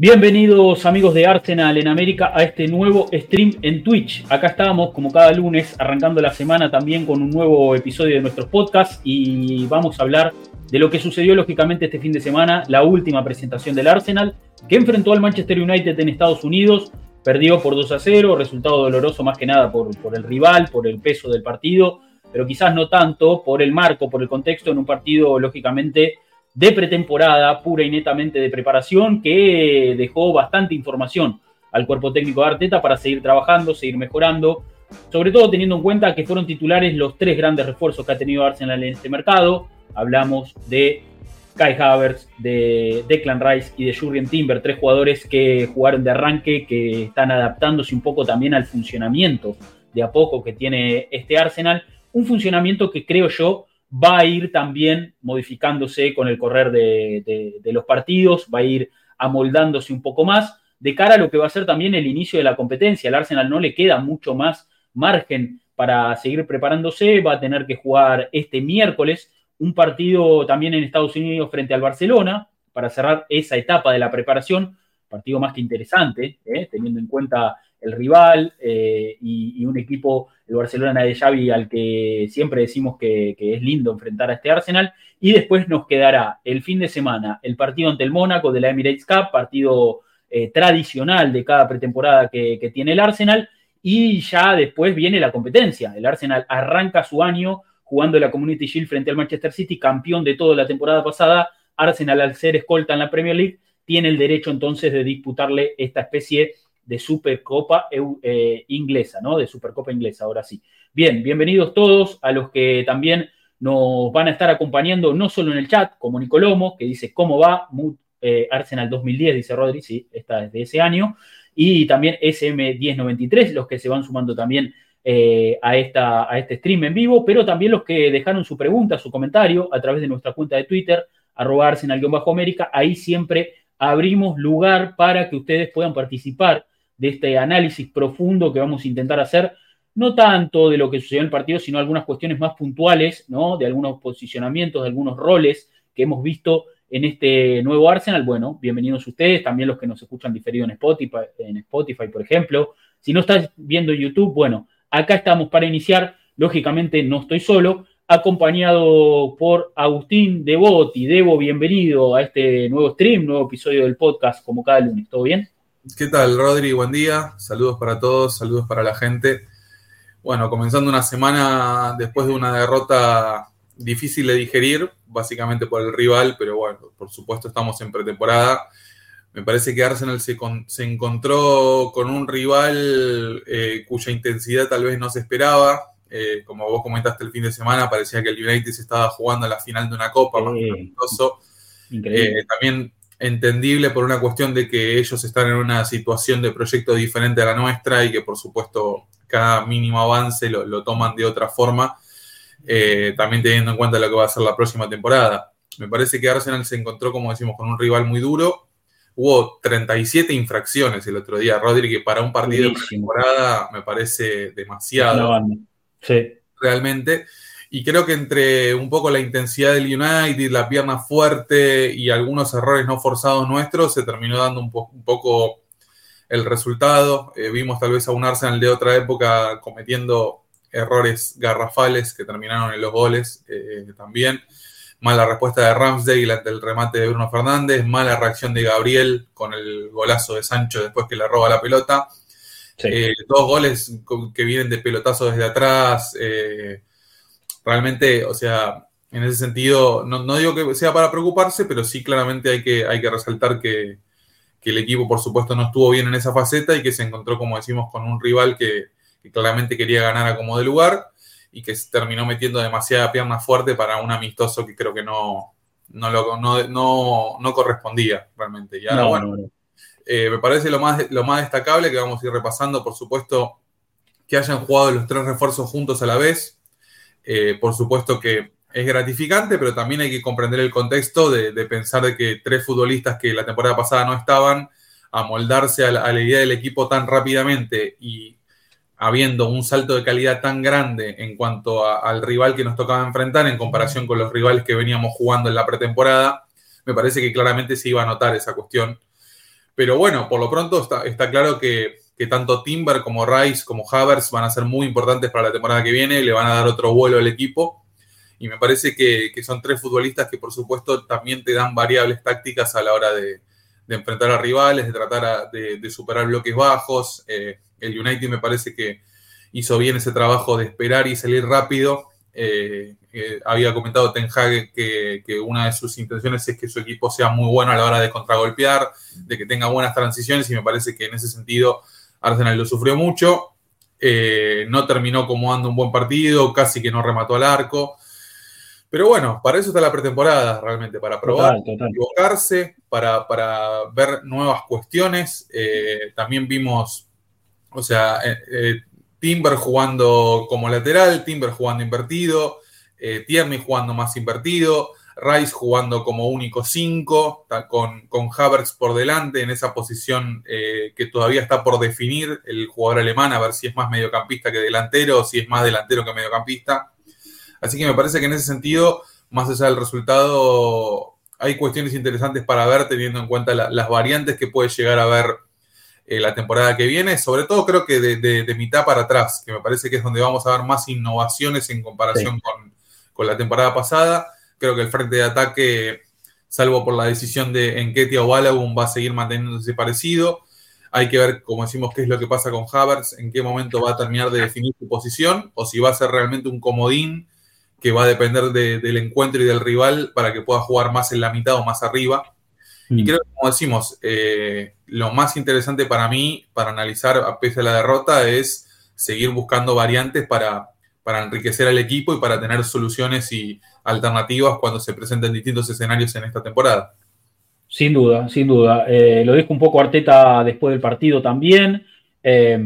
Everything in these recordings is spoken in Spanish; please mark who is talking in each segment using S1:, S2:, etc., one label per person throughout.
S1: Bienvenidos amigos de Arsenal en América a este nuevo stream en Twitch. Acá estamos como cada lunes arrancando la semana también con un nuevo episodio de nuestros podcasts y vamos a hablar de lo que sucedió lógicamente este fin de semana, la última presentación del Arsenal que enfrentó al Manchester United en Estados Unidos, perdió por 2 a 0, resultado doloroso más que nada por, por el rival, por el peso del partido, pero quizás no tanto por el marco, por el contexto en un partido lógicamente de pretemporada, pura y netamente de preparación, que dejó bastante información al cuerpo técnico de Arteta para seguir trabajando, seguir mejorando, sobre todo teniendo en cuenta que fueron titulares los tres grandes refuerzos que ha tenido Arsenal en este mercado. Hablamos de Kai Havertz, de Declan Rice y de Jurgen Timber, tres jugadores que jugaron de arranque, que están adaptándose un poco también al funcionamiento de a poco que tiene este Arsenal. Un funcionamiento que creo yo va a ir también modificándose con el correr de, los partidos, va a ir amoldándose un poco más de cara a lo que va a ser también el inicio de la competencia. Al Arsenal no le queda mucho más margen para seguir preparándose, va a tener que jugar este miércoles un partido también en Estados Unidos frente al Barcelona para cerrar esa etapa de la preparación, partido más que interesante, ¿eh? teniendo en cuenta el rival eh, y, un equipo, el Barcelona de Xavi, al que siempre decimos que, es lindo enfrentar a este Arsenal. Y después nos quedará el fin de semana el partido ante el Mónaco de la Emirates Cup, partido eh, tradicional de cada pretemporada que, tiene el Arsenal. Y ya después viene la competencia. El Arsenal arranca su año jugando la Community Shield frente al Manchester City, campeón de toda la temporada pasada. Arsenal, al ser escolta en la Premier League, tiene el derecho entonces de disputarle esta especie de Supercopa eh, inglesa, ¿no? De Supercopa inglesa, ahora sí. Bien, bienvenidos todos a los que también nos van a estar acompañando, no solo en el chat, como Nicolomo, que dice cómo va, eh, Arsenal 2010, dice Rodri, sí, está desde ese año, y también SM1093, los que se van sumando también eh, a, esta, a este stream en vivo, pero también los que dejaron su pregunta, su comentario a través de nuestra cuenta de Twitter, arroba Arsenal-América, ahí siempre abrimos lugar para que ustedes puedan participar de este análisis profundo que vamos a intentar hacer, no tanto de lo que sucedió en el partido, sino algunas cuestiones más puntuales, ¿no? De algunos posicionamientos, de algunos roles que hemos visto en este nuevo Arsenal. Bueno, bienvenidos ustedes, también los que nos escuchan diferido en Spotify, en Spotify, por ejemplo. Si no estás viendo YouTube, bueno, acá estamos para iniciar. Lógicamente no estoy solo, acompañado por Agustín Devoti. Debo, bienvenido a este nuevo stream, nuevo episodio del podcast, como cada lunes. ¿Todo bien?
S2: ¿Qué tal, Rodri? Buen día. Saludos para todos, saludos para la gente. Bueno, comenzando una semana después de una derrota difícil de digerir, básicamente por el rival, pero bueno, por supuesto estamos en pretemporada. Me parece que Arsenal se, encontró con un rival eh, cuya intensidad tal vez no se esperaba. Eh, como vos comentaste el fin de semana, parecía que el United se estaba jugando a la final de una copa, más eh, también entendible por una cuestión de que ellos están en una situación de proyecto diferente a la nuestra y que por supuesto cada mínimo avance lo, toman de otra forma, eh, también teniendo en cuenta lo que va a ser la próxima temporada. Me parece que Arsenal se encontró, como decimos, con un rival muy duro. Hubo 37 infracciones el otro día, Rodri, que para un partido de temporada me parece demasiado. Sí. Realmente. Y creo que entre un poco la intensidad del United, la pierna fuerte y algunos errores no forzados nuestros, se terminó dando un, poco el resultado. Eh, vimos tal vez a un Arsenal de otra época cometiendo errores garrafales que terminaron en los goles eh, también. Mala respuesta de Ramsdale ante el remate de Bruno Fernández, mala reacción de Gabriel con el golazo de Sancho después que le roba la pelota. Eh, dos goles que vienen de pelotazo desde atrás realmente, o sea, en ese sentido, no, digo que sea para preocuparse, pero sí claramente hay que, hay que resaltar que, el equipo, por supuesto, no estuvo bien en esa faceta y que se encontró, como decimos, con un rival que, claramente quería ganar a como de lugar y que terminó metiendo demasiada pierna fuerte para un amistoso que creo que no, no, lo, no, correspondía realmente. Y ahora, bueno, eh, me parece lo más, lo más destacable que vamos a ir repasando, por supuesto, que hayan jugado los tres refuerzos juntos a la vez. Eh, por supuesto que es gratificante, pero también hay que comprender el contexto de, pensar de que tres futbolistas que la temporada pasada no estaban, a moldarse a la, idea del equipo tan rápidamente y habiendo un salto de calidad tan grande en cuanto al rival que nos tocaba enfrentar en comparación con los rivales que veníamos jugando en la pretemporada, me parece que claramente se iba a notar esa cuestión. Pero bueno, por lo pronto está claro que, que, tanto Timber como Rice como Havers van a ser muy importantes para la temporada que viene, le van a dar otro vuelo al equipo y me parece que, son tres futbolistas que por supuesto también te dan variables tácticas a la hora de, enfrentar a rivales, de tratar de, superar bloques bajos. Eh, el United me parece que hizo bien ese trabajo de esperar y salir rápido. Eh, eh, había comentado Ten Hag que, que, una de sus intenciones es que su equipo sea muy bueno a la hora de contragolpear, de que tenga buenas transiciones y me parece que en ese sentido Arsenal lo sufrió mucho. no terminó como ando un buen partido, casi que no remató al arco. Pero bueno, para eso está la pretemporada realmente, para probar, equivocarse, para, ver nuevas cuestiones. Eh, también vimos, o sea, eh, eh, Timber jugando como lateral, Timber jugando invertido, Tierney jugando más invertido, Rice jugando como único 5, con, con Havertz por delante en esa posición que todavía está por definir el jugador alemán, a ver si es más mediocampista que delantero o si es más delantero que mediocampista. Así que me parece que en ese sentido, más allá del resultado, hay cuestiones interesantes para ver teniendo en cuenta las variantes que puede llegar a ver eh, la temporada que viene, sobre todo creo que de, mitad para atrás, que me parece que es donde vamos a ver más innovaciones en comparación con, la temporada pasada. Creo que el frente de ataque, salvo por la decisión de Enketia o Balagun, va a seguir manteniéndose parecido. Hay que ver, como decimos, qué es lo que pasa con Havertz, en qué momento va a terminar de definir su posición, o si va a ser realmente un comodín que va a depender del encuentro y del rival para que pueda jugar más en la mitad o más arriba. Y mm. creo que, como decimos, eh, lo más interesante para mí, para analizar a pesar de la derrota, es seguir buscando variantes para, para enriquecer al equipo y para tener soluciones y alternativas cuando se presenten distintos escenarios en esta temporada.
S1: Sin duda, sin duda. Eh, lo dijo un poco Arteta después del partido también, eh,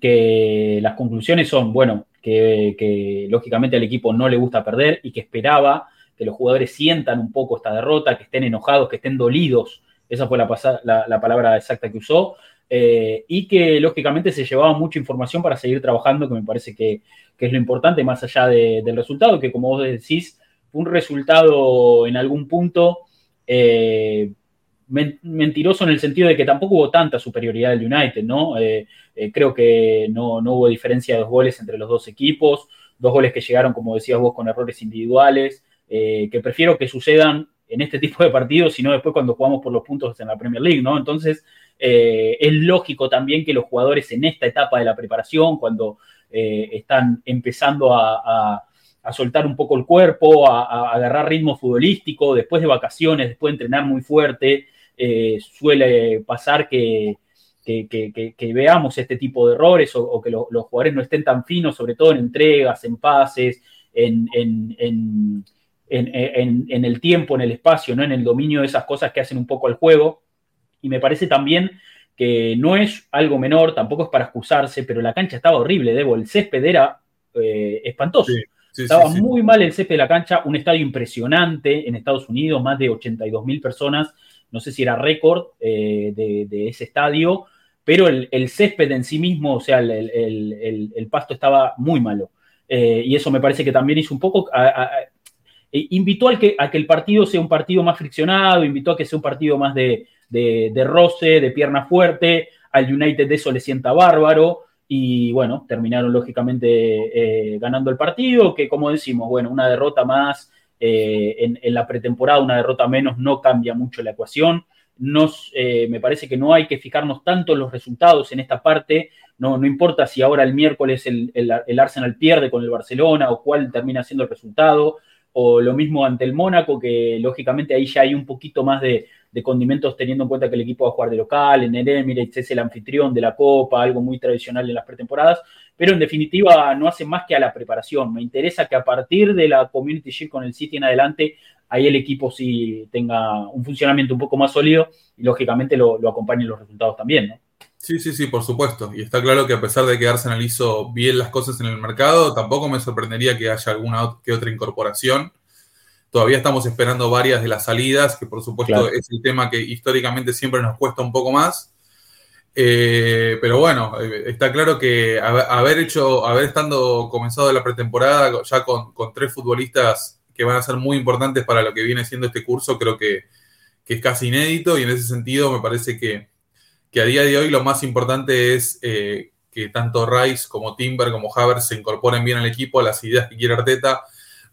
S1: que las conclusiones son, bueno, que, lógicamente al equipo no le gusta perder y que esperaba que los jugadores sientan un poco esta derrota, que estén enojados, que estén dolidos, esa fue la, la, palabra exacta que usó, eh, y que lógicamente se llevaba mucha información para seguir trabajando, que me parece que, es lo importante, más allá del resultado, que como vos decís, un resultado en algún punto eh, mentiroso en el sentido de que tampoco hubo tanta superioridad del United, ¿no? Eh, eh, creo que no, hubo diferencia de dos goles entre los dos equipos, dos goles que llegaron, como decías vos, con errores individuales, que prefiero que sucedan en este tipo de partidos, sino después cuando jugamos por los puntos en la Premier League, ¿no? Entonces, es lógico también que los jugadores en esta etapa de la preparación, cuando están empezando a, soltar un poco el cuerpo, a, a, agarrar ritmo futbolístico, después de vacaciones, después de entrenar muy fuerte, eh, suele pasar que, veamos este tipo de errores o, que los jugadores no estén tan finos, sobre todo en entregas, en pases, en, el tiempo, en el espacio, ¿no? en el dominio de esas cosas que hacen un poco al juego. Y me parece también que no es algo menor, tampoco es para excusarse, pero la cancha estaba horrible, Debo. El césped era eh, espantoso. Estaba muy mal el césped de la cancha, un estadio impresionante en Estados Unidos, más de 82 mil personas no sé si era récord eh, de, ese estadio, pero el, césped en sí mismo, o sea, el, pasto estaba muy malo. Eh, y eso me parece que también hizo un poco, e invitó al que, a que el partido sea un partido más friccionado, invitó a que sea un partido más de, roce, de pierna fuerte, al United de eso le sienta bárbaro. Y bueno, terminaron lógicamente eh, ganando el partido, que como decimos, bueno, una derrota más eh, en, la pretemporada una derrota menos no cambia mucho la ecuación. Eh, me parece que no hay que fijarnos tanto en los resultados en esta parte. No, no importa si ahora el miércoles el, el, Arsenal pierde con el Barcelona o cuál termina siendo el resultado. O lo mismo ante el Mónaco, que lógicamente ahí ya hay un poquito más de, de condimentos teniendo en cuenta que el equipo va a jugar de local, en el Emirates es el anfitrión de la Copa, algo muy tradicional en las pretemporadas, pero en definitiva no hace más que a la preparación. Me interesa que a partir de la Community Shield con el City en adelante, ahí el equipo sí tenga un funcionamiento un poco más sólido y lógicamente lo, lo acompañen los resultados también, ¿no?
S2: Sí, sí, sí, por supuesto. Y está claro que a pesar de que Arsenal hizo bien las cosas en el mercado, tampoco me sorprendería que haya alguna que otra incorporación. Todavía estamos esperando varias de las salidas, que por supuesto es el tema que históricamente siempre nos cuesta un poco más. Eh, pero bueno, eh, está claro que haber hecho, haber estando comenzado la pretemporada ya con, tres futbolistas que van a ser muy importantes para lo que viene siendo este curso, creo que, que es casi inédito y en ese sentido me parece que que a día de hoy lo más importante es eh, que tanto Rice como Timber como Havertz se incorporen bien al equipo, a las ideas que quiere Arteta.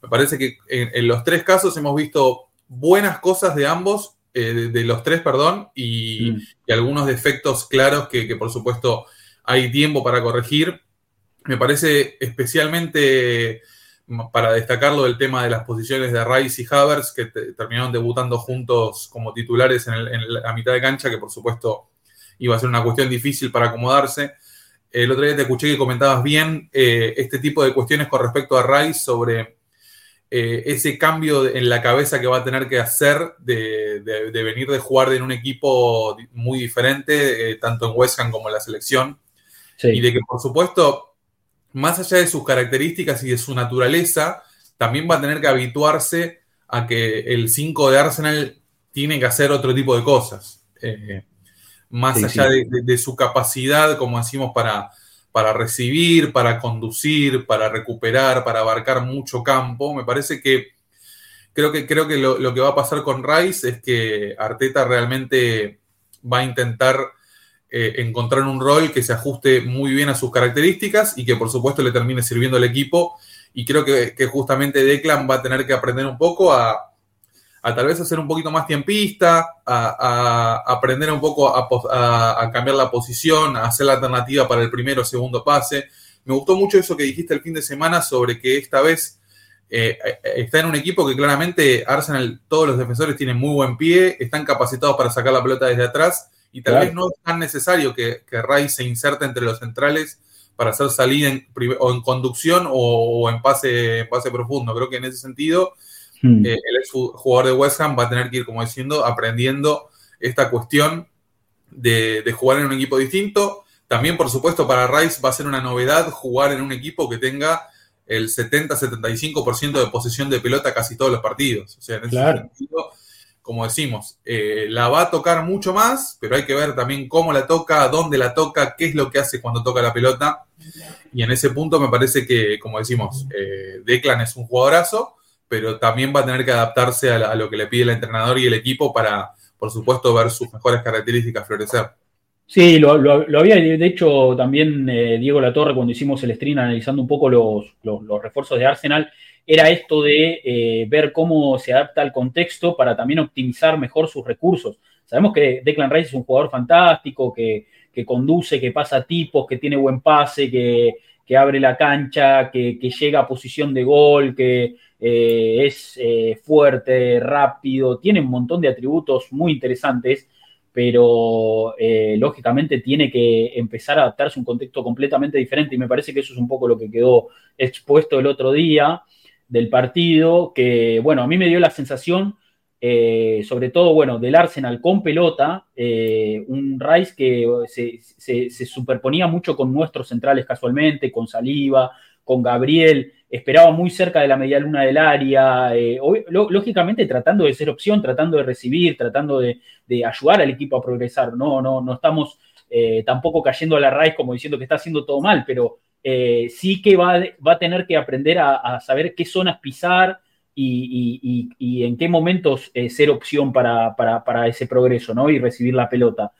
S2: Me parece que en, los tres casos hemos visto buenas cosas de ambos, eh, de, los tres, perdón, y, mm. algunos defectos claros que, por supuesto hay tiempo para corregir. Me parece especialmente para destacarlo el tema de las posiciones de Rice y Havertz, que terminaron debutando juntos como titulares en, en, la mitad de cancha, que por supuesto iba a ser una cuestión difícil para acomodarse. El otro día te escuché que comentabas bien eh, este tipo de cuestiones con respecto a Rice sobre eh, ese cambio en la cabeza que va a tener que hacer de, venir de jugar en un equipo muy diferente, eh, tanto en West Ham como en la selección. Y de que, por supuesto, más allá de sus características y de su naturaleza, también va a tener que habituarse a que el 5 de Arsenal tiene que hacer otro tipo de cosas. Más allá De, su capacidad, como decimos, para, para recibir, para conducir, para recuperar, para abarcar mucho campo. Me parece que creo que, creo que lo, que va a pasar con Rice es que Arteta realmente va a intentar eh, encontrar un rol que se ajuste muy bien a sus características y que por supuesto le termine sirviendo al equipo. Y creo que, que justamente Declan va a tener que aprender un poco a, a tal vez hacer un poquito más tiempista, a, aprender un poco a, cambiar la posición, a hacer la alternativa para el primero o segundo pase. Me gustó mucho eso que dijiste el fin de semana sobre que esta vez eh, eh, está en un equipo que claramente Arsenal, todos los defensores tienen muy buen pie, están capacitados para sacar la pelota desde atrás y tal vez no es tan necesario que, que Rice se inserte entre los centrales para hacer salida en, o en conducción o, en, pase, en pase profundo. Creo que en ese sentido Hmm. Eh, el jugador de West Ham va a tener que ir, como diciendo, aprendiendo esta cuestión de, jugar en un equipo distinto. También, por supuesto, para Rice va a ser una novedad jugar en un equipo que tenga el 70-75% de posesión de pelota casi todos los partidos. O sea, en ese sentido, como decimos, eh, la va a tocar mucho más, pero hay que ver también cómo la toca, dónde la toca, qué es lo que hace cuando toca la pelota. Y en ese punto me parece que, como decimos, eh, Declan es un jugadorazo pero también va a tener que adaptarse a, lo que le pide el entrenador y el equipo para, por supuesto, ver sus mejores características florecer.
S1: Sí, lo, había, de hecho, también eh, Diego Latorre, cuando hicimos el stream analizando un poco los, refuerzos de Arsenal, era esto de eh, ver cómo se adapta al contexto para también optimizar mejor sus recursos. Sabemos que Declan Rice es un jugador fantástico, que, conduce, que pasa tipos, que tiene buen pase, que, abre la cancha, que, que, llega a posición de gol, que, eh, es eh, fuerte, rápido, tiene un montón de atributos muy interesantes, pero eh, lógicamente tiene que empezar a adaptarse a un contexto completamente diferente y me parece que eso es un poco lo que quedó expuesto el otro día del partido, que bueno, a mí me dio la sensación, sobre todo, bueno, del Arsenal con pelota, un Rice que se, se superponía mucho con nuestros centrales casualmente, con Saliba, con Gabriel, esperaba muy cerca de la media luna del área, eh, lógicamente tratando de ser opción, tratando de recibir, tratando de, ayudar al equipo a progresar. No, no, no estamos eh, tampoco cayendo a la raíz como diciendo que está haciendo todo mal, pero eh, sí que va, va, a tener que aprender a, saber qué zonas pisar y, en qué momentos ser opción para, para, ese progreso ¿no? y recibir la pelota.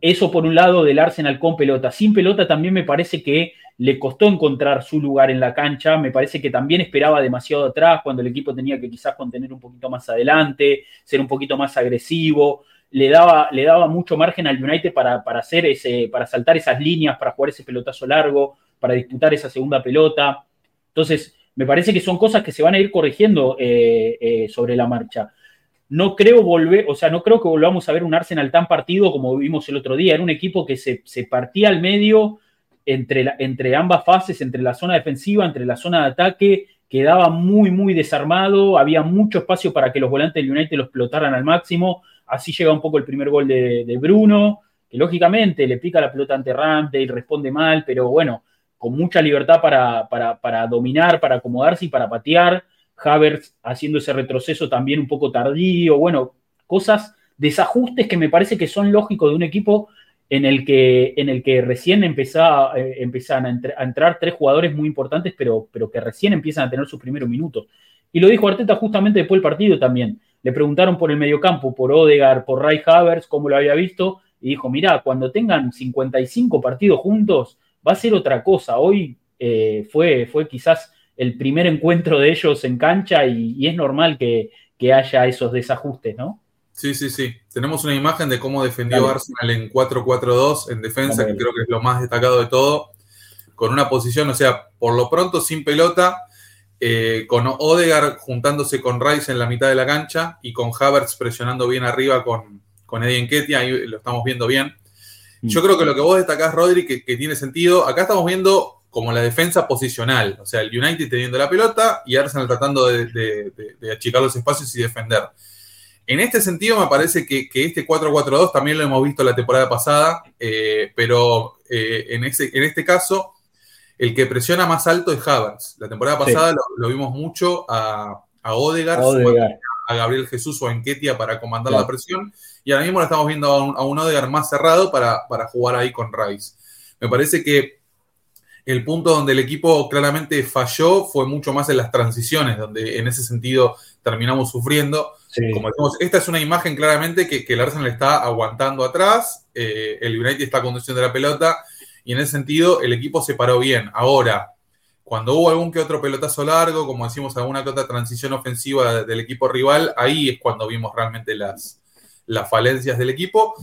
S1: Eso por un lado del Arsenal con pelota. Sin pelota también me parece que le costó encontrar su lugar en la cancha. Me parece que también esperaba demasiado atrás cuando el equipo tenía que quizás contener un poquito más adelante, ser un poquito más agresivo. Le daba, le daba mucho margen al United para, hacer ese, para saltar esas líneas, para jugar ese pelotazo largo, para disputar esa segunda pelota. Entonces, me parece que son cosas que se van a ir corrigiendo eh, eh, sobre la marcha. no creo volver, o sea, no creo que volvamos a ver un Arsenal tan partido como vimos el otro día. Era un equipo que se, partía al medio entre, entre ambas fases, entre la zona defensiva, entre la zona de ataque, quedaba muy, muy desarmado, había mucho espacio para que los volantes del United lo explotaran al máximo. Así llega un poco el primer gol de, Bruno, que lógicamente le pica la pelota ante y responde mal, pero bueno, con mucha libertad para, para, para dominar, para acomodarse y para patear Havertz haciendo ese retroceso también un poco tardío, bueno, cosas, desajustes que me parece que son lógicos de un equipo en el que, en el que recién empezaba, eh, empezaban a, entrar tres jugadores muy importantes, pero, pero que recién empiezan a tener sus primeros minutos. Y lo dijo Arteta justamente después del partido también. Le preguntaron por el mediocampo, por Odegar, por Ray Havertz, cómo lo había visto, y dijo, mira, cuando tengan 55 partidos juntos, va a ser otra cosa. Hoy eh, fue, fue quizás el primer encuentro de ellos en cancha y, es normal que, haya esos desajustes, ¿no?
S2: Sí, sí, sí. Tenemos una imagen de cómo defendió Arsenal en 4-4-2 en defensa, que creo que es lo más destacado de todo, con una posición, o sea, por lo pronto sin pelota, eh, con Odegar juntándose con Rice en la mitad de la cancha y con Havertz presionando bien arriba con, con Eddie Nketiah, ahí lo estamos viendo bien. Mm. Yo creo que lo que vos destacás, Rodri, que, que tiene sentido, acá estamos viendo como la defensa posicional, o sea, el United teniendo la pelota y Arsenal tratando de, achicar los espacios y defender. En este sentido, me parece que, este 4-4-2 también lo hemos visto la temporada pasada, eh, pero eh, en, ese, en este caso, el que presiona más alto es Havertz. La temporada pasada lo, vimos mucho a, a Odegaard, a Gabriel Jesús o a Enquetia para comandar la presión, y ahora mismo lo estamos viendo a un, a un Odegaard más cerrado para, para jugar ahí con Rice. Me parece que el punto donde el equipo claramente falló fue mucho más en las transiciones, donde en ese sentido terminamos sufriendo. Como decimos, esta es una imagen claramente que, el Arsenal está aguantando atrás, eh, el United está conduciendo la pelota y en ese sentido el equipo se paró bien. Ahora, cuando hubo algún que otro pelotazo largo, como decimos, alguna que otra transición ofensiva del equipo rival, ahí es cuando vimos realmente las, las falencias del equipo.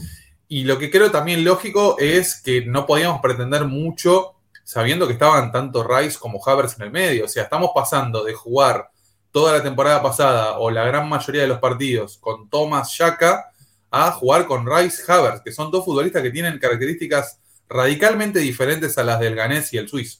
S2: Y lo que creo también lógico es que no podíamos pretender mucho sabiendo que estaban tanto Rice como Havertz en el medio. O sea, estamos pasando de jugar toda la temporada pasada o la gran mayoría de los partidos con Thomas Shaka a jugar con Rice Havertz, que son dos futbolistas que tienen características radicalmente diferentes a las del ganés y el suizo.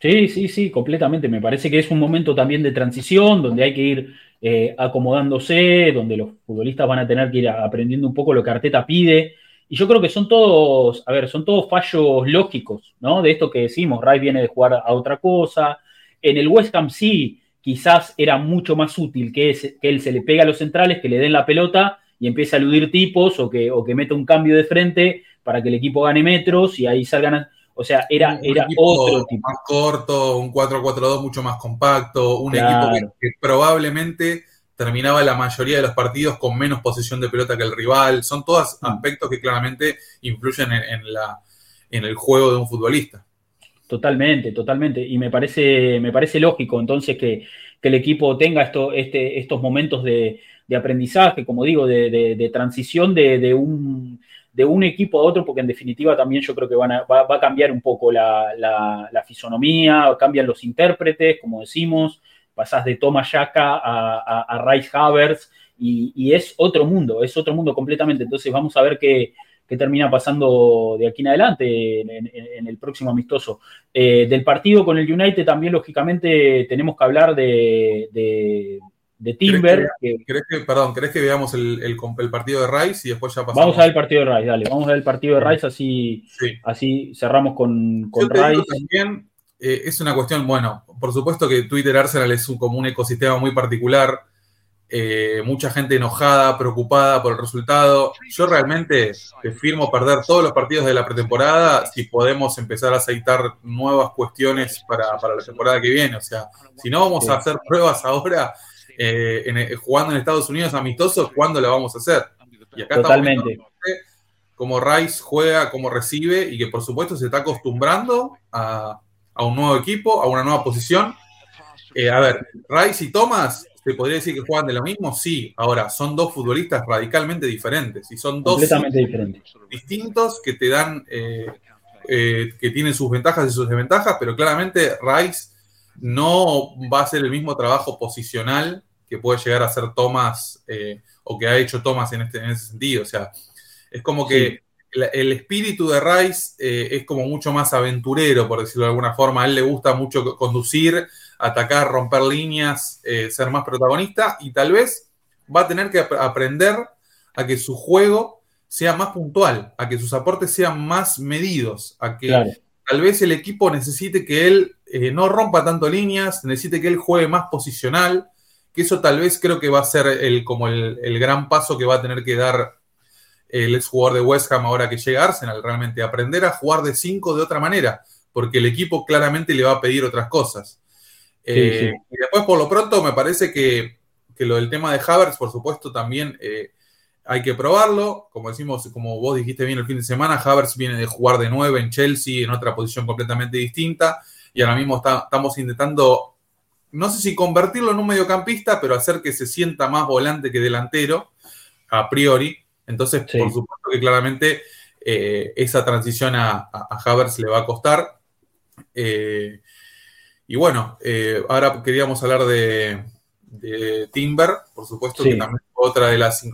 S1: Sí, sí, sí, completamente. Me parece que es un momento también de transición donde hay que ir eh, acomodándose, donde los futbolistas van a tener que ir aprendiendo un poco lo que Arteta pide. Y yo creo que son todos, a ver, son todos fallos lógicos, ¿no? De esto que decimos, Rice viene de jugar a otra cosa. En el West Ham sí, quizás era mucho más útil que, que él se le pegue a los centrales, que le den la pelota y empiece a eludir tipos o que, o que meta un cambio de frente para que el equipo gane metros y ahí salgan. O sea, era, era otro tipo.
S2: Más corto, un 4-4-2 mucho más compacto, un equipo que probablemente terminaba la mayoría de los partidos con menos posesión de pelota que el rival. Son todos mm. aspectos que claramente influyen en, la, en el juego de un futbolista.
S1: Totalmente, totalmente. Y me parece, me parece lógico entonces que, el equipo tenga esto, este, estos momentos de, aprendizaje, como digo, de, transición de, un, de un equipo a otro, porque en definitiva también yo creo que van va, a cambiar un poco la, la, la fisonomía, cambian los intérpretes, como decimos, pasás de Thomas Yaka a, a, Rice Havertz y, es otro mundo, es otro mundo completamente. Entonces vamos a ver qué, termina pasando de aquí en adelante en, el próximo amistoso. Eh, del partido con el United también, lógicamente, tenemos que hablar de, de, Timber.
S2: ¿Crees que, perdón, ¿crees que veamos el, el, partido de Rice y después ya pasamos?
S1: Vamos a ver el partido de Rice, dale, vamos a ver el partido de Rice, así, así cerramos con, con Rice.
S2: También, eh, es una cuestión, bueno, por supuesto que Twitter Arsenal es un, como un ecosistema muy particular, eh, mucha gente enojada, preocupada por el resultado. Yo realmente firmo perder todos los partidos de la pretemporada si podemos empezar a aceitar nuevas cuestiones para, la temporada que viene. O sea, si no vamos a hacer pruebas ahora eh, jugando en Estados Unidos amistosos, ¿cuándo la vamos a hacer?
S1: Y acá Totalmente.
S2: estamos cómo Rice juega, cómo recibe y que por supuesto se está acostumbrando a, a un nuevo equipo, a una nueva posición. Eh, a ver, Rice y Thomas, ¿se podría decir que juegan de lo mismo? Sí. Ahora, son dos futbolistas radicalmente diferentes y son dos
S1: diferentes.
S2: distintos que te dan, eh, eh, que tienen sus ventajas y sus desventajas, pero claramente Rice no va a hacer el mismo trabajo posicional que puede llegar a ser Thomas o que ha hecho Thomas en, este, en ese sentido. O sea, es como que el, espíritu de Rice eh, es como mucho más aventurero, por decirlo de alguna forma. A él le gusta mucho conducir, atacar, romper líneas, eh, ser más protagonista y tal vez va a tener que aprender a que su juego sea más puntual, a que sus aportes sean más medidos, a que tal vez el equipo necesite que él eh, no rompa tanto líneas, necesite que él juegue más posicional, que eso tal vez creo que va a ser el, como el gran paso que va a tener que dar el exjugador de West Ham ahora que llega a Arsenal, realmente aprender a jugar de 5 de otra manera, porque el equipo claramente le va a pedir otras cosas. Eh, y después, por lo pronto, me parece que, lo del tema de Havertz, por supuesto, también eh, hay que probarlo. Como decimos, como vos dijiste bien el fin de semana, Havertz viene de jugar de 9 en Chelsea, en otra posición completamente distinta, y ahora mismo estamos intentando, no sé si convertirlo en un mediocampista, pero hacer que se sienta más volante que delantero, a priori. Entonces, por supuesto que claramente eh, esa transición a, a, Havertz le va a costar. Eh, y bueno, eh, ahora queríamos hablar de, Timber, por supuesto, que también otra de las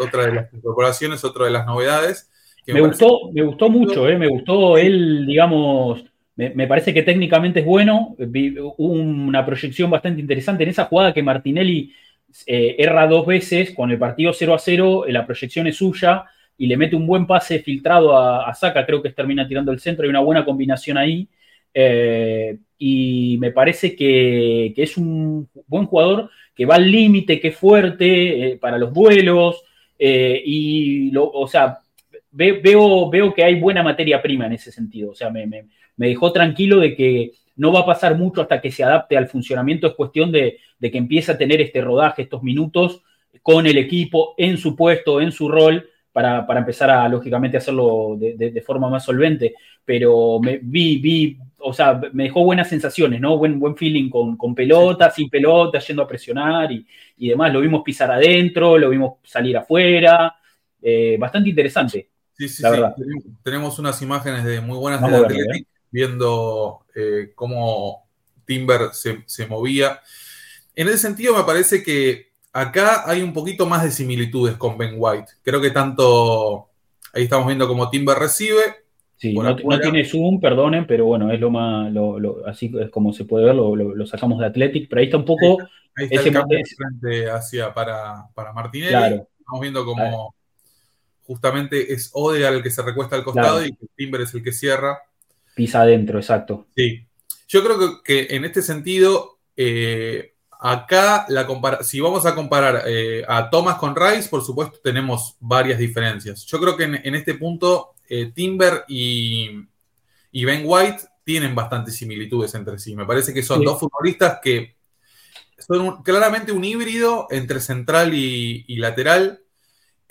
S2: otra de las incorporaciones, otra de las novedades.
S1: me, gustó, me gustó mucho, me gustó él, digamos, me, parece que técnicamente es bueno, una proyección bastante interesante en esa jugada que Martinelli eh, erra dos veces, con el partido 0 a 0, la proyección es suya y le mete un buen pase filtrado a, a Saka, creo que termina tirando el centro, hay una buena combinación ahí. Eh, y me parece que, es un buen jugador que va al límite, que es fuerte eh, para los duelos, y, lo, o sea, veo, veo que hay buena materia prima en ese sentido, o sea, me, me, me dejó tranquilo de que no va a pasar mucho hasta que se adapte al funcionamiento, es cuestión de, que empiece a tener este rodaje, estos minutos con el equipo en su puesto, en su rol, para, empezar a, lógicamente, hacerlo de, forma más solvente. Pero me vi, vi, o sea, me dejó buenas sensaciones, ¿no? Buen, buen feeling con, con pelota, sin pelota, yendo a presionar y, demás. Lo vimos pisar adentro, lo vimos salir afuera. Eh, bastante interesante.
S2: Sí, sí, sí. Tenemos unas imágenes de muy buenas de viendo eh, cómo Timber se, movía. En ese sentido, me parece que acá hay un poquito más de similitudes con Ben White. Creo que tanto. Ahí estamos viendo cómo Timber recibe.
S1: Sí, no, tiene zoom, perdonen, pero bueno, es lo más. así es como se puede ver, lo, sacamos de Athletic, pero ahí está un poco.
S2: Ahí está, el cambio frente hacia para, para Martinelli. Estamos viendo como justamente es Odegaard el que se recuesta al costado y Timber es el que cierra.
S1: Pisa adentro, exacto.
S2: Sí. Yo creo que, en este sentido, eh, acá, la si vamos a comparar eh, a Thomas con Rice, por supuesto, tenemos varias diferencias. Yo creo que en, este punto, eh, Timber y, Ben White tienen bastantes similitudes entre sí. Me parece que son dos futbolistas que son claramente un híbrido entre central y lateral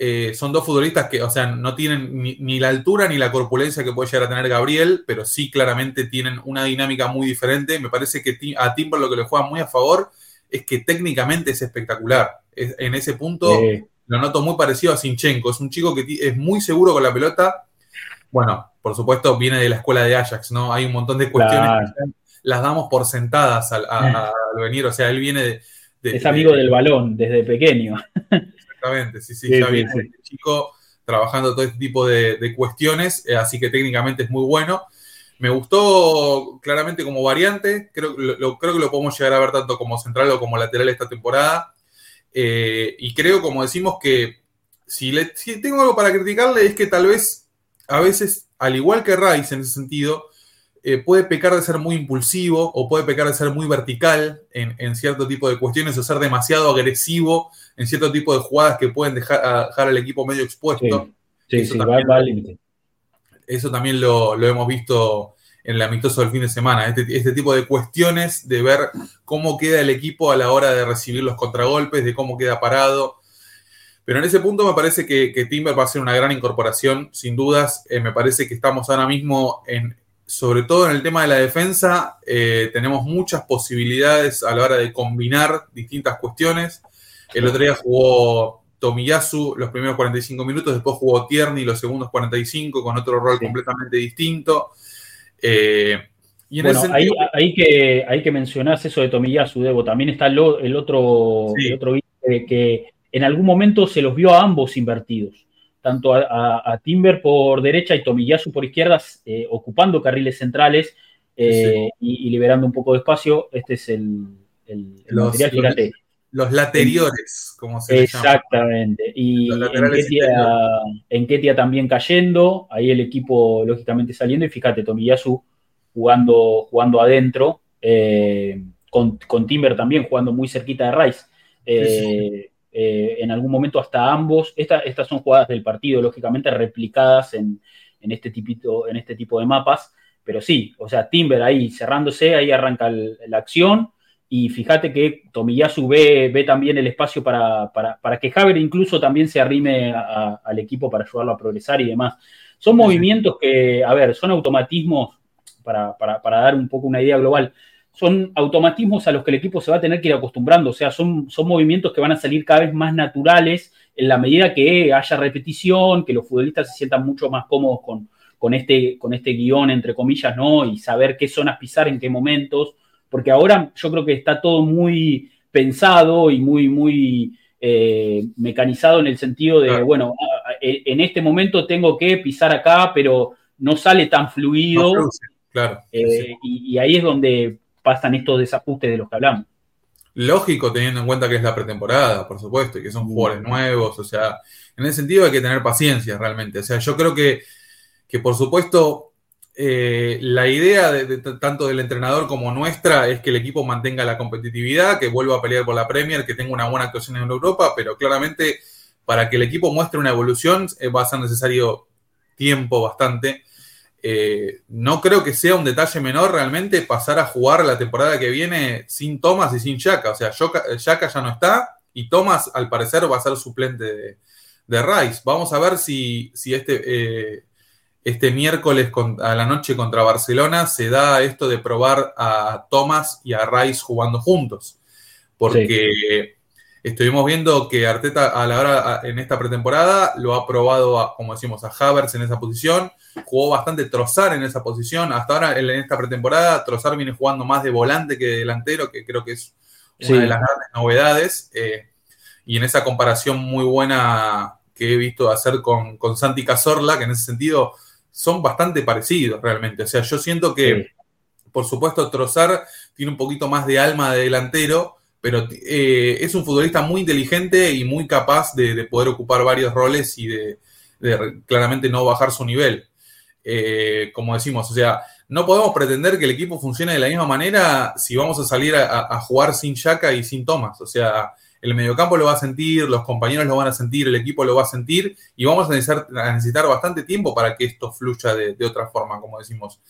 S2: eh, son dos futbolistas que, o sea, no tienen ni, la altura ni la corpulencia que puede llegar a tener Gabriel, pero sí claramente tienen una dinámica muy diferente. Me parece que a Timber lo que le juega muy a favor es que técnicamente es espectacular. en ese punto lo noto muy parecido a Sinchenko. Es un chico que es muy seguro con la pelota. Bueno, por supuesto, viene de la escuela de Ajax, ¿no? Hay un montón de cuestiones que las damos por sentadas al, venir. O sea, él viene de.
S1: es amigo del balón desde pequeño.
S2: Exactamente, sí, sí, ya viene el chico trabajando todo este tipo de, cuestiones, eh, así que técnicamente es muy bueno. Me gustó claramente como variante, creo, lo, creo que lo podemos llegar a ver tanto como central o como lateral esta temporada. Eh, y creo, como decimos, que si, le, si tengo algo para criticarle es que tal vez a veces, al igual que Rice en ese sentido, eh, puede pecar de ser muy impulsivo o puede pecar de ser muy vertical en, cierto tipo de cuestiones o ser demasiado agresivo en cierto tipo de jugadas que pueden dejar, dejar al equipo medio expuesto.
S1: Sí, eso, también, va, al límite.
S2: eso también lo, hemos visto en el amistoso del fin de semana. Este, este, tipo de cuestiones de ver cómo queda el equipo a la hora de recibir los contragolpes, de cómo queda parado. Pero en ese punto me parece que, Timber va a ser una gran incorporación, sin dudas. Eh, me parece que estamos ahora mismo en, sobre todo en el tema de la defensa, eh, tenemos muchas posibilidades a la hora de combinar distintas cuestiones. El otro día jugó Tomiyasu los primeros 45 minutos, después jugó Tierney los segundos 45 con otro rol completamente distinto. Eh,
S1: bueno, ahí, que, hay que mencionás eso de Tomiyasu, Debo. También está el, otro, el otro que en algún momento se los vio a ambos invertidos, tanto a, Timber por derecha y Tomiyasu por izquierda, eh, ocupando carriles centrales eh, y, liberando un poco de espacio. Este es el,
S2: material, fíjate. Los lateriores, como se
S1: Exactamente. Y en Ketia, también cayendo, ahí el equipo lógicamente saliendo, y fíjate, Tomiyasu jugando, jugando adentro, eh, con, Timber también jugando muy cerquita de Rice. Eh, eh, en algún momento hasta ambos, estas son jugadas del partido, lógicamente replicadas en, este tipito, en este tipo de mapas, pero sí, o sea, Timber ahí cerrándose, ahí arranca la acción, y fíjate que Tomiyasu ve, ve también el espacio para, que Haber incluso también se arrime al equipo para ayudarlo a progresar y demás. Son movimientos que, a ver, son automatismos para, dar un poco una idea global. Son automatismos a los que el equipo se va a tener que ir acostumbrando, o sea, son, son movimientos que van a salir cada vez más naturales en la medida que haya repetición, que los futbolistas se sientan mucho más cómodos con, con, este, con este guion, entre comillas, ¿no? Y saber qué zonas pisar en qué momentos porque ahora yo creo que está todo muy pensado y muy, muy eh, mecanizado en el sentido de, bueno, en este momento tengo que pisar acá, pero no sale tan fluido.
S2: claro.
S1: Eh, y, ahí es donde pasan estos desajustes de los que hablamos.
S2: Lógico, teniendo en cuenta que es la pretemporada, por supuesto, y que son jugadores nuevos, o sea, en ese sentido hay que tener paciencia realmente. O sea, yo creo que, que por supuesto, eh, la idea de, tanto del entrenador como nuestra es que el equipo mantenga la competitividad, que vuelva a pelear por la Premier, que tenga una buena actuación en Europa, pero claramente para que el equipo muestre una evolución eh, va a ser necesario tiempo bastante. Eh, no creo que sea un detalle menor realmente pasar a jugar la temporada que viene sin Thomas y sin Shaka. O sea, Shaka ya no está y Thomas al parecer va a ser suplente de, Rice. Vamos a ver si, este este miércoles a la noche contra Barcelona se da esto de probar a Thomas y a Rice jugando juntos. Porque estuvimos viendo que Arteta a la hora en esta pretemporada lo ha probado, como decimos, a Havertz en esa posición. Jugó bastante Trozar en esa posición. Hasta ahora en esta pretemporada Trozar viene jugando más de volante que de delantero, que creo que es una de las grandes novedades. Eh, y en esa comparación muy buena que he visto hacer con, con Santi Cazorla, que en ese sentido son bastante parecidos realmente. O sea, yo siento que, por supuesto, Trozar tiene un poquito más de alma de delantero, pero eh, es un futbolista muy inteligente y muy capaz de, poder ocupar varios roles y de, claramente no bajar su nivel. Eh, como decimos, o sea, no podemos pretender que el equipo funcione de la misma manera si vamos a salir a, jugar sin Shaka y sin Thomas. O sea, el mediocampo lo va a sentir, los compañeros lo van a sentir, el equipo lo va a sentir y vamos a necesitar, bastante tiempo para que esto fluya de, otra forma, como decimos.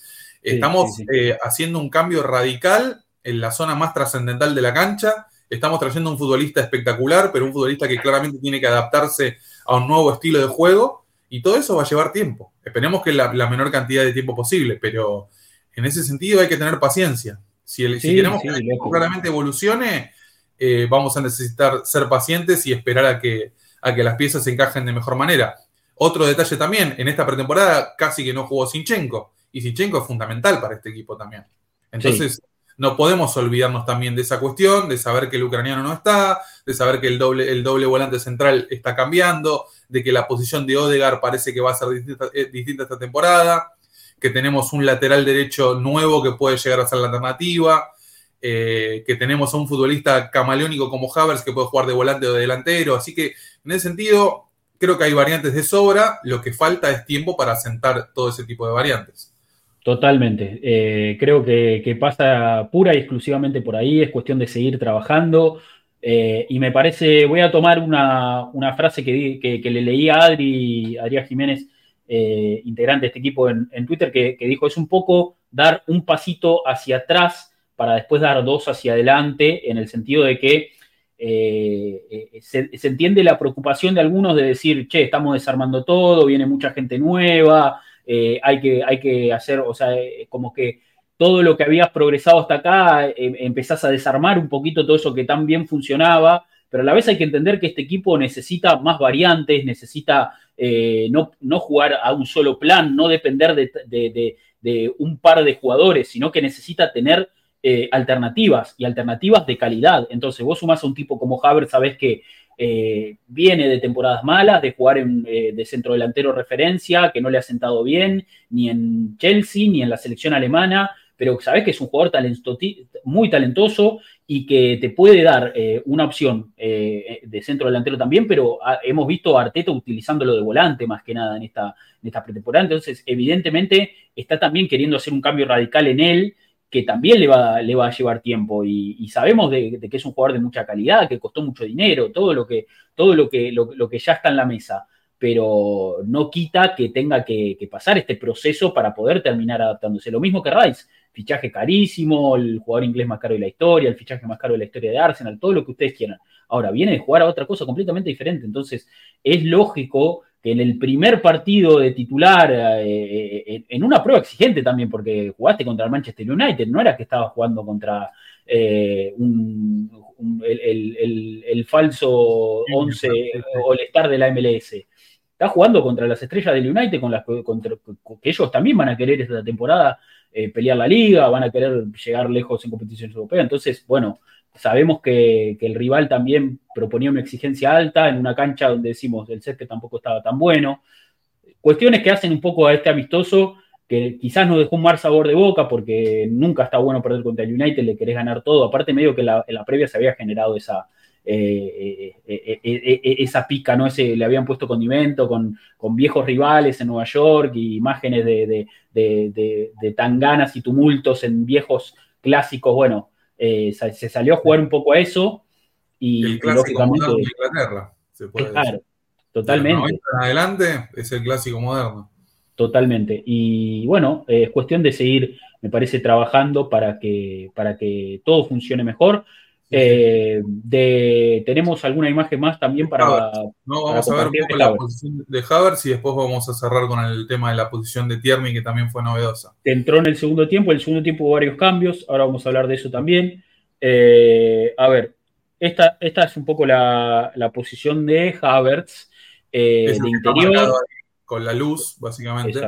S2: Estamos eh, haciendo un cambio radical en la zona más trascendental de la cancha. Estamos trayendo un futbolista espectacular, pero un futbolista que claramente tiene que adaptarse a un nuevo estilo de juego y todo eso va a llevar tiempo. Esperemos que la, menor cantidad de tiempo posible, pero en ese sentido hay que tener paciencia. Si, queremos que el equipo claramente evolucione, eh, vamos a necesitar ser pacientes y esperar a que, a que las piezas se encajen de mejor manera. Otro detalle también, en esta pretemporada casi que no jugó Sinchenko, y Sinchenko es fundamental para este equipo también. Entonces, no podemos olvidarnos también de esa cuestión, de saber que el ucraniano no está, de saber que el doble, el doble volante central está cambiando, de que la posición de Odegar parece que va a ser distinta, eh, esta temporada, que tenemos un lateral derecho nuevo que puede llegar a ser la alternativa. Eh, que tenemos a un futbolista camaleónico como Havers que puede jugar de volante o de delantero. Así que en ese sentido, creo que hay variantes de sobra. Lo que falta es tiempo para asentar todo ese tipo de variantes.
S1: Totalmente. Eh, creo que, pasa pura y exclusivamente por ahí. Es cuestión de seguir trabajando. Eh, y me parece, voy a tomar una, frase que, le leí a Adri, Adrián Jiménez, integrante de este equipo en, Twitter, que, que dijo, es un poco dar un pasito hacia atrás para después dar dos hacia adelante, en el sentido de que eh, eh, se, entiende la preocupación de algunos de decir, che, estamos desarmando todo, viene mucha gente nueva, eh, hay, que, hay que hacer, o sea, como que todo lo que habías progresado hasta acá, empezás a desarmar un poquito todo eso que tan bien funcionaba, pero a la vez hay que entender que este equipo necesita más variantes, necesita eh, no, no, jugar a un solo plan, no depender de, un par de jugadores, sino que necesita tener eh, alternativas y alternativas de calidad. Entonces, vos sumás a un tipo como Havertz, sabés que eh, viene de temporadas malas, de jugar en, de centro delantero referencia, que no le ha sentado bien, ni en Chelsea, ni en la selección alemana, pero sabés que es un jugador muy talentoso y que te puede dar eh, una opción eh, de centro delantero también, pero hemos visto a Arteta utilizándolo de volante más que nada en esta pretemporada. Entonces, evidentemente, está también queriendo hacer un cambio radical en él, que también le va, le va a llevar tiempo. Y, sabemos de, que es un jugador de mucha calidad, que costó mucho dinero, todo lo que, todo lo que, lo, que ya está en la mesa. Pero no quita que tenga que, que pasar este proceso para poder terminar adaptándose. Lo mismo que Rice fichaje carísimo, el jugador inglés más caro de la historia, el fichaje más caro de la historia de Arsenal, todo lo que ustedes quieran. Ahora, viene de jugar a otra cosa completamente diferente, entonces es lógico que en el primer partido de titular, eh, eh, en una prueba exigente también, porque jugaste contra el Manchester United, no era que estaba jugando contra eh, el, falso 11 o el star de la MLS. Está jugando contra las estrellas del United, con las que ellos también van a querer esta temporada eh, pelear la liga, van a querer llegar lejos en competiciones europeas. Entonces, bueno, sabemos que, el rival también proponía una exigencia alta en una cancha donde decimos el que tampoco estaba tan bueno. Cuestiones que hacen un poco a este amistoso que quizás nos dejó un mal sabor de boca porque nunca está bueno perder contra el United, le querés ganar todo. Aparte, medio que en la previa se había generado esa, eh, eh, eh, esa pica, ¿no? Ese, le habían puesto condimento con, con viejos rivales en Nueva York y imágenes de, de, tanganas y tumultos en viejos clásicos. Bueno, se salió a jugar un poco a eso y,
S2: el clásico moderno de Inglaterra, se puede
S1: claro, totalmente.
S2: en adelante es el clásico moderno.
S1: Totalmente. Y bueno, es cuestión de seguir, me parece, trabajando para que, para que todo funcione mejor. Eh, de, tenemos alguna imagen más también para.
S2: No, vamos a ver un poco la posición de Havertz y después vamos a cerrar con el tema de la posición de Tierney, que también fue novedosa.
S1: Entró en el segundo tiempo, en el segundo tiempo hubo varios cambios, ahora vamos a hablar de eso también. Eh, a ver, esta, esta es un poco la, posición de Havertz, eh, de interior.
S2: Con la luz, básicamente.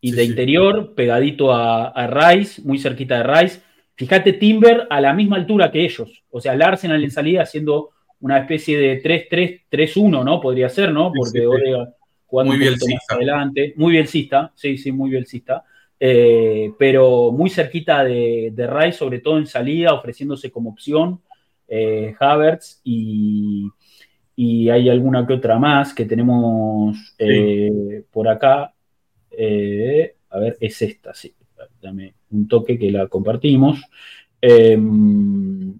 S1: Y de interior, pegadito a, a Rice, muy cerquita de Rice Fíjate Timber a la misma altura que ellos. O sea, el Arsenal en salida haciendo una especie de 3-3-3-1, ¿no? Podría ser, ¿no? Porque sí, jugando muy un más adelante. Muy bielcista, sí, sí, muy bielcista. Eh, pero muy cerquita de, de Rice, sobre todo en salida, ofreciéndose como opción eh, Havertz y, hay alguna que otra más que tenemos eh, por acá. a ver, es esta, sí dame un toque que la compartimos. Em,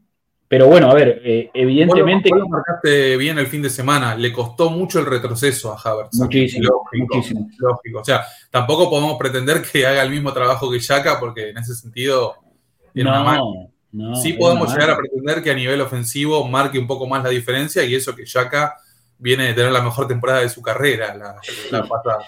S1: pero bueno, a ver, eh, evidentemente.
S2: Marcaste bien el fin de semana. Le costó mucho el retroceso a Havertz.
S1: Muchísimo, muchísimo.
S2: Lógico. O sea, tampoco podemos pretender que haga el mismo trabajo que Yaka, porque en ese sentido.
S1: No, no,
S2: sí podemos llegar a pretender que a nivel ofensivo marque un poco más la diferencia y eso que Yaka viene de tener la mejor temporada de su carrera la, la pasada.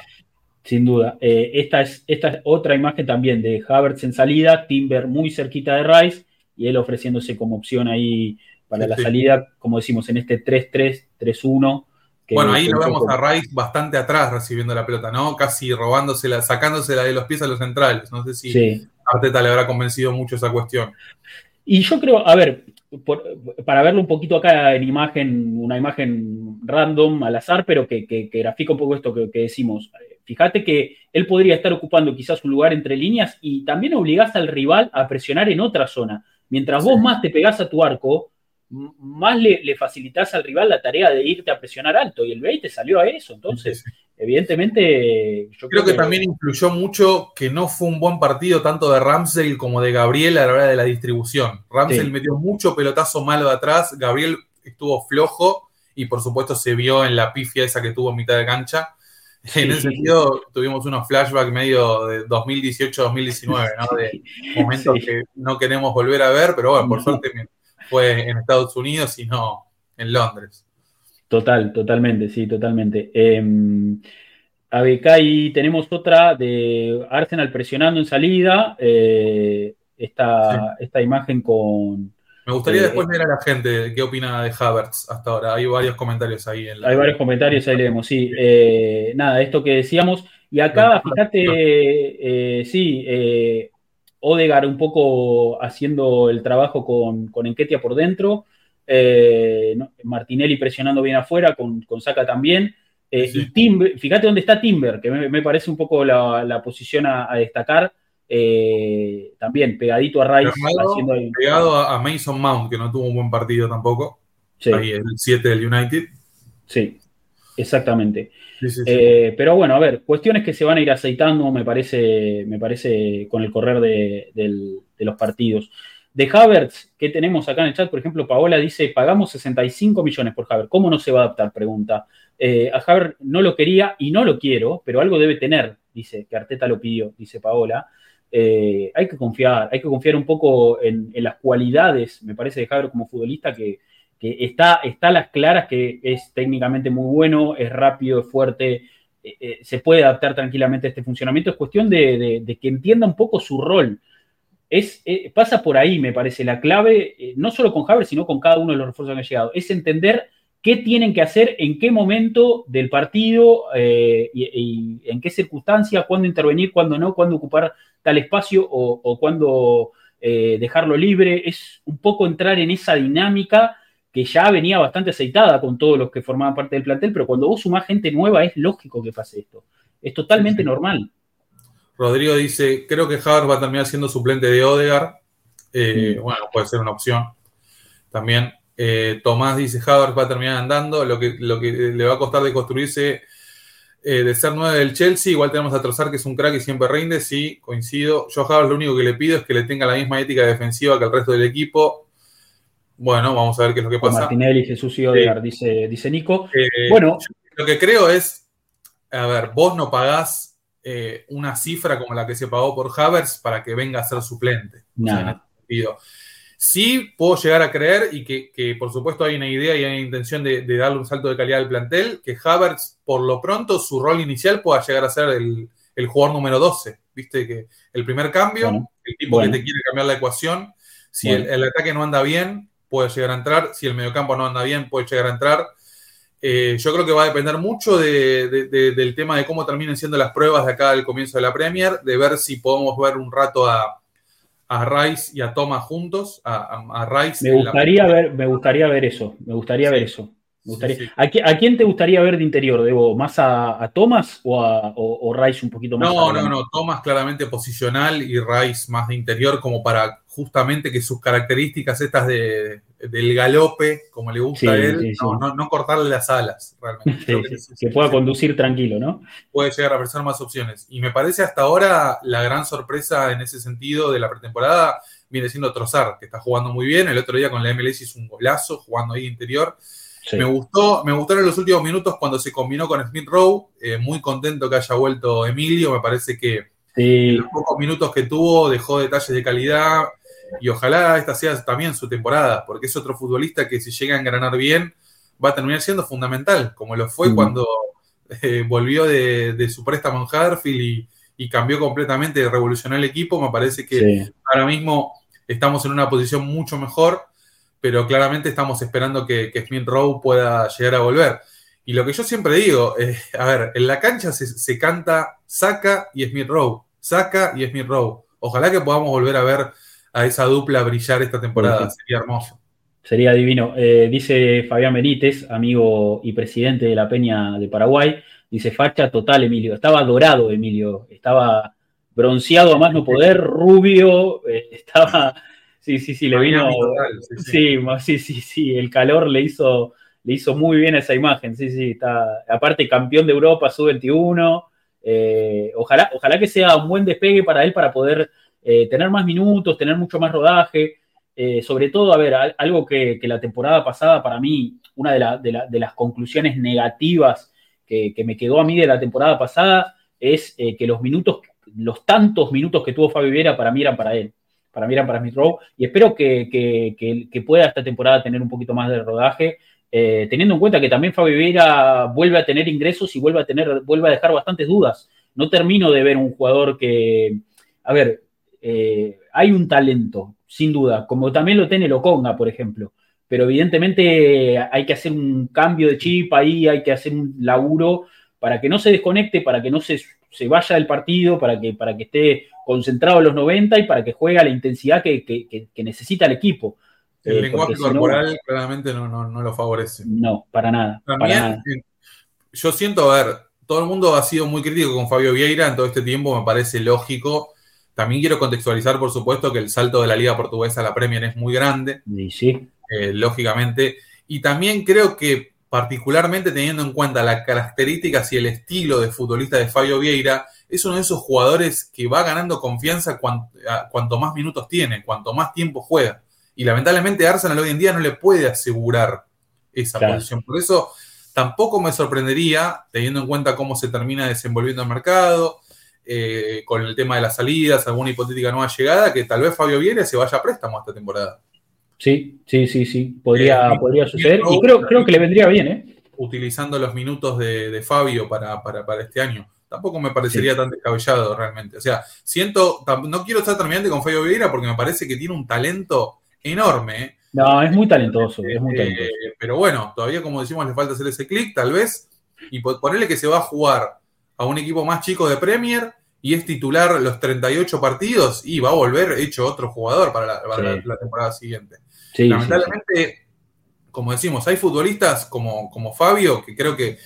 S1: Sin duda. Eh, esta, es, esta otra imagen también de Havertz en salida, Timber muy cerquita de Rice y él ofreciéndose como opción ahí para la salida, como decimos, en este 3-3-3-1.
S2: Bueno, ahí lo vemos a Rice bastante atrás recibiendo la pelota, ¿no? Casi robándosela, sacándosela de los pies a los centrales. No sé si a Arteta le habrá convencido mucho esa cuestión.
S1: Y yo creo, a ver, para verlo un poquito acá en imagen, una imagen random, al azar, pero que, que, grafica un poco esto que, que decimos. Fíjate que él podría estar ocupando quizás un lugar entre líneas y también obligás al rival a presionar en otra zona. Mientras vos más te pegás a tu arco, más le, le, facilitas al rival la tarea de irte a presionar alto. Y el Bay te salió a eso. Entonces, evidentemente.
S2: Yo creo, que, también influyó mucho que no fue un buen partido tanto de Ramsey como de Gabriel a la hora de la distribución. Ramsey metió mucho pelotazo malo de atrás, Gabriel estuvo flojo y por supuesto se vio en la pifia esa que tuvo en mitad de cancha en ese sentido, tuvimos unos flashbacks medio de 2018-2019, ¿no? De momentos que no queremos volver a ver, pero bueno, por suerte fue en Estados Unidos y no en Londres.
S1: Total, totalmente, sí, totalmente. Eh, acá ahí tenemos otra de Arsenal presionando en salida. Eh, esta, esta imagen con,
S2: Me gustaría después leer a la gente qué opina de Havertz hasta ahora. Hay varios comentarios ahí. En
S1: la... Hay varios comentarios, ahí leemos, sí. nada, esto que decíamos. Y acá, fíjate, sí, Odegar un poco haciendo el trabajo con, con Enquetia por dentro. Eh, Martinelli presionando bien afuera, con, con Saca también. Eh, y Timber, fíjate dónde está Timber, que me, parece un poco la, posición a, destacar. Eh, también pegadito a Rice.
S2: Pegado, a, Mason Mount, que no tuvo un buen partido tampoco. Ahí el 7 del United.
S1: Sí, exactamente. pero bueno, a ver, cuestiones que se van a ir aceitando, me parece, me parece con el correr de, de los partidos. De Havertz, que tenemos acá en el chat, por ejemplo, Paola dice, pagamos 65 millones por Havertz. ¿Cómo no se va a adaptar? Pregunta. Eh, a Havertz no lo quería y no lo quiero, pero algo debe tener, dice, que Arteta lo pidió, dice Paola. Eh, hay que confiar, hay que confiar un poco en, las cualidades, me parece, de Havertz como futbolista, que, está, está a las claras, que es técnicamente muy bueno, es rápido, es fuerte, eh, se puede adaptar tranquilamente a este funcionamiento. Es cuestión de, que entienda un poco su rol es, eh, pasa por ahí, me parece, la clave, eh, no solo con Havertz, sino con cada uno de los refuerzos que han llegado, es entender qué tienen que hacer, en qué momento del partido eh, y, en qué circunstancia, cuándo intervenir, cuándo no, cuándo ocupar tal espacio o, cuándo dejarlo libre. Es un poco entrar en esa dinámica que ya venía bastante aceitada con todos los que formaban parte del plantel, pero cuando vos sumás gente nueva es lógico que pase esto. Es totalmente normal.
S2: Rodrigo dice, creo que Havertz va a terminar siendo suplente de Odegar. Eh, bueno, puede ser una opción también. Eh, Tomás dice, Havertz va a terminar andando. Lo que, lo que le va a costar de construirse, eh, de ser nueve del Chelsea. Igual tenemos a Trozar, que es un crack y siempre rinde. Sí, coincido. Yo a Havertz lo único que le pido es que le tenga la misma ética defensiva que el resto del equipo. Bueno, vamos a ver qué es lo que pasa.
S1: Martinelli, Jesús y Odegar, dice, dice Nico. bueno.
S2: Lo que creo es, a ver, vos no pagás eh, una cifra como la que se pagó por Havers para que venga a ser suplente. Sí puedo llegar a creer y que, por supuesto hay una idea y hay una intención de, darle un salto de calidad al plantel, que Havertz por lo pronto su rol inicial pueda llegar a ser el, jugador número 12. Viste que el primer cambio, el tipo que te quiere cambiar la ecuación, si el, el, ataque no anda bien, puede llegar a entrar, si el mediocampo no anda bien, puede llegar a entrar. Eh, yo creo que va a depender mucho del tema de cómo terminen siendo las pruebas de acá al comienzo de la Premier, de ver si podemos ver un rato a, Rice y a Thomas juntos. A, Rice
S1: me gustaría ver, me gustaría ver eso, me gustaría ver eso. ¿A, quién te gustaría ver de interior, Debo? ¿Más a, Thomas o a o, Rice un poquito más?
S2: No, no, no. Thomas claramente posicional y Rice más de interior, como para justamente que sus características estas de, del galope, como le gusta a él, no, cortarle las alas, realmente.
S1: Que, pueda conducir tranquilo, ¿no?
S2: Puede llegar a pensar más opciones. Y me parece hasta ahora la gran sorpresa en ese sentido de la pretemporada viene siendo Trozar, que está jugando muy bien. El otro día con la MLS hizo un golazo jugando ahí interior. Me gustó, me gustaron los últimos minutos cuando se combinó con Smith Rowe. Eh, muy contento que haya vuelto Emilio. Me parece que en los pocos minutos que tuvo dejó detalles de calidad. Y ojalá esta sea también su temporada, porque es otro futbolista que si llega a engranar bien, va a terminar siendo fundamental, como lo fue mm. cuando eh, volvió de, su préstamo en Huddersfield y, cambió completamente, revolucionó el equipo. Me parece que ahora mismo estamos en una posición mucho mejor pero claramente estamos esperando que, Smith Rowe pueda llegar a volver. Y lo que yo siempre digo, a ver, en la cancha se, canta Saca y Smith Rowe, Saca y Smith Rowe. Ojalá que podamos volver a ver a esa dupla brillar esta temporada, sería hermoso.
S1: Sería divino. Eh, dice Fabián Benítez, amigo y presidente de la Peña de Paraguay, dice facha total, Emilio. Estaba dorado, Emilio. Estaba bronceado a más no poder, rubio, eh, estaba Sí, sí, sí, le vino. sí, sí, sí, sí, el calor le hizo, le hizo muy bien esa imagen. Sí, sí, está. Aparte, campeón de Europa, sub-21. Eh, ojalá, ojalá que sea un buen despegue para él para poder eh, tener más minutos, tener mucho más rodaje. Eh, sobre todo, a ver, algo que, la temporada pasada, para mí, una de, las conclusiones negativas que, me quedó a mí de la temporada pasada es que los minutos, los tantos minutos que tuvo Fabio Viera para mí eran para él para mí para Smith Rowe, y espero que, pueda esta temporada tener un poquito más de rodaje, eh, teniendo en cuenta que también Fabio Vieira vuelve a tener ingresos y vuelve a, tener, vuelve a dejar bastantes dudas. No termino de ver un jugador que, a ver, eh, hay un talento sin duda, como también lo tiene Loconga, por ejemplo. Pero evidentemente hay que hacer un cambio de chip ahí, hay que hacer un laburo para que no se desconecte, para que no se, se vaya del partido, para que, para que esté concentrado en los 90 y para que juegue a la intensidad que, necesita el equipo.
S2: El eh, lenguaje corporal claramente no, no, lo favorece.
S1: No, para nada. También,
S2: yo siento, a ver, todo el mundo ha sido muy crítico con Fabio Vieira en todo este tiempo, me parece lógico. También quiero contextualizar, por supuesto, que el salto de la Liga Portuguesa a la Premier es muy grande.
S1: Sí, sí.
S2: Eh, lógicamente. Y también creo que particularmente teniendo en cuenta las características y el estilo de futbolista de Fabio Vieira, es uno de esos jugadores que va ganando confianza cuanto, más minutos tiene, cuanto más tiempo juega. Y lamentablemente Arsenal hoy en día no le puede asegurar esa posición. Por eso tampoco me sorprendería, teniendo en cuenta cómo se termina desenvolviendo el mercado, eh, con el tema de las salidas, alguna hipotética nueva llegada, que tal vez Fabio Vieira se vaya a préstamo esta temporada.
S1: Sí, sí, sí, sí, podría, eh, podría suceder. Y creo, creo que le vendría bien, ¿eh?
S2: Utilizando los minutos de, Fabio para, este año. Tampoco me parecería tan descabellado realmente. O sea, siento, no quiero estar terminante con Fabio Vieira porque me parece que tiene un talento enorme. ¿eh?
S1: No, es muy talentoso, es muy talentoso.
S2: Eh, pero bueno, todavía como decimos le falta hacer ese clic, tal vez, y ponerle que se va a jugar a un equipo más chico de Premier y es titular los 38 partidos y va a volver hecho otro jugador para la temporada siguiente. Lamentablemente, como decimos, hay futbolistas como, como Fabio que creo que,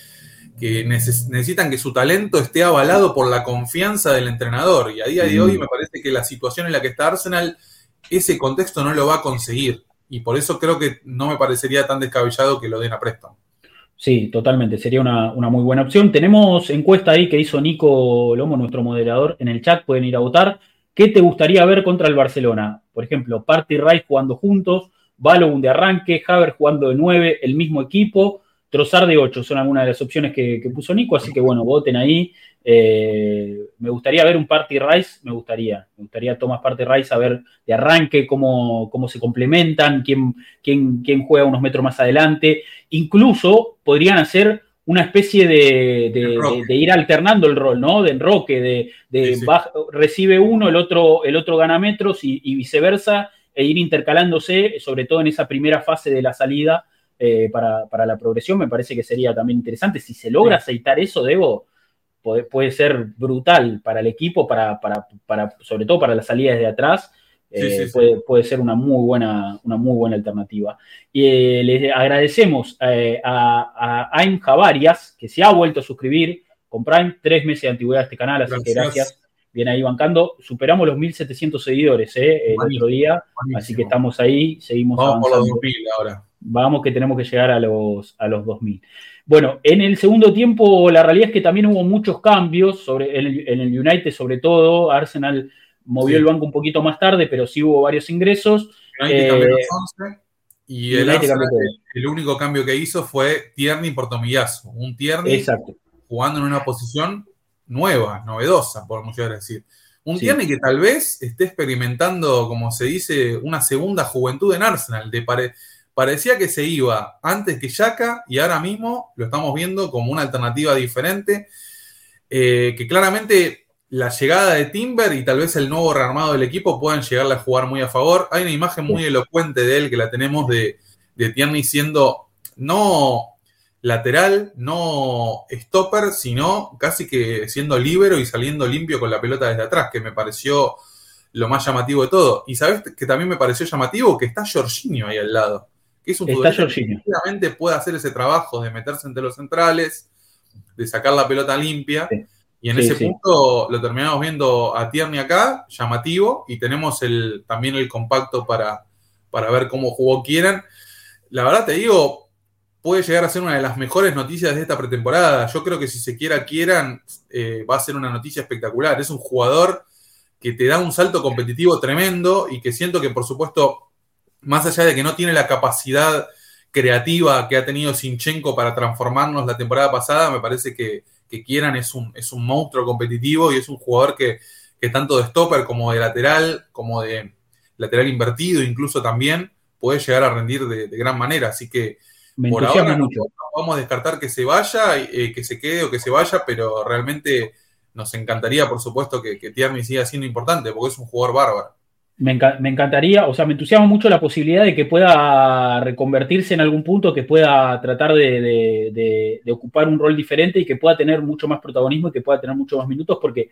S2: necesitan que su talento esté avalado por la confianza del entrenador. Y a día de hoy me parece que la situación en la que está Arsenal, ese contexto no lo va a conseguir. Y por eso creo que no me parecería tan descabellado que lo den a préstamo.
S1: Sí, totalmente, sería una, una, muy buena opción. Tenemos encuesta ahí que hizo Nico Lomo, nuestro moderador, en el chat, pueden ir a votar. ¿Qué te gustaría ver contra el Barcelona? Por ejemplo, Party Rice jugando juntos, Balogun de arranque, Haber jugando de 9, el mismo equipo, Trozar de 8, son algunas de las opciones que, puso Nico, así que bueno, voten ahí. Eh, me gustaría ver un Party Rice, me gustaría, me gustaría Tomás Party Rice a ver de arranque cómo, cómo se complementan, quién, quién, quién juega unos metros más adelante. Incluso podrían hacer una especie de, ir alternando el rol, ¿no? De enroque, de, recibe uno, el otro, el otro gana metros y, viceversa, e ir intercalándose, sobre todo en esa primera fase de la salida eh, para, la progresión, me parece que sería también interesante. Si se logra aceitar eso, Debo, puede, ser brutal para el equipo, para, para, sobre todo para las salidas de atrás. Eh, puede, ser una muy buena, una muy buena alternativa. Y eh, les agradecemos a, a Aim Javarias, que se ha vuelto a suscribir con Prime, tres meses de antigüedad a este canal, así que gracias viene ahí bancando. Superamos los 1700 seguidores ¿eh? el otro día, así que estamos ahí, seguimos
S2: Vamos por los 2000 ahora.
S1: Vamos que tenemos que llegar a los, a los 2000. Bueno, en el segundo tiempo la realidad es que también hubo muchos cambios sobre, en, el, United sobre todo. Arsenal movió el banco un poquito más tarde, pero sí hubo varios ingresos.
S2: Eh, y el, el, único cambio que hizo fue Tierney por Tomillazo. Un Tierney jugando en una posición nueva, novedosa, podemos llegar a decir. Un sí. que tal vez esté experimentando, como se dice, una segunda juventud en Arsenal. De parecía que se iba antes que Yaka y ahora mismo lo estamos viendo como una alternativa diferente. Eh, que claramente la llegada de Timber y tal vez el nuevo rearmado del equipo puedan llegarle a jugar muy a favor. Hay una imagen muy elocuente de él que la tenemos de, de Tierney siendo no lateral, no stopper, sino casi que siendo libero y saliendo limpio con la pelota desde atrás, que me pareció lo más llamativo de todo. Y sabes que también me pareció llamativo que está Jorginho ahí al lado, que es un
S1: futbolista que
S2: puede hacer ese trabajo de meterse entre los centrales, de sacar la pelota limpia. Y en ese punto lo terminamos viendo a Tierney acá, llamativo, y tenemos el, también el compacto para, para ver cómo jugó Quieran. La verdad te digo, puede llegar a ser una de las mejores noticias de esta pretemporada. Yo creo que si se quiera quieran, eh, va a ser una noticia espectacular. Es un jugador que te da un salto competitivo tremendo y que siento que, por supuesto, más allá de que no tiene la capacidad creativa que ha tenido Sinchenko para transformarnos la temporada pasada, me parece que, Quieran es un, es un monstruo competitivo y es un jugador que, tanto de stopper como de lateral, como de lateral invertido incluso también, puede llegar a rendir de gran manera. Así que por ahora no, vamos a descartar que se vaya, eh, que se quede o que se vaya, pero realmente nos encantaría, por supuesto, que, que Tierney siga siendo importante, porque es un jugador bárbaro.
S1: Me, encantaría, o sea, me entusiasma mucho la posibilidad de que pueda reconvertirse en algún punto, que pueda tratar de, ocupar un rol diferente y que pueda tener mucho más protagonismo y que pueda tener mucho más minutos, porque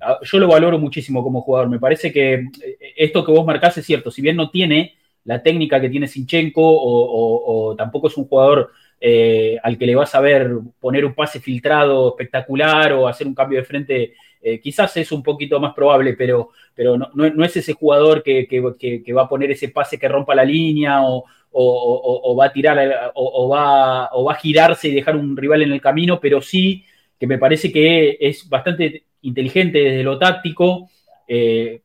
S1: ah, yo lo valoro muchísimo como jugador. Me parece que eh, esto que vos marcás es cierto, si bien no tiene la técnica que tiene Sinchenko o, tampoco es un jugador eh, al que le vas a ver poner un pase filtrado espectacular o hacer un cambio de frente eh, quizás es un poquito más probable, pero, pero no, es ese jugador que, va a poner ese pase que rompa la línea o, va a tirar o, va, va a girarse y dejar un rival en el camino, pero sí que me parece que es bastante inteligente desde lo táctico eh,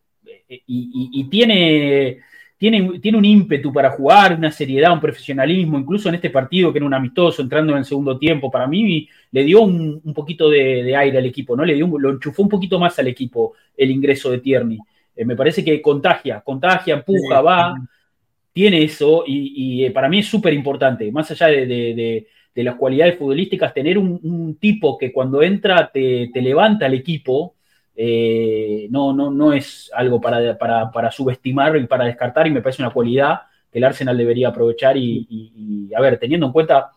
S1: y, tiene tiene, tiene un ímpetu para jugar, una seriedad, un profesionalismo, incluso en este partido que era un amistoso, entrando en el segundo tiempo, para mí le dio un, poquito de, aire al equipo, ¿no? Le dio lo enchufó un poquito más al equipo el ingreso de Tierney. Eh, me parece que contagia, contagia, empuja, va, tiene eso y, eh, para mí es súper importante, más allá de, las cualidades futbolísticas, tener un, tipo que cuando entra te, te levanta al equipo eh, no, no, no es algo para, para, subestimar y para descartar y me parece una cualidad que el Arsenal debería aprovechar y, a ver, teniendo en cuenta,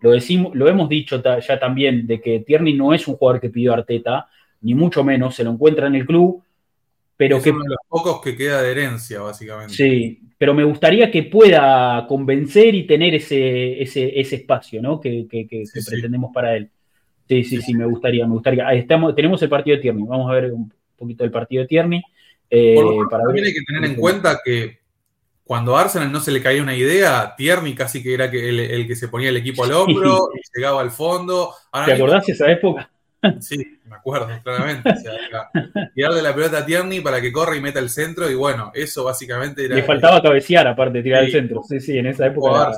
S1: lo, decimos, lo hemos dicho ya también, de que Tierney no es un jugador que pidió Arteta, ni mucho menos, se lo encuentra en el club, pero
S2: es
S1: que...
S2: Uno de los pocos que queda de herencia, básicamente.
S1: Sí, pero me gustaría que pueda convencer y tener ese, ese, espacio ¿no? que, pretendemos para él. Sí, sí, sí, me gustaría, me gustaría. Ahí estamos, tenemos el partido de Tierney. Vamos a ver un poquito del partido de Tierney.
S2: Eh, también hay que tener en cuenta que cuando a Arsenal no se le caía una idea, Tierney casi que era el, que se ponía el equipo al hombro, y llegaba al fondo.
S1: ¿Te acordás de esa época?
S2: Sí, me acuerdo, claramente. tirar de la pelota a Tierney para que corra y meta el centro, y bueno, eso básicamente era.
S1: Le faltaba cabecear aparte de tirar el centro. Sí, sí, en esa época.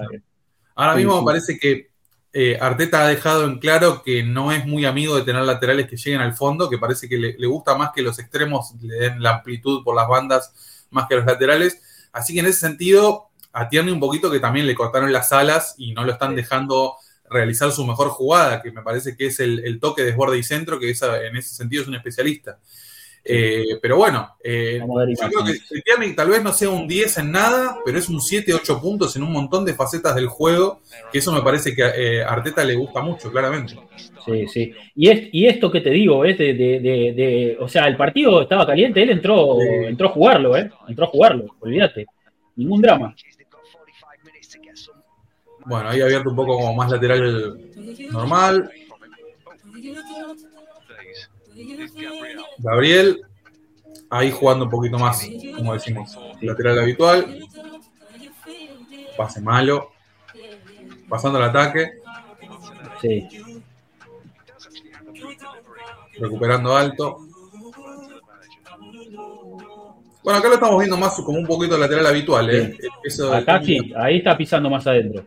S2: Ahora mismo me parece que eh, Arteta ha dejado en claro que no es muy amigo de tener laterales que lleguen al fondo, que parece que le, gusta más que los extremos le den la amplitud por las bandas más que los laterales. Así que en ese sentido, atiende un poquito que también le cortaron las alas y no lo están dejando realizar su mejor jugada, que me parece que es el, toque de desborde y centro, que en ese sentido es un especialista. Eh, pero bueno, eh, yo creo que tal vez no sea un 10 en nada, pero es un 7, 8 puntos en un montón de facetas del juego, que eso me parece que a eh, Arteta le gusta mucho, claramente.
S1: Sí, sí. Y, es, y esto que te digo, es de, o sea, el partido estaba caliente, él entró, entró a jugarlo, ¿eh? Entró a jugarlo, olvídate. Ningún drama.
S2: Bueno, ahí abierto un poco como más lateral normal. Gabriel, ahí jugando un poquito más, como decimos, lateral habitual. Pase malo. Pasando el ataque. Sí. Recuperando alto. Bueno, acá lo estamos viendo más como un poquito lateral habitual. ¿eh?
S1: acá sí, ahí está pisando más adentro.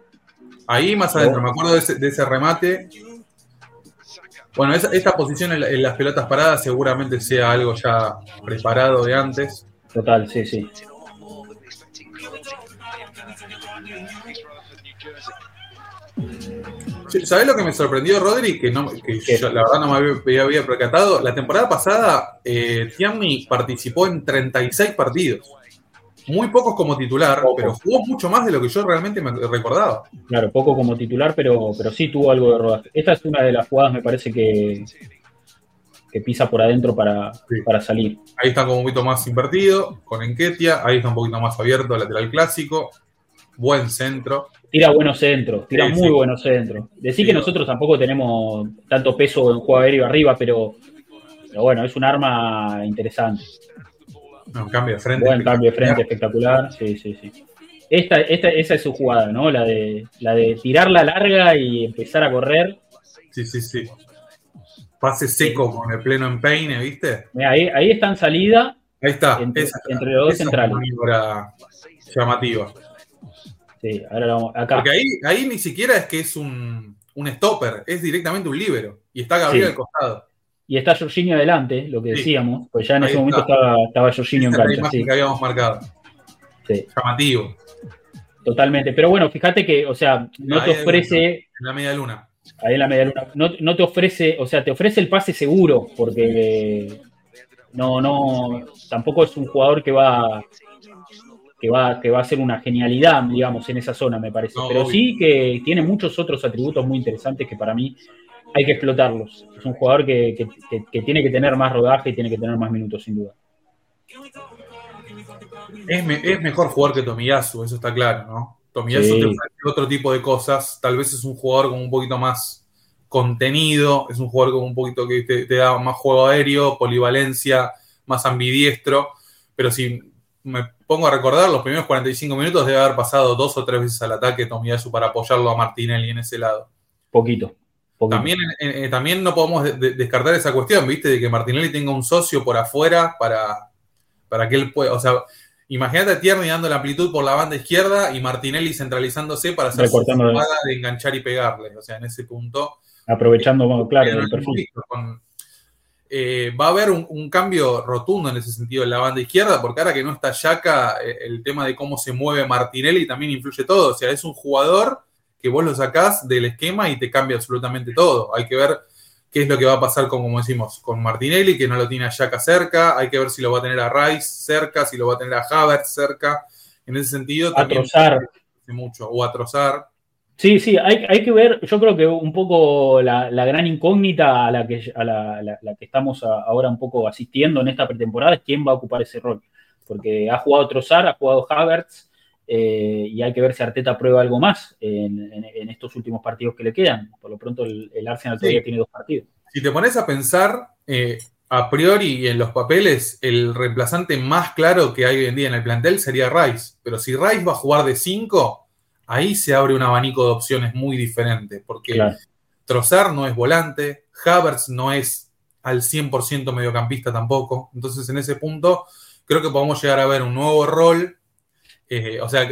S2: Ahí más adentro, me acuerdo de ese, de ese remate bueno, esta posición en, las pelotas paradas seguramente sea algo ya preparado de antes.
S1: Total, sí, sí.
S2: ¿Sabés lo que me sorprendió, Rodri? Que, no, yo, la verdad no me había, percatado. La temporada pasada, eh, Tiamni participó en 36 partidos muy pocos como titular, pero jugó mucho más de lo que yo realmente me recordaba.
S1: Claro, poco como titular, pero, pero sí tuvo algo de rodaje. Esta es una de las jugadas, me parece que, que pisa por adentro para, para salir.
S2: Ahí está como un poquito más invertido, con Enquetia, ahí está un poquito más abierto, lateral clásico, buen centro.
S1: Tira buenos centros, tira muy buenos centros. Decir que nosotros tampoco tenemos tanto peso en juego aéreo arriba, pero, pero bueno, es un arma interesante.
S2: Un cambio de frente.
S1: Buen cambio de frente espectacular. Sí, sí, sí. Esta, esta, esa es su jugada, ¿no? La de, la de tirarla larga y empezar a correr.
S2: Sí, sí, sí. Pase seco con el pleno empeine, ¿viste?
S1: ahí, ahí está en salida.
S2: Ahí está.
S1: Entre, entre los dos centrales.
S2: Es llamativa.
S1: Sí, ahora vamos acá.
S2: Porque ahí, ahí ni siquiera es que es un, un stopper, es directamente un líbero. Y está Gabriel al costado.
S1: Y está Jorginho adelante, lo que decíamos, pues ya en ese momento estaba, estaba Jorginho en cancha.
S2: Sí. que habíamos marcado. Sí. Llamativo.
S1: Totalmente. Pero bueno, fíjate que, o sea, no te ofrece.
S2: En la media luna.
S1: Ahí en la media luna. No, te ofrece, o sea, te ofrece el pase seguro, porque No, no, tampoco es un jugador que va que va, que va a ser una genialidad, digamos, en esa zona, me parece. Pero sí que tiene muchos otros atributos muy interesantes que para mí hay que explotarlos. Es un jugador que, tiene que tener más rodaje y tiene que tener más minutos, sin duda.
S2: Es, mejor jugar que Tomiyasu, eso está claro, ¿no? Tomiyasu te ofrece otro tipo de cosas. Tal vez es un jugador con un poquito más contenido, es un jugador con un poquito que te, da más juego aéreo, polivalencia, más ambidiestro. Pero si me pongo a recordar, los primeros 45 minutos debe haber pasado dos o tres veces al ataque Tomiyasu para apoyarlo a Martinelli en ese lado.
S1: Poquito.
S2: También, eh, también no podemos descartar esa cuestión, ¿viste? De que Martinelli tenga un socio por afuera para, para que él pueda. O sea, imagínate a Tierney dando la amplitud por la banda izquierda y Martinelli centralizándose para hacer su jugada de enganchar y pegarle. O sea, en ese punto.
S1: Aprovechando, claro, el perfil.
S2: Eh, va a haber un, cambio rotundo en ese sentido en la banda izquierda, porque ahora que no está Yaka, eh, el tema de cómo se mueve Martinelli también influye todo. O sea, es un jugador que vos lo sacás del esquema y te cambia absolutamente todo. Hay que ver qué es lo que va a pasar con, como decimos, con Martinelli, que no lo tiene a Yaka cerca, hay que ver si lo va a tener a Rice cerca, si lo va a tener a Havertz cerca. En ese sentido,
S1: a trozar.
S2: mucho, o a trozar.
S1: Sí, sí, hay, que ver, yo creo que un poco la, gran incógnita a la que, a la, que estamos ahora un poco asistiendo en esta pretemporada es quién va a ocupar ese rol. Porque ha jugado Trozar, ha jugado Havertz, eh, y hay que ver si Arteta prueba algo más en, estos últimos partidos que le quedan. Por lo pronto el, Arsenal todavía tiene dos partidos.
S2: Si te pones a pensar, eh, a priori en los papeles, el reemplazante más claro que hay hoy en día en el plantel sería Rice. Pero si Rice va a jugar de 5, ahí se abre un abanico de opciones muy diferente. Porque Trozar no es volante, Havertz no es al 100% mediocampista tampoco. Entonces en ese punto creo que podemos llegar a ver un nuevo rol eh, o sea,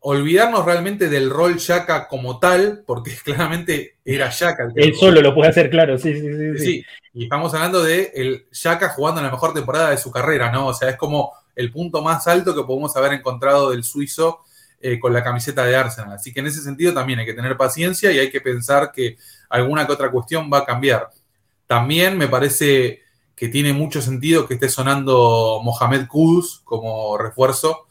S2: olvidarnos realmente del rol Shaka como tal, porque claramente era Shaka
S1: el que Él solo lo puede hacer, claro, sí, sí, sí. sí.
S2: y estamos hablando de el Shaka jugando en la mejor temporada de su carrera, ¿no? O sea, es como el punto más alto que podemos haber encontrado del suizo eh, con la camiseta de Arsenal. Así que en ese sentido también hay que tener paciencia y hay que pensar que alguna que otra cuestión va a cambiar. También me parece que tiene mucho sentido que esté sonando Mohamed Kudus como refuerzo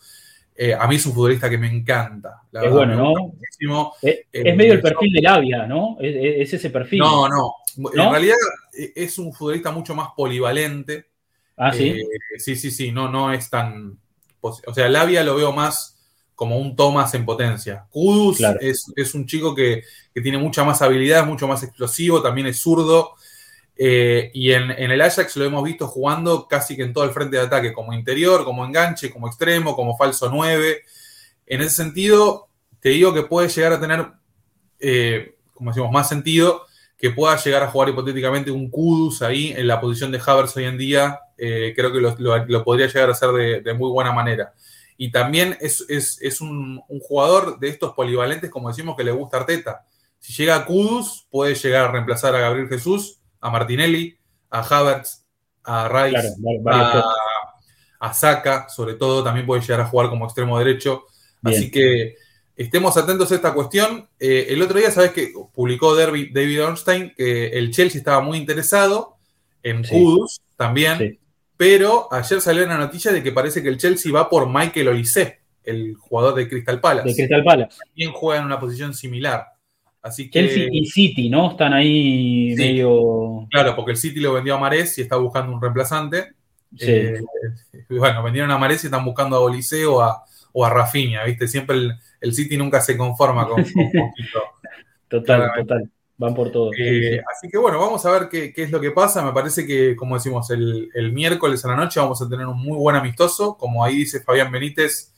S2: eh, a mí es un futbolista que me encanta.
S1: es bueno, ¿no? Es, eh, medio el perfil de Labia, ¿no? Es, ese perfil.
S2: No, no, En realidad eh, es un futbolista mucho más polivalente.
S1: Ah, sí.
S2: sí, sí, sí. No, no es tan. O sea, Labia lo veo más como un Thomas en potencia. Kudus es, un chico que, que, tiene mucha más habilidad, es mucho más explosivo, también es zurdo. Eh, y en, el Ajax lo hemos visto jugando casi que en todo el frente de ataque, como interior, como enganche, como extremo, como falso 9. En ese sentido, te digo que puede llegar a tener, eh, como decimos, más sentido que pueda llegar a jugar hipotéticamente un Kudus ahí en la posición de Havers hoy en día. Eh, creo que lo, podría llegar a hacer de, muy buena manera. Y también es, un, un, jugador de estos polivalentes, como decimos, que le gusta Arteta. Si llega a Kudus, puede llegar a reemplazar a Gabriel Jesús a Martinelli, a Havertz, a Rice, a, Saka, sobre todo, también puede llegar a jugar como extremo derecho. Así que estemos atentos a esta cuestión. Eh, el otro día, sabes que publicó David Ornstein que el Chelsea estaba muy interesado en Kudus también, pero ayer salió una noticia de que parece que el Chelsea va por Michael Olise, el jugador de Crystal Palace.
S1: De Crystal Palace.
S2: También juega en una posición similar.
S1: Chelsea y City, ¿no? Están ahí medio.
S2: Claro, porque el City lo vendió a Marés y está buscando un reemplazante. Eh, bueno, vendieron a Marés y están buscando a Oliseo o a, o a Rafinha, ¿viste? Siempre el, City nunca se conforma con,
S1: Total, total. Van por todo.
S2: Eh, así que bueno, vamos a ver qué, es lo que pasa. Me parece que, como decimos, el, el, miércoles a la noche vamos a tener un muy buen amistoso. Como ahí dice Fabián Benítez,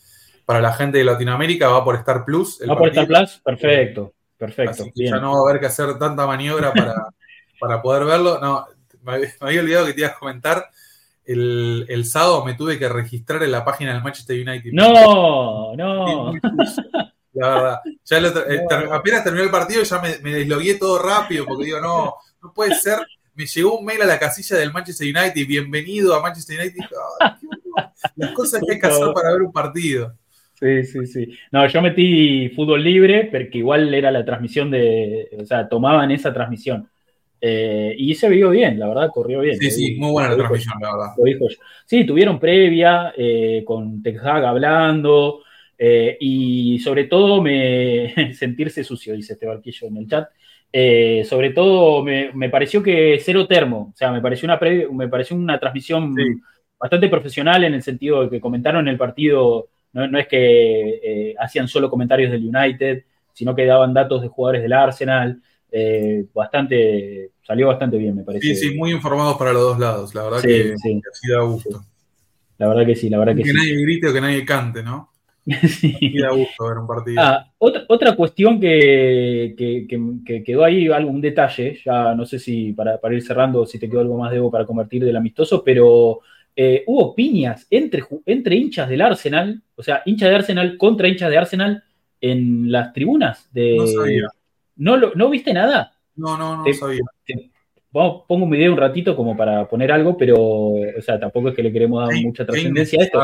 S2: para la gente de Latinoamérica va por Star Plus.
S1: Va por Star Plus, perfecto. Perfecto.
S2: ya no va a haber que hacer tanta maniobra para, poder verlo. No, me, había olvidado que te ibas a comentar. El, sábado me tuve que registrar en la página del Manchester United.
S1: No, no.
S2: La verdad. Eh, apenas terminó el partido ya me, me, deslogué todo rápido porque digo, no, no puede ser. Me llegó un mail a la casilla del Manchester United, bienvenido a Manchester United. las cosas que hay que hacer para ver un partido.
S1: Sí, sí, sí. No, yo metí fútbol libre porque igual era la transmisión de, o sea, tomaban esa transmisión. Eh, y se vio bien, la verdad, corrió bien.
S2: Sí, sí, muy buena la transmisión, la verdad.
S1: Sí, tuvieron previa eh, con Texag hablando eh, y sobre todo me sentirse sucio, dice este barquillo en el chat. sobre todo me, pareció que cero termo, o sea, me pareció una, me pareció una transmisión bastante profesional en el sentido de que comentaron el partido, no, no es que hacían solo comentarios del United, sino que daban datos de jugadores del Arsenal. Eh, bastante, salió bastante bien, me parece.
S2: Sí, sí, muy informados para los dos lados, la verdad que, sí. da gusto.
S1: La verdad que sí, la verdad que,
S2: que nadie grite o que nadie cante, ¿no? sí. da gusto ver un partido.
S1: Ah, otra, otra cuestión que, que, quedó ahí, algún detalle, ya no sé si para, ir cerrando, si te quedó algo más debo para convertir del amistoso, pero eh, hubo piñas entre, entre hinchas del Arsenal, o sea, hinchas de Arsenal contra hinchas de Arsenal en las tribunas de,
S2: no sabía.
S1: ¿No, ¿No viste nada?
S2: No, no, no sabía.
S1: pongo un video un ratito como para poner algo, pero, o sea, tampoco es que le queremos dar mucha trascendencia a esto.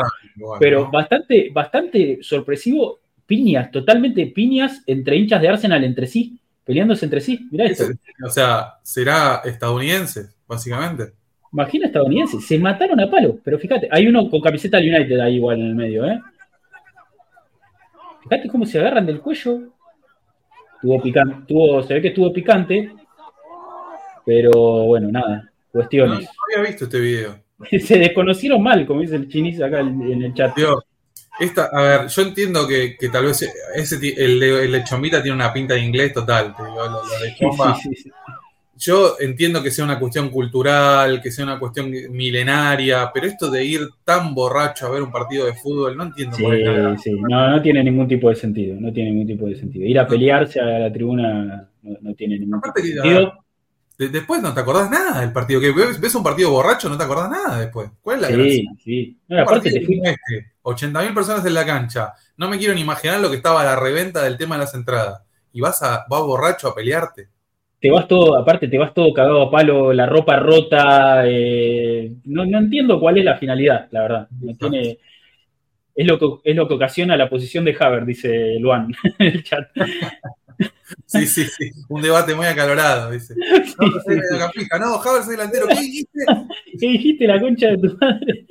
S1: pero bastante, bastante sorpresivo, piñas, totalmente piñas entre hinchas de Arsenal entre sí, peleándose entre sí. Mirá esto.
S2: O sea, será estadounidense, básicamente.
S1: Imagina estadounidense, se mataron a palo, pero fíjate, hay uno con camiseta United ahí igual en el medio, ¿eh? Fíjate cómo se agarran del cuello, Tuvo picante, tuvo, se ve que estuvo picante, pero bueno, nada, cuestiones.
S2: No, había visto este video.
S1: se desconocieron mal, como dice el chinis acá en el chat.
S2: esta, a ver, yo entiendo que, que tal vez ese, el, el, de Chombita tiene una pinta de inglés total. lo, de Chomba, sí, sí, yo entiendo que sea una cuestión cultural, que sea una cuestión milenaria, pero esto de ir tan borracho a ver un partido de fútbol, no entiendo
S1: por qué. Sí, no, no tiene ningún tipo de sentido, no tiene ningún tipo de sentido. Ir a pelearse a la tribuna no, tiene ningún tipo de sentido.
S2: después no te acordás nada del partido, que ves, un partido borracho, no te acordás nada después. ¿Cuál es la
S1: sí, Sí, no, aparte te fui...
S2: este, 80.000 personas en la cancha, no me quiero ni imaginar lo que estaba a la reventa del tema de las entradas. Y vas, a, vas borracho a pelearte
S1: te vas todo, aparte te vas todo cagado a palo, la ropa rota, eh, no, entiendo cuál es la finalidad, la verdad. tiene, es, lo que, es lo que ocasiona la posición de Haber, dice Luan en el chat.
S2: Sí, sí, sí, un debate muy acalorado, dice. No, sí, sí, no Haber delantero, ¿qué dijiste?
S1: ¿Qué dijiste la concha de tu madre?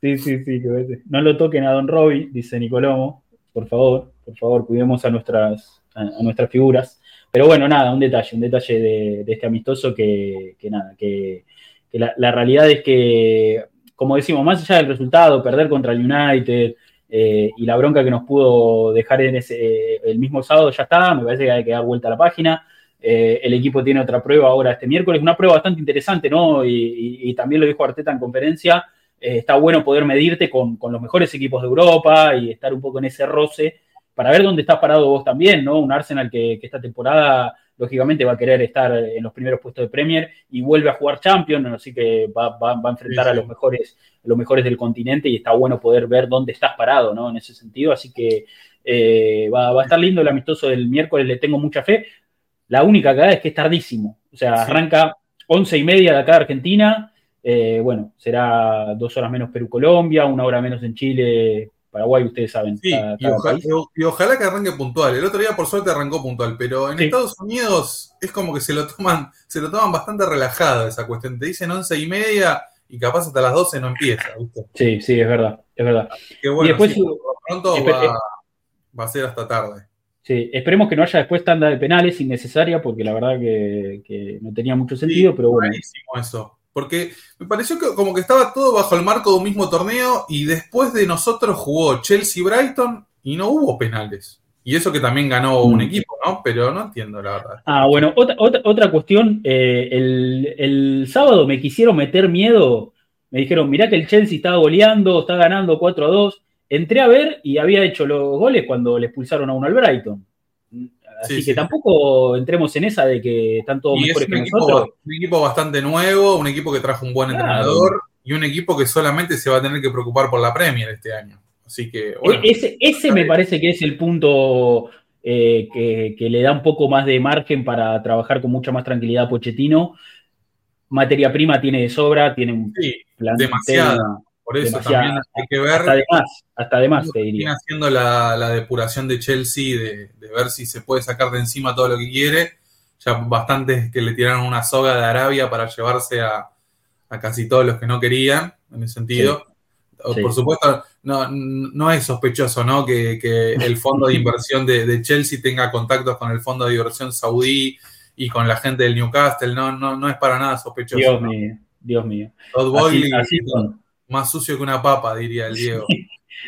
S1: Sí, sí, sí, no lo toquen a Don Robbie, dice Nicolomo, por favor, por favor, cuidemos a nuestras, a nuestras figuras. Pero bueno, nada, un detalle, un detalle de, este amistoso que, nada, que, la, realidad es que, como decimos, más allá del resultado, perder contra el United eh, y la bronca que nos pudo dejar en ese, el mismo sábado ya está, me parece que hay que dar vuelta a la página. Eh, el equipo tiene otra prueba ahora este miércoles, una prueba bastante interesante, ¿no? Y, también lo dijo Arteta en conferencia, eh, está bueno poder medirte con, con, los mejores equipos de Europa y estar un poco en ese roce para ver dónde estás parado vos también, ¿no? Un Arsenal que, esta temporada lógicamente va a querer estar en los primeros puestos de Premier y vuelve a jugar Champions, así que va, a enfrentar a los mejores, los mejores del continente y está bueno poder ver dónde estás parado, ¿no? En ese sentido, así que eh, va, a estar lindo el amistoso del miércoles, le tengo mucha fe. La única cagada es que es tardísimo, o sea, arranca once y media de acá de Argentina, eh, bueno, será dos horas menos Perú-Colombia, una hora menos en Chile, Paraguay, ustedes saben.
S2: Sí, y, ojalá, que arranque puntual. El otro día, por suerte, arrancó puntual, pero en Estados Unidos es como que se lo toman, se lo toman bastante relajado esa cuestión. Te dicen once y media y capaz hasta las 12 no empieza,
S1: Sí, sí, es verdad, es verdad.
S2: y después, pronto va, a ser hasta tarde.
S1: Sí, esperemos que no haya después tanda de penales innecesaria, porque la verdad que, no tenía mucho sentido, pero bueno.
S2: Buenísimo eso. Porque me pareció que como que estaba todo bajo el marco de un mismo torneo y después de nosotros jugó Chelsea-Brighton y no hubo penales. Y eso que también ganó un mm. equipo, ¿no? Pero no entiendo la verdad.
S1: Ah, bueno, otra, otra, cuestión. Eh, el, sábado me quisieron meter miedo. Me dijeron, mirá que el Chelsea estaba goleando, está ganando 4 a 2. Entré a ver y había hecho los goles cuando le expulsaron a uno al Brighton. Así que tampoco entremos en esa de que están todos mejores que nosotros.
S2: Un equipo bastante nuevo, un equipo que trajo un buen entrenador y un equipo que solamente se va a tener que preocupar por la Premier este año. Así que.
S1: E-, ese, ese me parece que es el punto eh, que, le da un poco más de margen para trabajar con mucha más tranquilidad a Pochettino. Materia prima tiene de sobra, tiene un
S2: sí, demasiada. Por eso también hay que ver.
S1: Hasta de más, hasta de más te diría.
S2: haciendo la, depuración de Chelsea, de, ver si se puede sacar de encima todo lo que quiere. ya bastantes que le tiraron una soga de Arabia para llevarse a, casi todos los que no querían, en ese sentido. Por supuesto, no, no es sospechoso ¿no? Que, el fondo de inversión de, Chelsea tenga contactos con el fondo de inversión saudí y con la gente del Newcastle. No, no, no es para nada sospechoso.
S1: Dios mío, Dios mío.
S2: Más sucio que una papa, diría el Diego.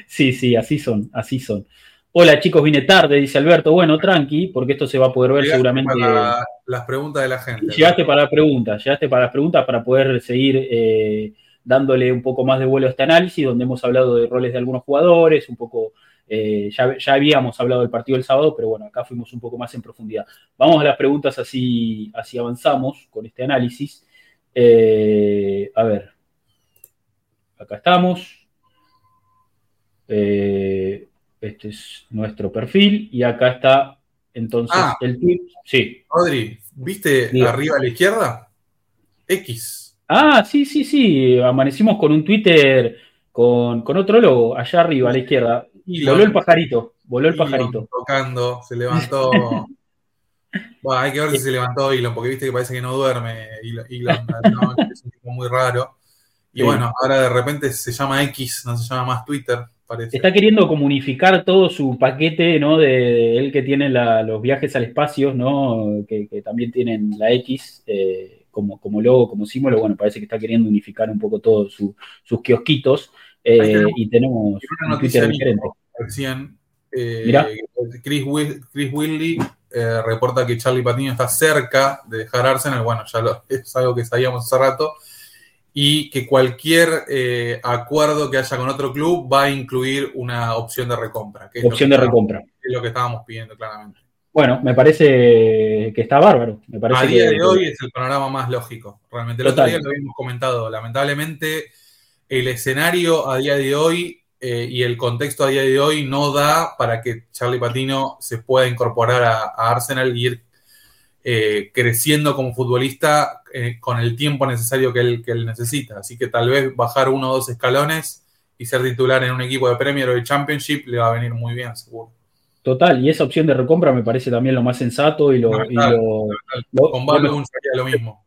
S1: Sí, sí, así son, así son. Hola chicos, vine tarde, dice Alberto. Bueno, tranqui, porque esto se va a poder ver seguramente.
S2: Para las preguntas de la gente.
S1: Llegaste para las preguntas, llegaste para las preguntas para poder seguir eh, dándole un poco más de vuelo a este análisis, donde hemos hablado de roles de algunos jugadores, un poco, eh, ya, habíamos hablado del partido del sábado, pero bueno, acá fuimos un poco más en profundidad. Vamos a las preguntas así, así avanzamos con este análisis. Eh, a ver, acá estamos. Eh, este es nuestro perfil y acá está entonces ah. el tweet. Sí.
S2: Rodri, ¿viste arriba a la izquierda? X.
S1: Ah, sí, sí, sí. Amanecimos con un Twitter con, otro logo allá arriba a la izquierda. Y voló el pajarito. Voló el pajarito.
S2: Tocando, se levantó. bueno, hay que ver si se levantó Elon, porque viste que parece que no duerme Elon, es un tipo muy raro. Y bueno, ahora de repente se llama X, no se llama más Twitter.
S1: Está queriendo comunicar todo su paquete, ¿no? De él que tiene los viajes al espacio, ¿no? Que, también tienen la X eh, como, como logo, como símbolo. Bueno, parece que está queriendo unificar un poco todos sus kiosquitos. Eh, y tenemos
S2: una noticia diferente. Recién, eh, Chris, Chris Willy reporta que Charlie Patino está cerca de dejar Arsenal. Bueno, ya es algo que sabíamos hace rato y que cualquier eh, acuerdo que haya con otro club va a incluir una opción de recompra.
S1: Que opción de recompra.
S2: Es lo que estábamos pidiendo claramente.
S1: Bueno, me parece que está bárbaro. Me parece
S2: a día de hoy es el panorama más lógico. Realmente, el otro día lo habíamos comentado. Lamentablemente, el escenario a día de hoy eh, y el contexto a día de hoy no da para que Charlie Patino se pueda incorporar a, a Arsenal y ir eh, creciendo como futbolista eh, con el tiempo necesario que él, que él necesita. Así que tal vez bajar uno o dos escalones y ser titular en un equipo de Premier o de Championship le va a venir muy bien, seguro.
S1: Total, y esa opción de recompra me parece también lo más sensato y lo,
S2: mismo.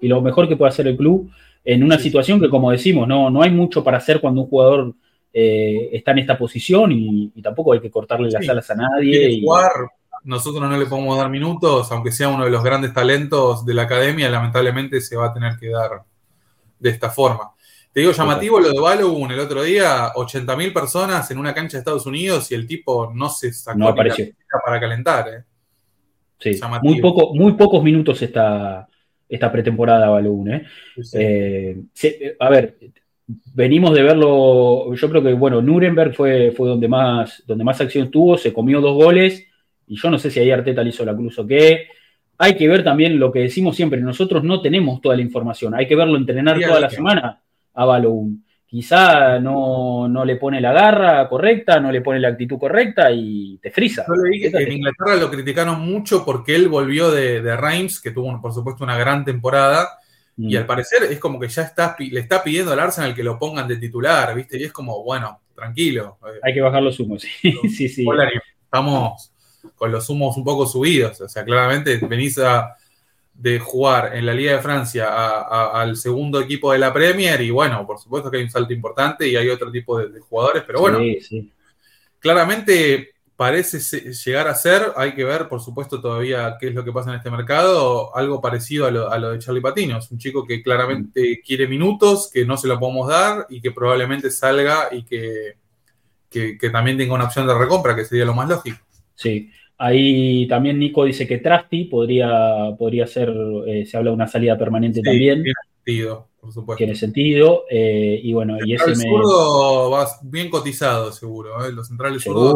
S1: Y lo mejor que puede hacer el club en una situación que, como decimos, no, no hay mucho para hacer cuando un jugador eh, está en esta posición y, tampoco hay que cortarle las alas a nadie. Y,
S2: nosotros no le podemos dar minutos, aunque sea uno de los grandes talentos de la academia, lamentablemente se va a tener que dar de esta forma. Te digo llamativo lo de Balogun el otro día, 80.000 personas en una cancha de Estados Unidos y el tipo no se sacó
S1: no
S2: para calentar. ¿eh?
S1: Sí, muy, poco, muy pocos minutos esta, esta pretemporada Balogun. ¿eh? Eh, a ver, venimos de verlo, yo creo que, bueno, Nuremberg fue, fue donde, más, donde más acción tuvo, se comió dos goles y yo no sé si ahí Arteta le hizo la cruz o qué. Hay que ver también lo que decimos siempre, nosotros no tenemos toda la información, hay que verlo entrenar toda la semana a Balogun. Quizá no, le pone la garra correcta, no le pone la actitud correcta y te frisa.
S2: Yo le dije que en Inglaterra lo criticaron mucho porque él volvió de, de Reims, que tuvo por supuesto una gran temporada, y mm. al parecer es como que ya está, le está pidiendo al Arsenal que lo pongan de titular, ¿viste? Y es como, bueno, tranquilo.
S1: Hay que bajar los humos, sí, sí, sí.
S2: Estamos con los humos un poco subidos. O sea, claramente venís a, de jugar en la Liga de Francia al segundo equipo de la Premier y bueno, por supuesto que hay un salto importante y hay otro tipo de, jugadores, pero bueno, claramente parece llegar a ser, hay que ver por supuesto todavía qué es lo que pasa en este mercado, algo parecido a lo, de Charlie Patino, es un chico que claramente quiere minutos, que no se lo podemos dar y que probablemente salga y que, que también tenga una opción de recompra, que sería lo más lógico.
S1: Sí, ahí también Nico dice que Trasti podría, podría ser, eh, se habla de una salida permanente también.
S2: Tiene sentido, por supuesto.
S1: Tiene sentido, eh, y bueno, y ese
S2: el zurdo va bien cotizado, seguro, ¿eh? los centrales zurdos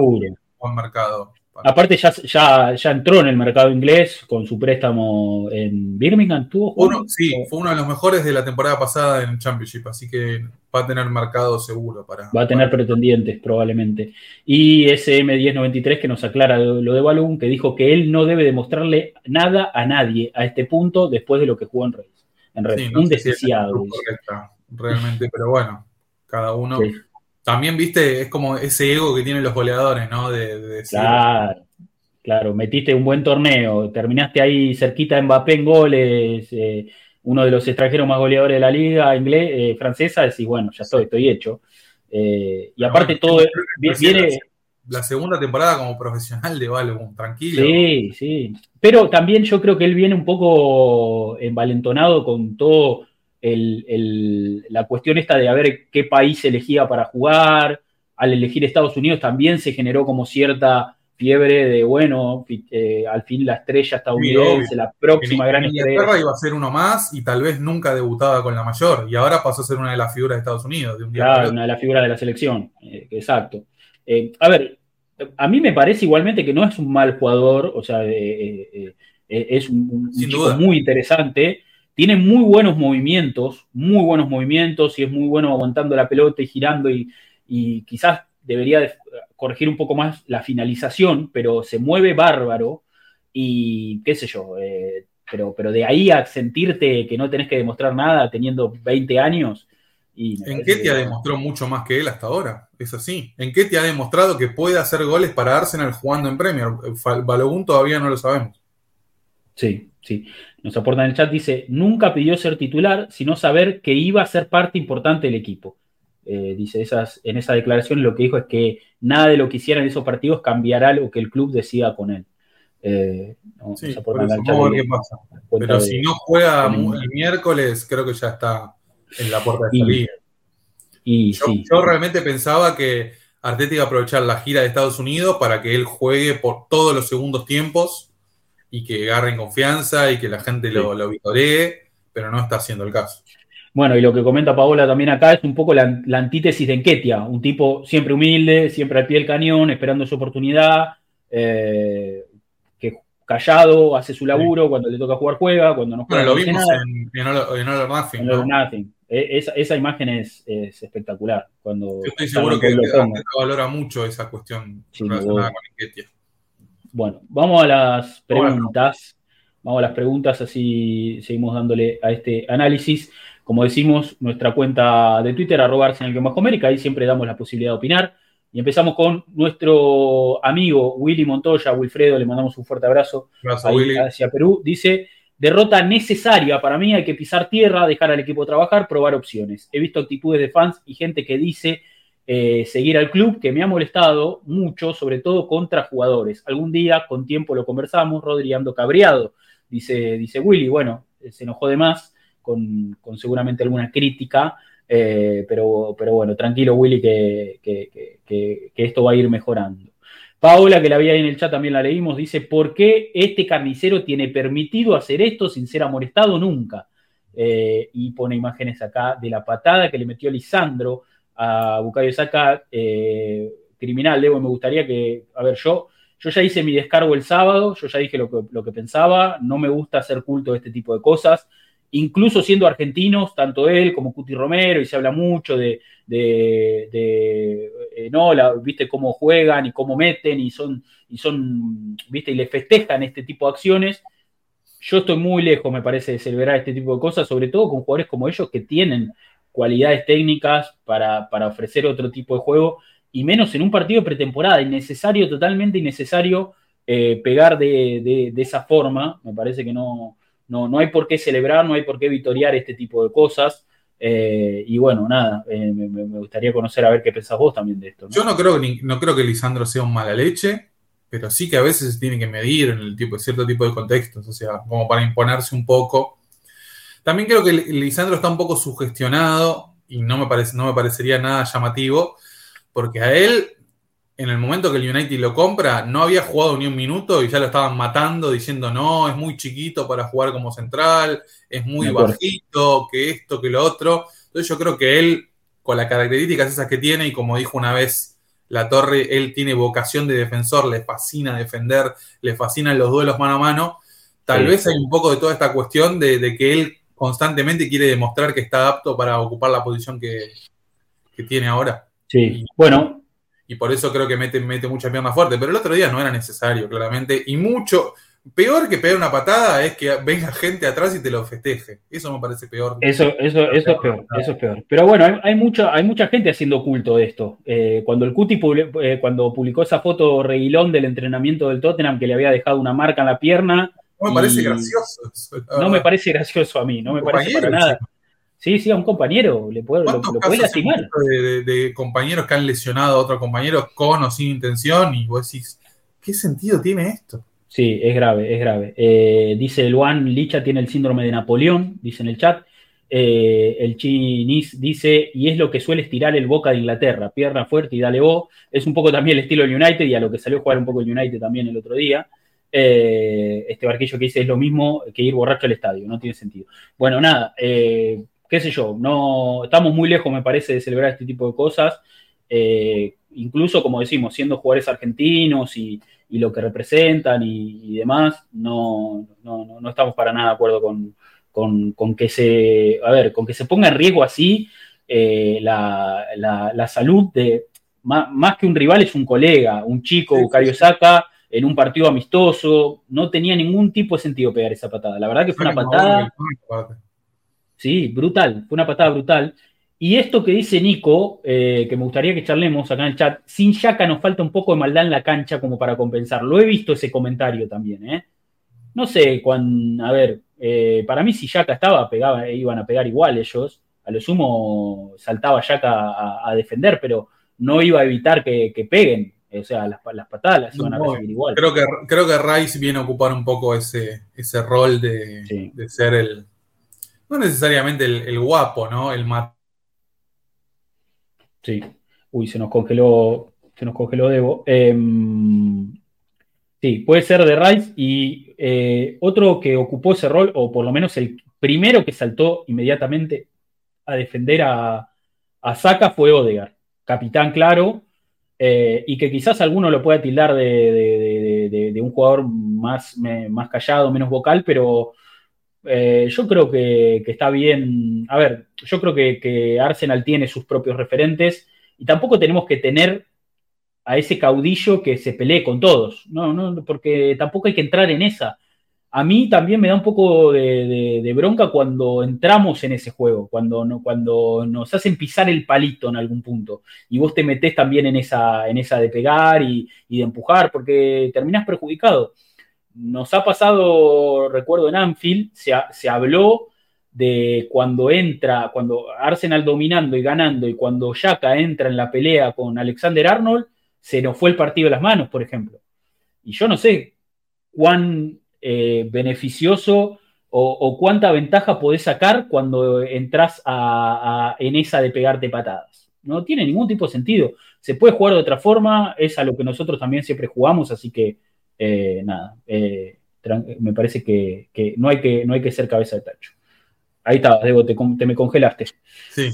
S2: han marcado.
S1: Aparte ya, ya, ya, entró en el mercado inglés con su préstamo en Birmingham, ¿tuvo
S2: uno, Sí, fue uno de los mejores de la temporada pasada en Championship, así que va a tener mercado seguro para...
S1: Va a tener pretendientes probablemente. Y SM1093 que nos aclara lo de Balloon, que dijo que él no debe demostrarle nada a nadie a este punto después de lo que jugó en Reyes. En Reyes, un deseado.
S2: realmente, pero bueno, cada uno también, viste, es como ese ego que tienen los goleadores, ¿no? De,
S1: claro. Claro, metiste un buen torneo, terminaste ahí cerquita de Mbappé en goles, eh, uno de los extranjeros más goleadores de la liga inglés, eh, francesa, decís, bueno, ya estoy, estoy hecho. Eh, y aparte todo viene...
S2: La segunda temporada como profesional de Balogun, tranquilo.
S1: Sí, sí. Pero también yo creo que él viene un poco envalentonado con todo la cuestión esta de a ver qué país elegía para jugar. Al elegir Estados Unidos también se generó como cierta fiebre de, bueno, eh, al fin la estrella estadounidense, la próxima gran estrella.
S2: iba a ser uno más y tal vez nunca debutaba con la mayor, y ahora pasó a ser una de las figuras de Estados Unidos. De un
S1: claro, una de las figuras de la selección, eh, exacto. Eh, a ver, a mí me parece igualmente que no es un mal jugador, o sea, es un, chico muy interesante, tiene muy buenos movimientos, muy buenos movimientos, y es muy bueno aguantando la pelota y girando, y, y quizás debería corregir un poco más la finalización, pero se mueve bárbaro y qué sé yo, eh, pero, pero de ahí a sentirte que no tenés que demostrar nada teniendo 20 años.
S2: Y ¿En qué te ha demostrado mucho más que él hasta ahora? Es así. ¿En qué te ha demostrado que puede hacer goles para Arsenal jugando en Premier? Balogun todavía no lo sabemos.
S1: Sí, sí. Nos aporta en el chat, dice, nunca pidió ser titular, sino saber que iba a ser parte importante del equipo. Eh, dice, esas, en esa declaración lo que dijo es que nada de lo que hiciera en esos partidos cambiará lo que el club decida con él.
S2: Eh, Pero si no juega el miércoles, creo que ya está en la puerta de salida. Y, yo, realmente pensaba que Arteta iba a aprovechar la gira de Estados Unidos para que él juegue por todos los segundos tiempos y que agarre en confianza y que la gente lo, lo vitoree, pero no está haciendo el caso.
S1: Bueno, y lo que comenta Paola también acá es un poco la, antítesis de Enquetia, un tipo siempre humilde, siempre al pie del cañón, esperando su oportunidad, eh, que callado, hace su laburo, cuando le toca jugar juega, cuando no juega.
S2: Bueno, lo vimos en, en, All, Nothing.
S1: Nothing. Esa, imagen es, espectacular. Cuando
S2: Yo estoy seguro que, que valora mucho esa cuestión relacionada con Enquetia.
S1: Bueno, vamos a las preguntas. Vamos a las preguntas, así seguimos dándole a este análisis. Como decimos, nuestra cuenta de Twitter, arroba en el que ahí siempre damos la posibilidad de opinar. Y empezamos con nuestro amigo Willy Montoya, Wilfredo, le mandamos un fuerte abrazo hacia Perú. Dice, derrota necesaria, para mí hay que pisar tierra, dejar al equipo trabajar, probar opciones. He visto actitudes de fans y gente que dice eh, seguir al club, que me ha molestado mucho, sobre todo contra jugadores. Algún día, con tiempo, lo conversamos, Rodri ando cabreado, dice, dice Willy. Bueno, se enojó de más con, seguramente alguna crítica, eh, pero, pero bueno, tranquilo Willy que, que, esto va a ir mejorando. Paola, que la había ahí en el chat, también la leímos, dice, ¿por qué este carnicero tiene permitido hacer esto sin ser amolestado nunca? Eh, y pone imágenes acá de la patada que le metió Lisandro a Bucayo Saca, eh, criminal, Debo, me gustaría que, a ver, yo, yo ya hice mi descargo el sábado, yo ya dije lo que, lo que pensaba, no me gusta hacer culto de este tipo de cosas, incluso siendo argentinos, tanto él como Cuti Romero, y se habla mucho de, de, eh, no, viste cómo juegan y cómo meten y son, y son, viste, y le festejan este tipo de acciones. Yo estoy muy lejos, me parece, de celebrar este tipo de cosas, sobre todo con jugadores como ellos que tienen cualidades técnicas para, ofrecer otro tipo de juego, y menos en un partido de pretemporada, innecesario, totalmente innecesario eh, pegar de, de esa forma, me parece que no, no, no hay por qué celebrar, no hay por qué vitoriar este tipo de cosas. Eh, y bueno, nada, eh, me, gustaría conocer a ver qué pensás vos también de esto.
S2: Yo no creo, no creo que Lisandro sea un mala leche, pero sí que a veces se tiene que medir en el tipo, cierto tipo de contextos, o sea, como para imponerse un poco. También creo que Lisandro está un poco sugestionado y no me, parece, no me parecería nada llamativo, porque a él en el momento que el United lo compra, no había jugado ni un minuto y ya lo estaban matando diciendo, no, es muy chiquito para jugar como central, es muy bajito, que esto, que lo otro. Entonces yo creo que él, con las características esas que tiene, y como dijo una vez la torre, él tiene vocación de defensor, le fascina defender, le fascinan los duelos mano a mano. Tal vez hay un poco de toda esta cuestión de, que él constantemente quiere demostrar que está apto para ocupar la posición que, que tiene ahora.
S1: Sí, bueno,
S2: y por eso creo que mete, mete mucha pierna fuerte. Pero el otro día no era necesario, claramente. Y mucho, peor que pegar una patada es que venga gente atrás y te lo festeje. Eso me parece peor.
S1: Eso, eso, eso es peor, eso es peor. Pero bueno, hay, mucha, hay mucha gente haciendo culto de esto. Eh, cuando el Cuti eh, cuando publicó esa foto reguilón del entrenamiento del Tottenham que le había dejado una marca en la pierna.
S2: No me parece gracioso.
S1: no me parece gracioso a mí, no me parece para nada. Sí, sí, a un compañero le puede, lo, puede lastimar.
S2: De, de, compañeros que han lesionado a otro compañero con o sin intención y vos decís, ¿qué sentido tiene esto?
S1: Sí, es grave, es grave. Eh, dice Luan Licha tiene el síndrome de Napoleón, dice en el chat. Eh, el Chinis dice, y es lo que suele estirar el Boca de Inglaterra, pierna fuerte y dale vos. Es un poco también el estilo del United y a lo que salió a jugar un poco el United también el otro día. Eh, este barquillo que dice es lo mismo que ir borracho al estadio, no tiene sentido. Bueno, nada, qué sé yo, no estamos muy lejos, me parece, de celebrar este tipo de cosas. incluso, como decimos, siendo jugadores argentinos y, y lo que representan y, demás, no, no, no, estamos para nada de acuerdo con, que se, a ver, con que se ponga en riesgo así eh, la, salud de, más, que un rival es un colega, un chico, Bucario Saca, en un partido amistoso, no tenía ningún tipo de sentido pegar esa patada. La verdad que fue una patada... Sí, brutal, fue una patada brutal. Y esto que dice Nico, eh, que me gustaría que charlemos acá en el chat, sin Yaka nos falta un poco de maldad en la cancha como para compensar. Lo he visto ese comentario también, ¿eh? No sé, cuando, a ver, eh, para mí si Yaka estaba, pegaba, iban a pegar igual ellos. A lo sumo saltaba Yaka a, defender, pero no iba a evitar que, peguen. O sea, las, patadas las iban a recibir igual.
S2: Creo que, creo que Rice viene a ocupar un poco ese, ese rol de, ser el, no necesariamente el, guapo, ¿no? El más
S1: Sí. Uy, se nos congeló, se nos congeló Debo. Em, sí, puede ser de Rice y eh, otro que ocupó ese rol, o por lo menos el primero que saltó inmediatamente a defender a, a Saka fue Odegar, capitán claro, eh, y que quizás alguno lo pueda tildar de, un jugador más, más callado, menos vocal, pero eh, yo creo que, está bien. A ver, yo creo que, Arsenal tiene sus propios referentes y tampoco tenemos que tener a ese caudillo que se pelee con todos, no, no, porque tampoco hay que entrar en esa. A mí también me da un poco de, bronca cuando entramos en ese juego, cuando, cuando nos hacen pisar el palito en algún punto y vos te metés también en esa, en esa de pegar y, de empujar, porque terminás perjudicado nos ha pasado, recuerdo en Anfield, se, habló de cuando entra, cuando Arsenal dominando y ganando y cuando Yaka entra en la pelea con Alexander Arnold, se nos fue el partido de las manos, por ejemplo. Y yo no sé cuán eh, beneficioso o, cuánta ventaja podés sacar cuando entras en esa de pegarte patadas. No tiene ningún tipo de sentido. Se puede jugar de otra forma, es a lo que nosotros también siempre jugamos, así que eh, nada, eh, me parece que, no hay que no hay que ser cabeza de tacho. Ahí está, Debo, te, me congelaste.
S2: Sí.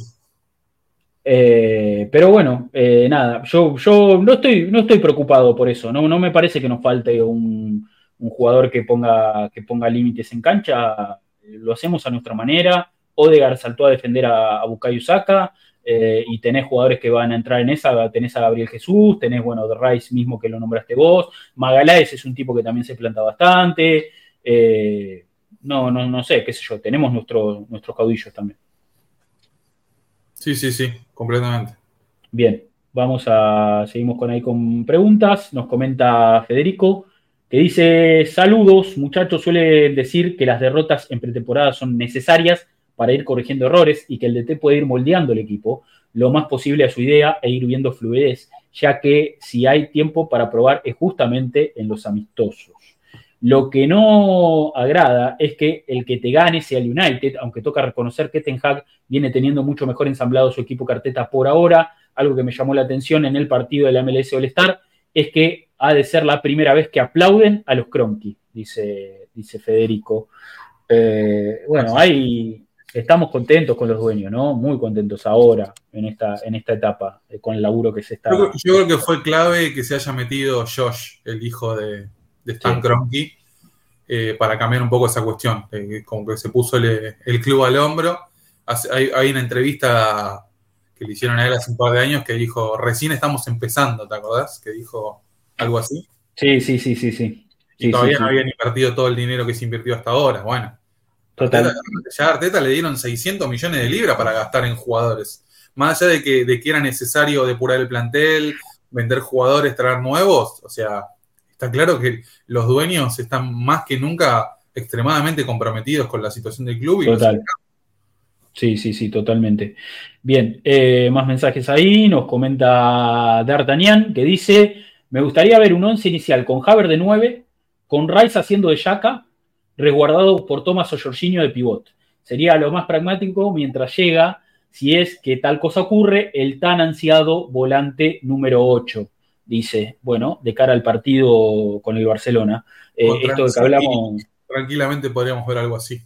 S1: Eh, pero bueno, nada, yo, yo no, estoy, no estoy preocupado por eso, no, no me parece que nos falte un, jugador que ponga, que ponga límites en cancha, lo hacemos a nuestra manera. Odegar saltó a defender a, a Bukayo Saka, eh, y tenés jugadores que van a entrar en esa, tenés a Gabriel Jesús, tenés, bueno, de Rice mismo que lo nombraste vos, Magaláes es un tipo que también se planta bastante, eh, no, no, no sé, qué sé yo, tenemos nuestro, nuestros caudillos también.
S2: Sí, sí, sí, completamente.
S1: Bien, vamos a, seguimos con ahí con preguntas, nos comenta Federico, que dice, saludos, muchachos, suelen decir que las derrotas en pretemporada son necesarias para ir corrigiendo errores y que el DT puede ir moldeando el equipo lo más posible a su idea e ir viendo fluidez, ya que si hay tiempo para probar es justamente en los amistosos. Lo que no agrada es que el que te gane sea el United, aunque toca reconocer que Ten Hag viene teniendo mucho mejor ensamblado su equipo carteta por ahora. Algo que me llamó la atención en el partido de la MLS All-Star es que ha de ser la primera vez que aplauden a los Cronky, dice, dice Federico. Eh, bueno, hay, estamos contentos con los dueños, ¿no? Muy contentos ahora en esta, en esta etapa, eh, con el laburo que se está.
S2: Yo, creo que fue clave que se haya metido Josh, el hijo de, Stan Kroenke, eh, para cambiar un poco esa cuestión. como que se puso el, club al hombro. hay, una entrevista que le hicieron a él hace un par de años que dijo, recién estamos empezando, ¿te acordás? Que dijo algo así.
S1: Sí, sí, sí, sí, sí.
S2: y todavía no habían invertido todo el dinero que se invirtió hasta ahora. Bueno, Total. ya a Arteta le dieron 600 millones de libras para gastar en jugadores. Más allá de que, de que era necesario depurar el plantel, vender jugadores, traer nuevos, o sea, está claro que los dueños están más que nunca extremadamente comprometidos con la situación del club. Y
S1: Total. Sí, sí, sí, totalmente. Bien, eh, más mensajes ahí. Nos comenta D'Artagnan que dice: Me gustaría ver un once inicial con Haber de 9, con Rice haciendo de Yaka, resguardado por Thomas o Jorginho de pivot. Sería lo más pragmático mientras llega, si es que tal cosa ocurre, el tan ansiado volante número 8. Dice, bueno, de cara al partido con el Barcelona. Eh, esto de que hablamos.
S2: Tranquilamente podríamos ver algo así.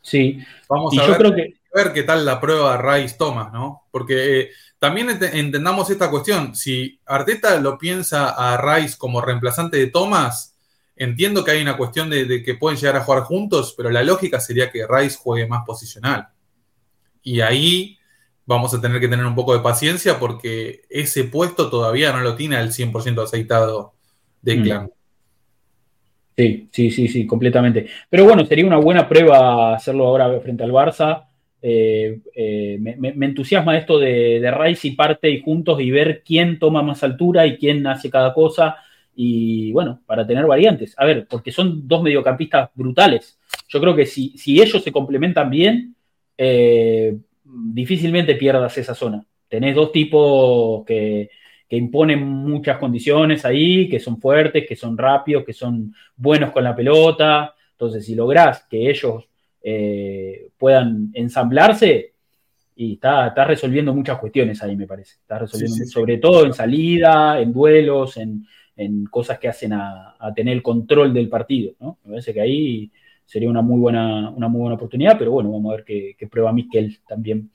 S1: Sí.
S2: Vamos a ver, qué tal la prueba Rice Thomas, ¿no? Porque eh, también entendamos esta cuestión. Si Arteta lo piensa a Rice como reemplazante de Thomas, entiendo que hay una cuestión de, que pueden llegar a jugar juntos, pero la lógica sería que Rice juegue más posicional. Y ahí vamos a tener que tener un poco de paciencia porque ese puesto todavía no lo tiene al 100% aceitado de mm. clan.
S1: Sí, sí, sí, sí, completamente. Pero bueno, sería una buena prueba hacerlo ahora frente al Barça. Eh, eh, me, entusiasma esto de, de Rice y parte y juntos y ver quién toma más altura y quién hace cada cosa. Y bueno, para tener variantes. A ver, porque son dos mediocampistas brutales. Yo creo que si, si ellos se complementan bien, eh, difícilmente pierdas esa zona. Tenés dos tipos que, que imponen muchas condiciones ahí, que son fuertes, que son rápidos, que son buenos con la pelota. Entonces, si lográs que ellos eh, puedan ensamblarse, y está, resolviendo muchas cuestiones ahí, me parece. Está resolviendo, sobre todo en salida, en duelos, en, cosas que hacen a, tener el control del partido. ¿no? Me parece que ahí sería una muy buena, una muy buena oportunidad, pero bueno, vamos a ver qué, prueba Miquel también.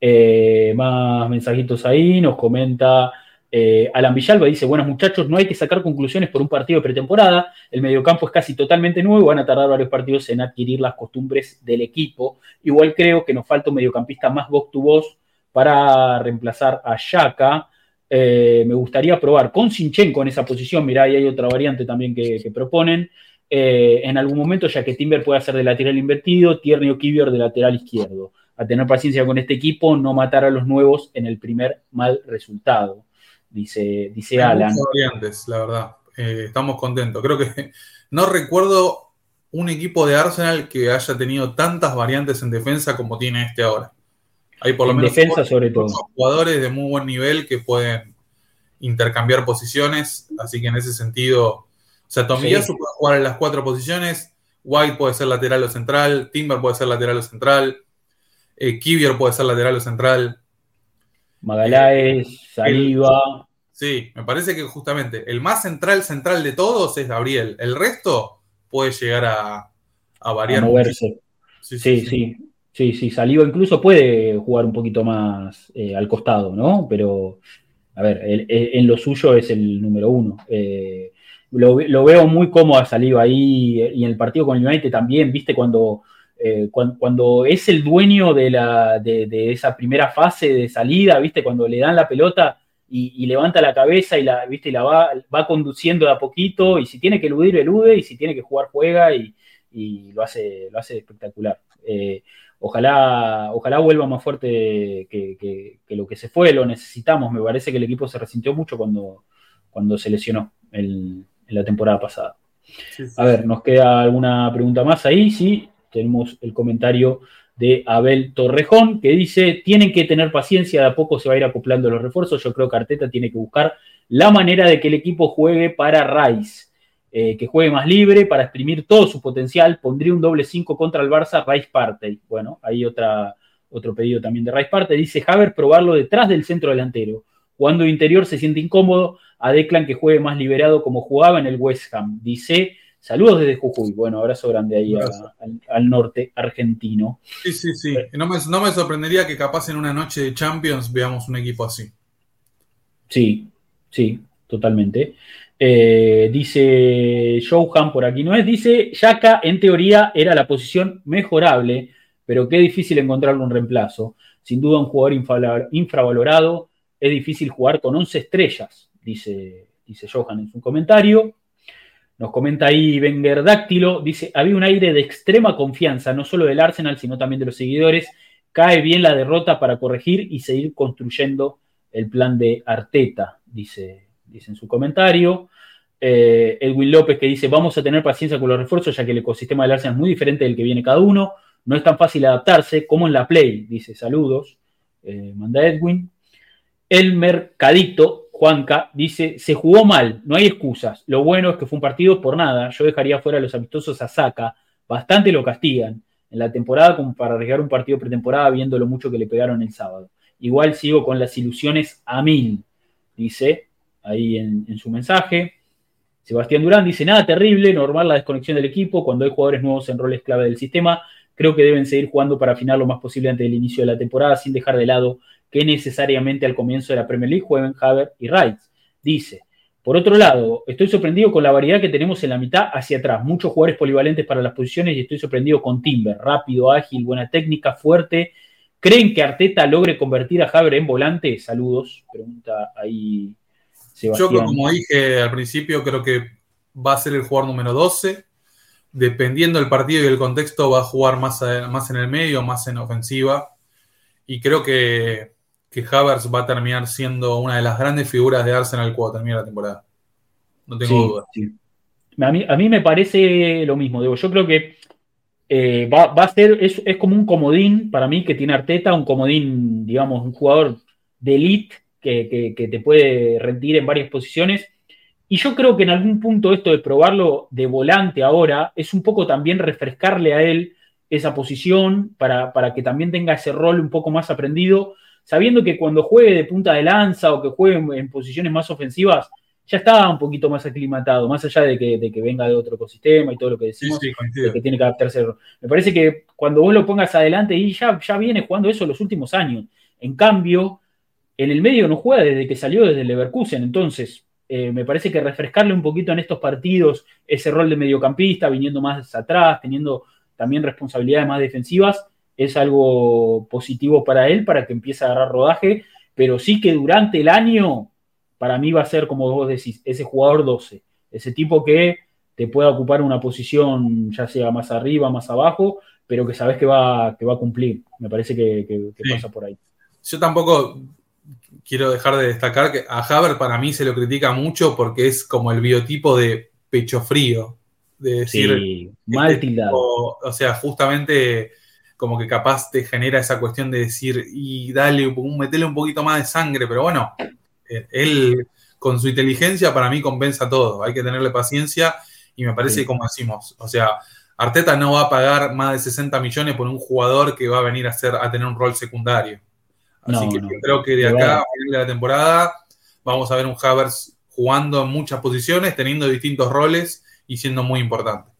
S1: Eh, más mensajitos ahí, nos comenta eh, Alan Villalba dice, buenos muchachos, no hay que sacar conclusiones por un partido de pretemporada, el mediocampo es casi totalmente nuevo, van a tardar varios partidos en adquirir las costumbres del equipo. Igual creo que nos falta un mediocampista más voz voz para reemplazar a Shaka. Eh, me gustaría probar con Sinchenko en esa posición, mirá, ahí hay otra variante también que, proponen. Eh, en algún momento, ya que Timber puede hacer de lateral invertido, Tierney o de lateral izquierdo. A tener paciencia con este equipo, no matar a los nuevos en el primer mal resultado dice, dice Alan.
S2: variantes, la verdad. Eh, estamos contentos. Creo que no recuerdo un equipo de Arsenal que haya tenido tantas variantes en defensa como tiene este ahora. Hay por lo menos
S1: defensa sobre todo.
S2: jugadores de muy buen nivel que pueden intercambiar posiciones, así que en ese sentido, o sea, Tomiyasu puede jugar en las cuatro posiciones, White puede ser lateral o central, Timber puede ser lateral o central, eh, Kivior puede ser lateral o central,
S1: Magaláes, Saliva.
S2: Sí, me parece que justamente el más central, central de todos es Gabriel. El resto puede llegar a, a variar.
S1: A moverse. Sí sí, sí sí Saliva incluso puede jugar un poquito más eh, al costado, ¿no? Pero, a ver, en lo suyo es el número uno. Eh, lo, lo, veo muy cómodo a Saliva ahí y en el partido con el United también, viste, cuando eh, cuando, es el dueño de, la, de, esa primera fase de salida, ¿viste? Cuando le dan la pelota y, levanta la cabeza y la, ¿viste? la va, va, conduciendo de a poquito y si tiene que eludir, elude y si tiene que jugar, juega y, lo, hace, lo hace espectacular. Eh, ojalá, ojalá vuelva más fuerte que, lo que se fue, lo necesitamos. Me parece que el equipo se resintió mucho cuando, cuando se lesionó en la temporada pasada. A ver, ¿nos queda alguna pregunta más ahí? Sí, tenemos el comentario de Abel Torrejón, que dice, tienen que tener paciencia, de a poco se va a ir acoplando los refuerzos. Yo creo que Arteta tiene que buscar la manera de que el equipo juegue para Rice, eh, que juegue más libre, para exprimir todo su potencial. Pondría un doble 5 contra el Barça, Rice parte. Bueno, hay otra, otro pedido también de Rice parte. Dice Haber probarlo detrás del centro delantero. Cuando interior se siente incómodo, a Declan que juegue más liberado como jugaba en el West Ham. Dice Saludos desde Jujuy. Bueno, abrazo grande ahí al, norte argentino.
S2: Sí, sí, sí. No me, no me, sorprendería que capaz en una noche de Champions veamos un equipo así.
S1: Sí, sí, totalmente. Eh, dice Showham por aquí no es. Dice Yaka en teoría era la posición mejorable, pero qué difícil encontrar un reemplazo. Sin duda un jugador infravalorado. Es difícil jugar con 11 estrellas, dice, dice Johan en su comentario. Nos comenta ahí Wenger Dáctilo, dice, había un aire de extrema confianza, no solo del Arsenal, sino también de los seguidores. Cae bien la derrota para corregir y seguir construyendo el plan de Arteta, dice, dice en su comentario. Eh, Edwin López que dice, vamos a tener paciencia con los refuerzos, ya que el ecosistema del Arsenal es muy diferente del que viene cada uno. No es tan fácil adaptarse como en la Play, dice, saludos. Eh, manda Edwin. El Mercadito Juanca dice, se jugó mal, no hay excusas. Lo bueno es que fue un partido por nada. Yo dejaría fuera a los amistosos a Saca. Bastante lo castigan en la temporada como para arriesgar un partido pretemporada viendo lo mucho que le pegaron el sábado. Igual sigo con las ilusiones a mil, dice ahí en, en su mensaje. Sebastián Durán dice, nada terrible, normal la desconexión del equipo cuando hay jugadores nuevos en roles clave del sistema. Creo que deben seguir jugando para afinar lo más posible antes del inicio de la temporada sin dejar de lado que necesariamente al comienzo de la Premier League jueguen Haver y Wright. Dice, por otro lado, estoy sorprendido con la variedad que tenemos en la mitad hacia atrás. Muchos jugadores polivalentes para las posiciones y estoy sorprendido con Timber, rápido, ágil, buena técnica, fuerte. ¿Creen que Arteta logre convertir a Haver en volante? Saludos, pregunta ahí
S2: Sebastián. Yo, como dije al principio, creo que va a ser el jugador número 12. Dependiendo del partido y el contexto, va a jugar más, más en el medio, más en ofensiva. Y creo que que Havertz va a terminar siendo una de las grandes figuras de Arsenal cuando termine la temporada. No tengo dudas.
S1: A, mí, me parece lo mismo. Digo, yo creo que eh, va, a ser, es, como un comodín para mí que tiene Arteta, un comodín, digamos, un jugador de elite que, que te puede rendir en varias posiciones. Y yo creo que en algún punto esto de probarlo de volante ahora es un poco también refrescarle a él esa posición para, para que también tenga ese rol un poco más aprendido sabiendo que cuando juegue de punta de lanza o que juegue en, posiciones más ofensivas, ya está un poquito más aclimatado, más allá de que, de que venga de otro ecosistema y todo lo que decimos, de que tiene que adaptarse. Me parece que cuando vos lo pongas adelante y ya, ya viene jugando eso los últimos años. En cambio, en el medio no juega desde que salió desde el Leverkusen, entonces eh, me parece que refrescarle un poquito en estos partidos ese rol de mediocampista, viniendo más atrás, teniendo también responsabilidades más defensivas, es algo positivo para él, para que empiece a agarrar rodaje, pero sí que durante el año, para mí va a ser, como vos decís, ese jugador 12, ese tipo que te pueda ocupar una posición, ya sea más arriba, más abajo, pero que sabes que va, que va a cumplir. Me parece que, pasa por ahí.
S2: Yo tampoco quiero dejar de destacar que a Haber para mí se lo critica mucho porque es como el biotipo de pecho frío. De decir,
S1: sí, mal este tildado.
S2: o sea, justamente como que capaz te genera esa cuestión de decir, y dale, metele un poquito más de sangre, pero bueno, eh, él con su inteligencia para mí compensa todo, hay que tenerle paciencia y me parece como decimos, o sea, Arteta no va a pagar más de 60 millones por un jugador que va a venir a, hacer, a tener un rol secundario. Así que creo que de acá a final de la temporada vamos a ver un Havers jugando en muchas posiciones, teniendo distintos roles y siendo muy importante.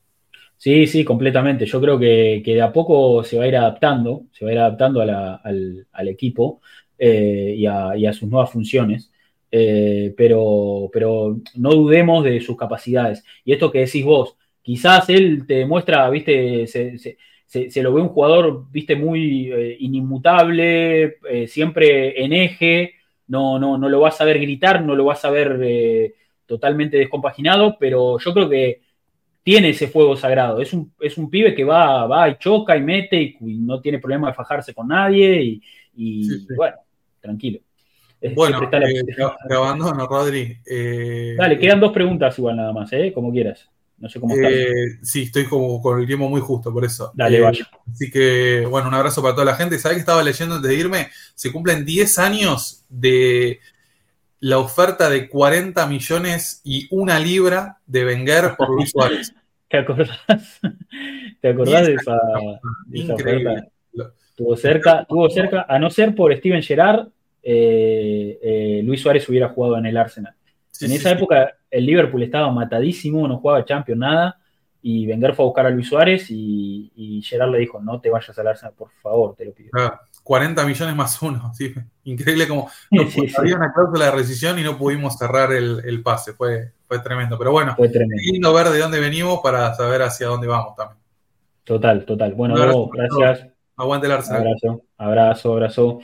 S1: Sí, sí, completamente. Yo creo que, de a poco se va a ir adaptando, se va a ir adaptando al, equipo eh, y, a, sus nuevas funciones. Eh, pero, pero no dudemos de sus capacidades. Y esto que decís vos, quizás él te demuestra, viste, se, lo ve un jugador, viste, muy eh, inimmutable, siempre en eje, no, no, no lo vas a ver gritar, no lo vas a ver totalmente descompaginado, pero yo creo que tiene ese fuego sagrado. Es un, es un pibe que va, va y choca y mete y, no tiene problema de fajarse con nadie y, bueno, tranquilo.
S2: bueno, eh, te, abandono, Rodri.
S1: Eh, Dale, quedan dos preguntas igual nada más, ¿eh? como quieras. No sé cómo estás.
S2: Eh, sí, estoy como con el tiempo muy justo, por eso.
S1: Dale, vaya.
S2: Así que, bueno, un abrazo para toda la gente. ¿Sabes que estaba leyendo antes de irme? Se cumplen 10 años de la oferta de 40 millones y una libra de Wenger por Luis Suárez.
S1: ¿Te acordás? ¿Te acordás de esa, oferta? Tuvo cerca, tuvo cerca, a no ser por Steven Gerrard, eh, eh, Luis Suárez hubiera jugado en el Arsenal. en esa época el Liverpool estaba matadísimo, no jugaba Champions, nada, y Wenger fue a buscar a Luis Suárez y, Gerard le dijo, no te vayas al Arsenal, por favor, te lo pido.
S2: 40 millones más uno, ¿sí? increíble como había una cláusula de rescisión y no pudimos cerrar el, pase, fue, fue tremendo, pero bueno,
S1: fue tremendo.
S2: lindo ver de dónde venimos para saber hacia dónde vamos también.
S1: Total, total. Bueno, gracias.
S2: Aguante el Arsenal.
S1: Abrazo, abrazo, abrazo.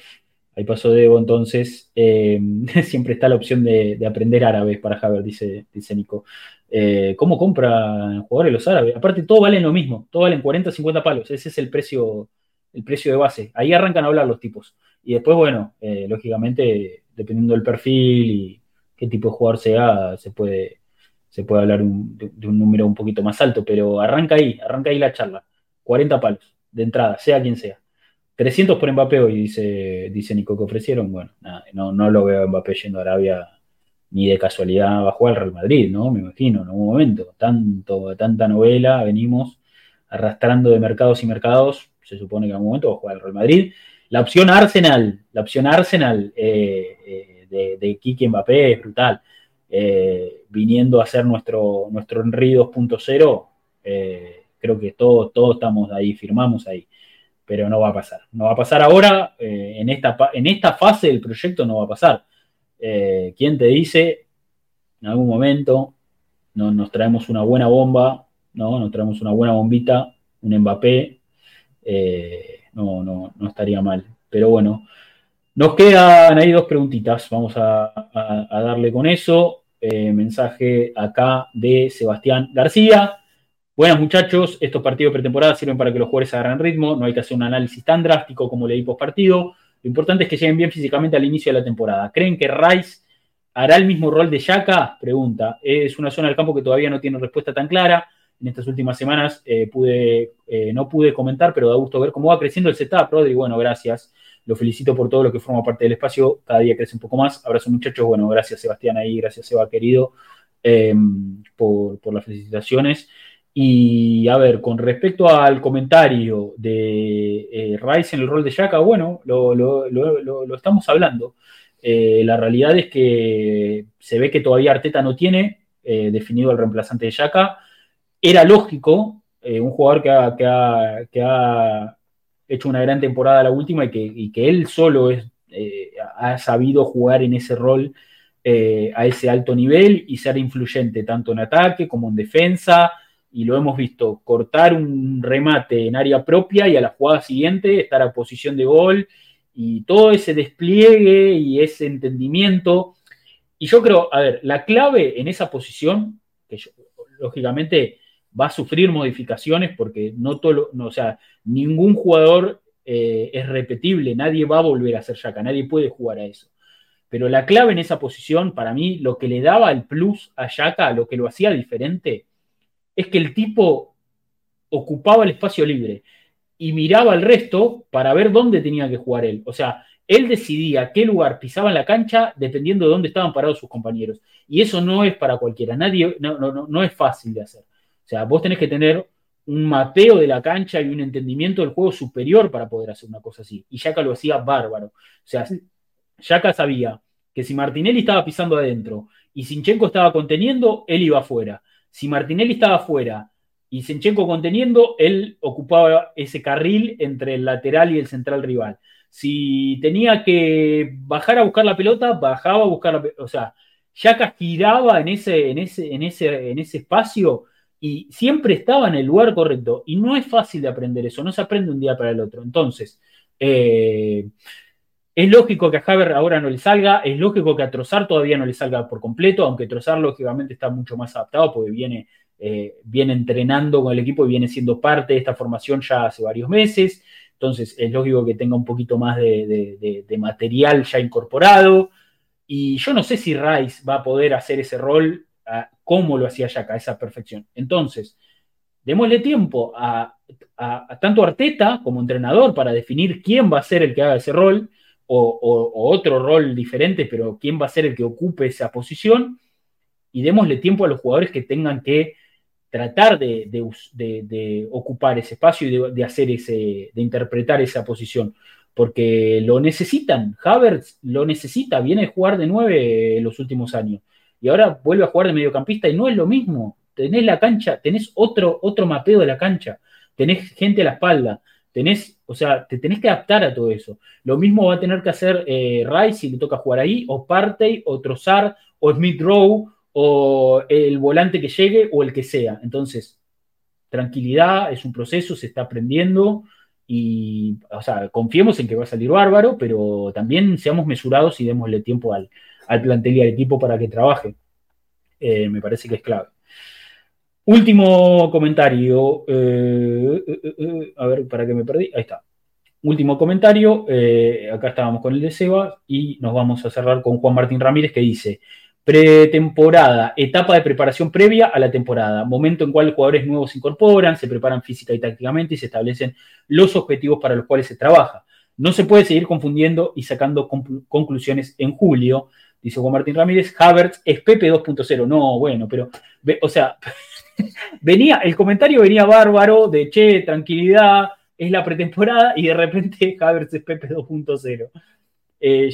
S1: Ahí pasó Debo, entonces eh, siempre está la opción de, aprender árabe para Javier, dice, dice Nico. Eh, ¿Cómo compra jugadores los árabes? Aparte, todo valen lo mismo, todo valen 40, 50 palos, ese es el precio, el precio de base. Ahí arrancan a hablar los tipos. Y después, bueno, eh, lógicamente, dependiendo del perfil y qué tipo de jugador sea, se puede, se puede hablar de, un número un poquito más alto, pero arranca ahí, arranca ahí la charla. 40 palos de entrada, sea quien sea. 300 por Mbappé hoy, dice, dice Nico que ofrecieron. Bueno, no, no lo veo a Mbappé yendo a Arabia ni de casualidad va al Real Madrid, ¿no? Me imagino, en algún momento. Tanto, tanta novela, venimos arrastrando de mercados y mercados. Se supone que en algún momento va a jugar al Real Madrid. La opción Arsenal, la opción Arsenal eh, eh, de, de Kiki Mbappé es brutal. Eh, viniendo a ser nuestro, nuestro Henry 2.0, creo que todos, todos estamos ahí, firmamos ahí pero no va a pasar. No va a pasar ahora, en, esta, en esta fase del proyecto no va a pasar. ¿Quién te dice en algún momento no, nos traemos una buena bomba, ¿no? nos traemos una buena bombita, un Mbappé? Eh, no, no, no estaría mal. Pero bueno, nos quedan ahí dos preguntitas, vamos a, darle con eso. mensaje acá de Sebastián García. Buenas muchachos, estos partidos pretemporada sirven para que los jugadores agarren ritmo, no hay que hacer un análisis tan drástico como leí post partido. Lo importante es que lleguen bien físicamente al inicio de la temporada. ¿Creen que Rice hará el mismo rol de Yaka? Pregunta. Es una zona del campo que todavía no tiene respuesta tan clara. En estas últimas semanas eh, pude, eh, no pude comentar, pero da gusto ver cómo va creciendo el setup, Rodri. Bueno, gracias. Lo felicito por todo lo que forma parte del espacio. Cada día crece un poco más. Abrazo muchachos. Bueno, gracias Sebastián ahí, gracias Seba querido eh, por, las felicitaciones. Y a ver, con respecto al comentario de eh, Rice en el rol de Yaka, bueno, lo, estamos hablando. La realidad es que se ve que todavía Arteta no tiene definido el reemplazante de Yaka. Era lógico, un jugador que ha, hecho una gran temporada la última y que, él solo es, ha sabido jugar en ese rol a ese alto nivel y ser influyente tanto en ataque como en defensa y lo hemos visto, cortar un remate en área propia y a la jugada siguiente estar a posición de gol y todo ese despliegue y ese entendimiento. Y yo creo, a ver, la clave en esa posición, que lógicamente va a sufrir modificaciones porque no todo, no, o sea, ningún jugador eh, es repetible, nadie va a volver a ser Yaka, nadie puede jugar a eso. Pero la clave en esa posición, para mí, lo que le daba el plus a Yaka, lo que lo hacía diferente, es que el tipo ocupaba el espacio libre y miraba al resto para ver dónde tenía que jugar él. O sea, él decidía qué lugar pisaba en la cancha dependiendo de dónde estaban parados sus compañeros. Y eso no es para cualquiera, nadie, no, no, no es fácil de hacer. O sea, vos tenés que tener un mapeo de la cancha y un entendimiento del juego superior para poder hacer una cosa así. Y Yaka lo hacía bárbaro. O sea, Yaka sabía que si Martinelli estaba pisando adentro y Sinchenko estaba conteniendo, él iba afuera. Si Martinelli estaba afuera y Senchenko conteniendo, él ocupaba ese carril entre el lateral y el central rival. Si tenía que bajar a buscar la pelota, bajaba a buscar la pelota. O sea, Yaka giraba en ese, en, ese, en, ese, en ese espacio y siempre estaba en el lugar correcto. Y no es fácil de aprender eso, no se aprende un día para el otro. Entonces, eh, es lógico que a Haber ahora no le salga, es lógico que a Trozar todavía no le salga por completo, aunque Trozar lógicamente está mucho más adaptado porque viene, eh, viene entrenando con el equipo y viene siendo parte de esta formación ya hace varios meses. Entonces es lógico que tenga un poquito más de, material ya incorporado. Y yo no sé si Rice va a poder hacer ese rol como lo hacía Yaka, esa perfección. Entonces, démosle tiempo a, tanto Arteta como entrenador para definir quién va a ser el que haga ese rol o, otro rol diferente, pero quién va a ser el que ocupe esa posición y démosle tiempo a los jugadores que tengan que tratar de, ocupar ese espacio y de, hacer ese, de interpretar esa posición, porque lo necesitan. Havertz lo necesita, viene a jugar de nueve los últimos años y ahora vuelve a jugar de mediocampista y no es lo mismo. Tenés la cancha, tenés otro, otro mapeo de la cancha, tenés gente a la espalda, tenés o sea, te tenés que adaptar a todo eso. Lo mismo va a tener que hacer eh, Rice si le toca jugar ahí, o Partey, o Trozar, o Smith Rowe, o el volante que llegue, o el que sea. Entonces, tranquilidad, es un proceso, se está aprendiendo y, o sea, confiemos en que va a salir bárbaro, pero también seamos mesurados y démosle tiempo al, al plantel y al equipo para que trabaje. Eh, me parece que es clave. Último comentario. Eh, eh, a ver, para que me perdí. Ahí está. Último comentario. acá estábamos con el de Seba y nos vamos a cerrar con Juan Martín Ramírez que dice: Pretemporada, etapa de preparación previa a la temporada, momento en cual los jugadores nuevos se incorporan, se preparan física y tácticamente y se establecen los objetivos para los cuales se trabaja. No se puede seguir confundiendo y sacando conclusiones en julio dice Juan Martín Ramírez, Havertz es Pepe 2.0. No, bueno, pero, o sea, venía, el comentario venía bárbaro de che, tranquilidad, es la pretemporada y de repente Havertz es Pepe 2.0. Eh,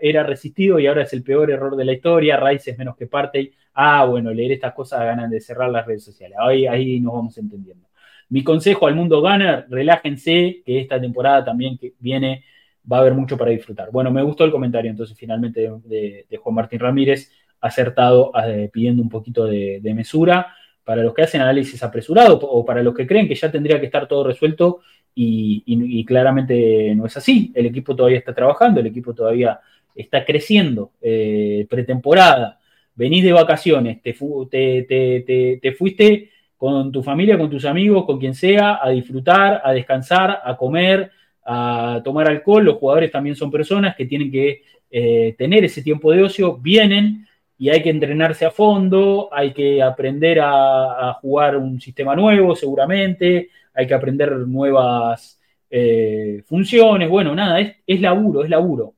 S1: era resistido y ahora es el peor error de la historia. Rice es menos que parte. Ah, bueno, leer estas cosas ganan de cerrar las redes sociales. Ahí, ahí nos vamos entendiendo. Mi consejo al mundo gunner, relájense, que esta temporada también que viene va a haber mucho para disfrutar. Bueno, me gustó el comentario entonces finalmente de, Juan Martín Ramírez, acertado eh, pidiendo un poquito de, mesura para los que hacen análisis apresurado o para los que creen que ya tendría que estar todo resuelto y, claramente no es así. El equipo todavía está trabajando, el equipo todavía está creciendo, eh, pretemporada, venís de vacaciones, te fuiste con tu familia, con tus amigos, con quien sea, a disfrutar, a descansar, a comer, a tomar alcohol, los jugadores también son personas que tienen que eh, tener ese tiempo de ocio, vienen y hay que entrenarse a fondo, hay que aprender a, jugar un sistema nuevo seguramente, hay que aprender nuevas eh, funciones, bueno, nada, es, es laburo, es laburo.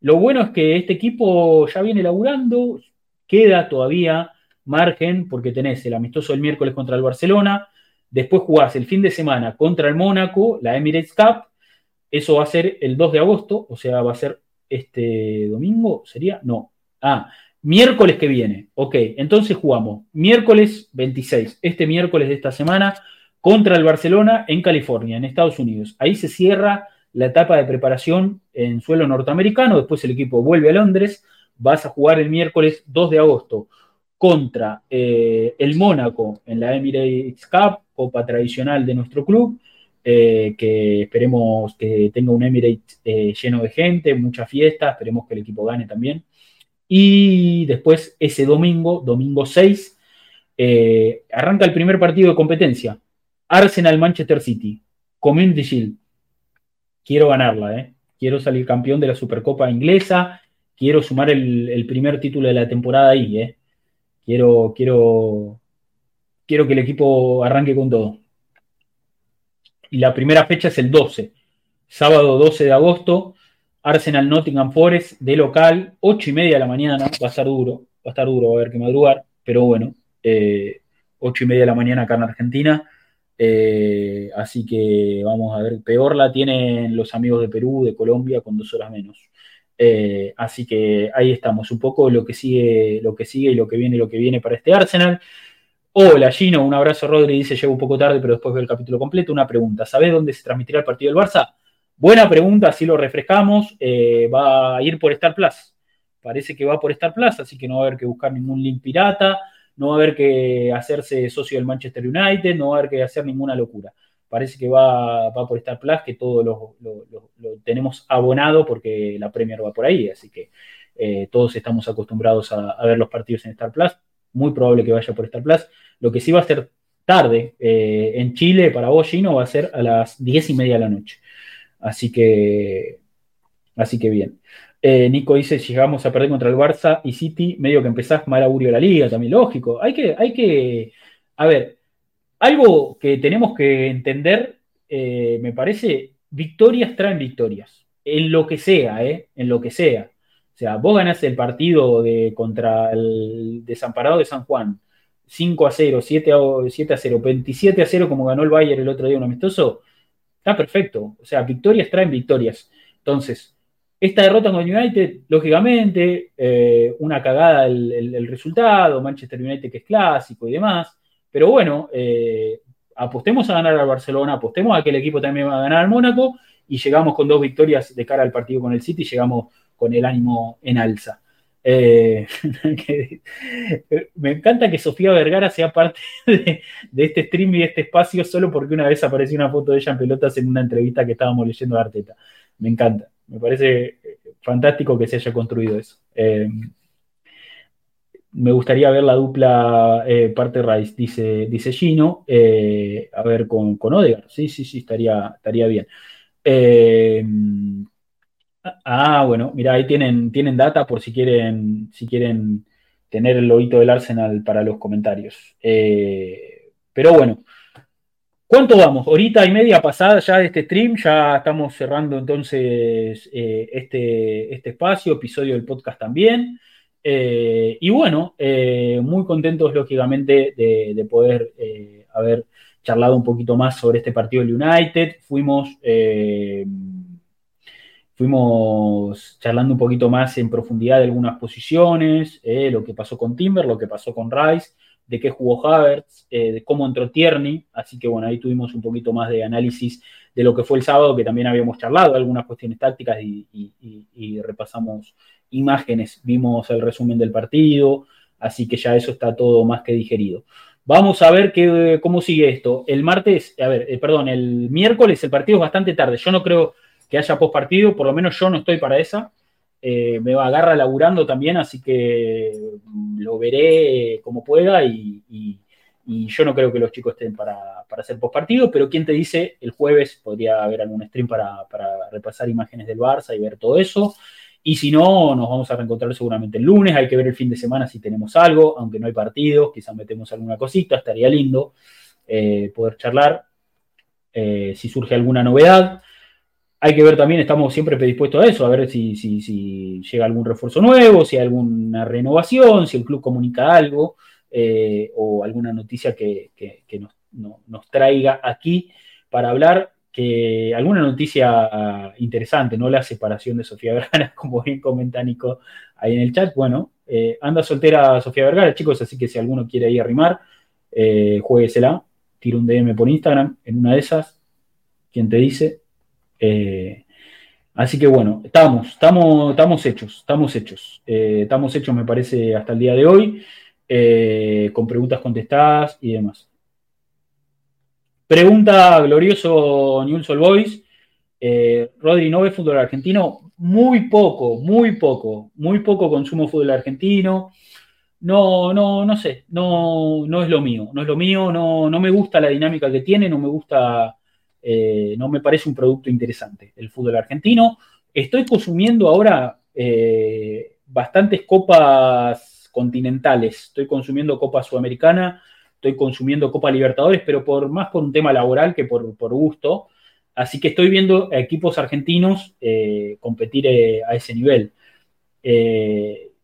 S1: Lo bueno es que este equipo ya viene laburando, queda todavía margen porque tenés el amistoso del miércoles contra el Barcelona, después jugás el fin de semana contra el Mónaco, la Emirates Cup, eso va a ser el 2 de agosto, o sea, va a ser este domingo, ¿sería? No. Ah, miércoles que viene. Ok, entonces jugamos miércoles 26, este miércoles de esta semana, contra el Barcelona en California, en Estados Unidos. Ahí se cierra la etapa de preparación en suelo norteamericano, después el equipo vuelve a Londres, vas a jugar el miércoles 2 de agosto contra eh, el Mónaco en la Emirates Cup, copa tradicional de nuestro club, eh, que esperemos que tenga un Emirates eh, lleno de gente, mucha fiesta, esperemos que el equipo gane también. Y después ese domingo, domingo 6, eh, arranca el primer partido de competencia. Arsenal-Manchester City, Community Shield. Quiero ganarla, quiero salir campeón de la Supercopa inglesa, quiero sumar el, primer título de la temporada ahí. Quiero, quiero, quiero que el equipo arranque con todo y la primera fecha es el 12, sábado 12 de agosto, Arsenal Nottingham Forest de local, 8 y media de la mañana, va a estar duro, va a estar duro, va a haber que madrugar, pero bueno, eh, 8 y media de la mañana acá en Argentina, eh, así que vamos a ver, peor la tienen los amigos de Perú, de Colombia, con dos horas menos. Eh, así que ahí estamos, un poco lo que sigue, lo que sigue y lo que viene, lo que viene para este Arsenal. Hola Gino, un abrazo Rodri, dice llego un poco tarde, pero después veo el capítulo completo. Una pregunta, ¿sabés dónde se transmitirá el partido del Barça? Buena pregunta, así lo refrescamos. Eh, va a ir por Star Plus. Parece que va por Star Plus, así que no va a haber que buscar ningún link pirata, no va a haber que hacerse socio del Manchester United, no va a haber que hacer ninguna locura. Parece que va, por Star Plus, que todo lo, tenemos abonado porque la Premier va por ahí, así que eh, todos estamos acostumbrados a, a ver los partidos en Star Plus muy probable que vaya por Star Plus. Lo que sí va a ser tarde eh, en Chile para vos, Gino, va a ser a las diez y media de la noche. Así que, así que bien. Eh, Nico dice, llegamos a perder contra el Barça y City, medio que empezás mal augurio la liga, también lógico. Hay que, hay que, a ver, algo que tenemos que entender, eh, me parece, victorias traen victorias, en lo que sea, en lo que sea. Sea, vos ganás el partido de, contra el desamparado de San Juan, 5 a 0, 7 a, 7 a 0, 27 a 0 como ganó el Bayern el otro día un amistoso, está perfecto. O sea, victorias traen victorias. Entonces, esta derrota con el United, lógicamente, eh, una cagada el, resultado, Manchester United que es clásico y demás, pero bueno, eh, apostemos a ganar al Barcelona, apostemos a que el equipo también va a ganar al Mónaco y llegamos con dos victorias de cara al partido con el City, llegamos con el ánimo en alza. Eh, me encanta que Sofía Vergara sea parte de, este stream y de este espacio solo porque una vez apareció una foto de ella en pelotas en una entrevista que estábamos leyendo de Arteta. Me encanta, me parece eh, fantástico que se haya construido eso. Eh, me gustaría ver la dupla parte Rice, dice, dice Gino, a ver con, con Odegaard. Sí, sí, sí, estaría, estaría bien. Ah, bueno, mira, ahí tienen, tienen data por si quieren, si quieren tener el logito del Arsenal para los comentarios. Eh, pero bueno, ¿cuánto vamos? Horita y media pasada ya de este stream, ya estamos cerrando entonces eh, este, este espacio, episodio del podcast también. Eh, y bueno, muy contentos lógicamente de, de poder haber charlado un poquito más sobre este partido del United. Fuimos Fuimos charlando un poquito más en profundidad de algunas posiciones, eh, lo que pasó con Timber, lo que pasó con Rice, de qué jugó Havertz, eh, de cómo entró Tierney. Así que bueno, ahí tuvimos un poquito más de análisis de lo que fue el sábado, que también habíamos charlado, algunas cuestiones tácticas y, repasamos imágenes, vimos el resumen del partido, así que ya eso está todo más que digerido. Vamos a ver qué, cómo sigue esto. El martes, a ver, eh, perdón, el miércoles el partido es bastante tarde. Yo no creo que haya post partido, por lo menos yo no estoy para esa. Eh, me va a agarrar laburando también, así que lo veré como pueda y, yo no creo que los chicos estén para, hacer post partido, pero ¿quién te dice? El jueves podría haber algún stream para, repasar imágenes del Barça y ver todo eso. Y si no, nos vamos a reencontrar seguramente el lunes. Hay que ver el fin de semana si tenemos algo, aunque no hay partidos, quizás metemos alguna cosita, estaría lindo eh, poder charlar eh, si surge alguna novedad. Hay que ver también, estamos siempre predispuestos a eso, a ver si, si, llega algún refuerzo nuevo, si hay alguna renovación, si el club comunica algo eh, o alguna noticia que, nos, traiga aquí para hablar, que alguna noticia interesante, ¿no? La separación de Sofía Vergara, como bien comenta Nico ahí en el chat. Bueno, eh, anda soltera Sofía Vergara, chicos, así que si alguno quiere ahí arrimar, eh, jueguesela, tira un DM por Instagram, en una de esas, ¿quién te dice? Eh, así que bueno, estamos, estamos, estamos hechos, estamos hechos. Eh, estamos hechos, me parece, hasta el día de hoy, eh, con preguntas contestadas y demás. Pregunta glorioso Newell's All Boys. Rodri, ¿no ve fútbol argentino? Muy poco, muy poco, muy poco consumo fútbol argentino. No, no, no sé, no, no es lo mío, no es lo mío, no, no me gusta la dinámica que tiene, no me gusta eh, no me parece un producto interesante el fútbol argentino. Estoy consumiendo ahora eh, bastantes copas continentales. Estoy consumiendo Copa Sudamericana, estoy consumiendo Copa Libertadores, pero por más por un tema laboral que por, gusto. Así que estoy viendo equipos argentinos eh, competir a ese nivel.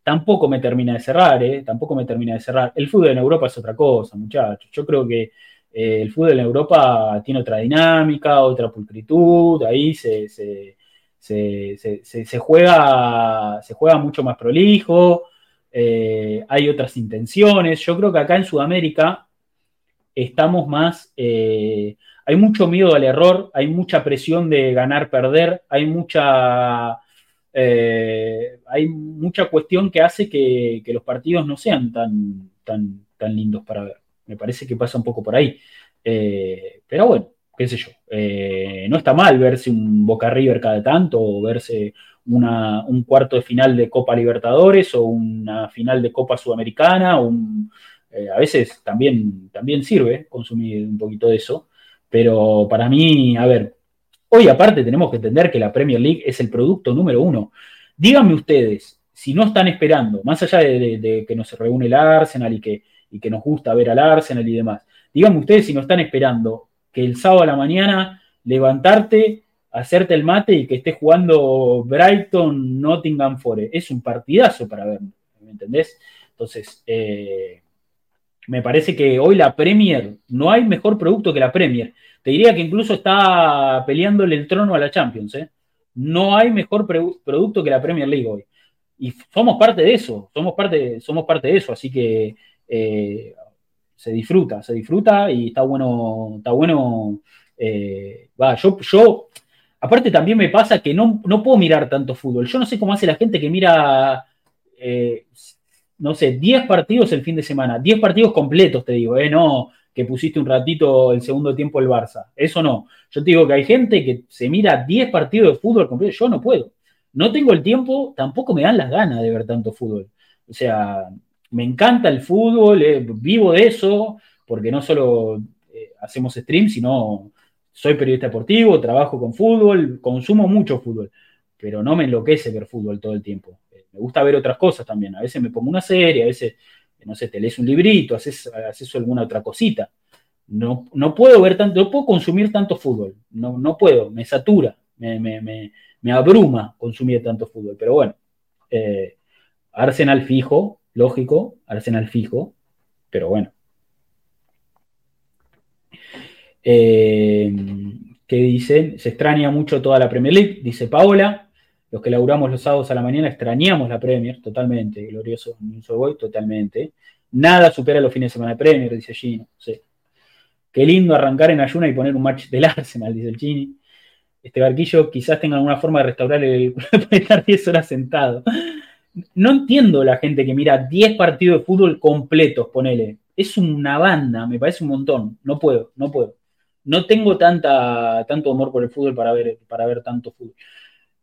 S1: tampoco me termina de cerrar, tampoco me termina de cerrar. El fútbol en Europa es otra cosa, muchachos. Yo creo que eh, el fútbol en Europa tiene otra dinámica, otra pulcritud, ahí se, juega, mucho más prolijo, eh, hay otras intenciones. Yo creo que acá en Sudamérica estamos más, eh, hay mucho miedo al error, hay mucha presión de ganar, perder, hay mucha... hay mucha cuestión que hace que, los partidos no sean tan lindos para ver. Me parece que pasa un poco por ahí. Eh, pero bueno, qué sé yo. Eh, no está mal verse un Boca River cada tanto o verse un cuarto de final de Copa Libertadores o una final de Copa Sudamericana. Eh, a veces también, también sirve consumir un poquito de eso. Pero para mí, a ver, hoy aparte tenemos que entender que la Premier League es el producto número uno. Díganme ustedes, si no están esperando, más allá de, de que nos reúne el Arsenal y que y que nos gusta ver al Arsenal y demás. Díganme ustedes si no están esperando que el sábado a la mañana levantarte, hacerte el mate y que esté jugando Brighton, Nottingham Forest. Es un partidazo para ver, ¿me entendés? Entonces, eh, me parece que hoy la Premier, no hay mejor producto que la Premier. Te diría que incluso está peleándole el trono a la Champions. ¿eh? No hay mejor producto que la Premier League hoy. Y somos parte de eso, somos parte, somos parte de eso. Así que eh, se disfruta, se disfruta y está bueno, está bueno. Eh, va, yo, yo, aparte también me pasa que no, no puedo mirar tanto fútbol. Yo no sé cómo hace la gente que mira eh, no sé, 10 partidos el fin de semana, 10 partidos completos, te digo, ¿eh? No que pusiste un ratito el segundo tiempo el Barça. Eso no. Yo te digo que hay gente que se mira 10 partidos de fútbol completo. Yo no puedo. No tengo el tiempo, tampoco me dan las ganas de ver tanto fútbol. O sea, me encanta el fútbol, eh, vivo de eso, porque no solo eh, hacemos streams, sino soy periodista deportivo, trabajo con fútbol, consumo mucho fútbol, pero no me enloquece ver fútbol todo el tiempo. Eh, me gusta ver otras cosas también. A veces me pongo una serie, a veces, no sé, te lees un librito, haces, haces alguna otra cosita. No, no puedo ver tanto, no puedo consumir tanto fútbol. No, no puedo, me satura, me, me, me, me abruma consumir tanto fútbol. Pero bueno, eh, Arsenal fijo, lógico, Arsenal fijo, pero bueno. Eh, ¿Qué dicen? Se extraña mucho toda la Premier League, dice Paola. Los que laburamos los sábados a la mañana extrañamos la Premier, totalmente. Glorioso Boy, totalmente. Nada supera los fines de semana de Premier, dice Gino. Qué lindo arrancar en ayuna y poner un match del Arsenal, dice el Gini este barquillo quizás tenga alguna forma de restaurar el puede estar 10 horas sentado. No entiendo la gente que mira 10 partidos de fútbol completos, ponele. Es una banda, me parece un montón. No puedo, no puedo. No tengo tanta, tanto amor por el fútbol para ver, para ver tanto fútbol.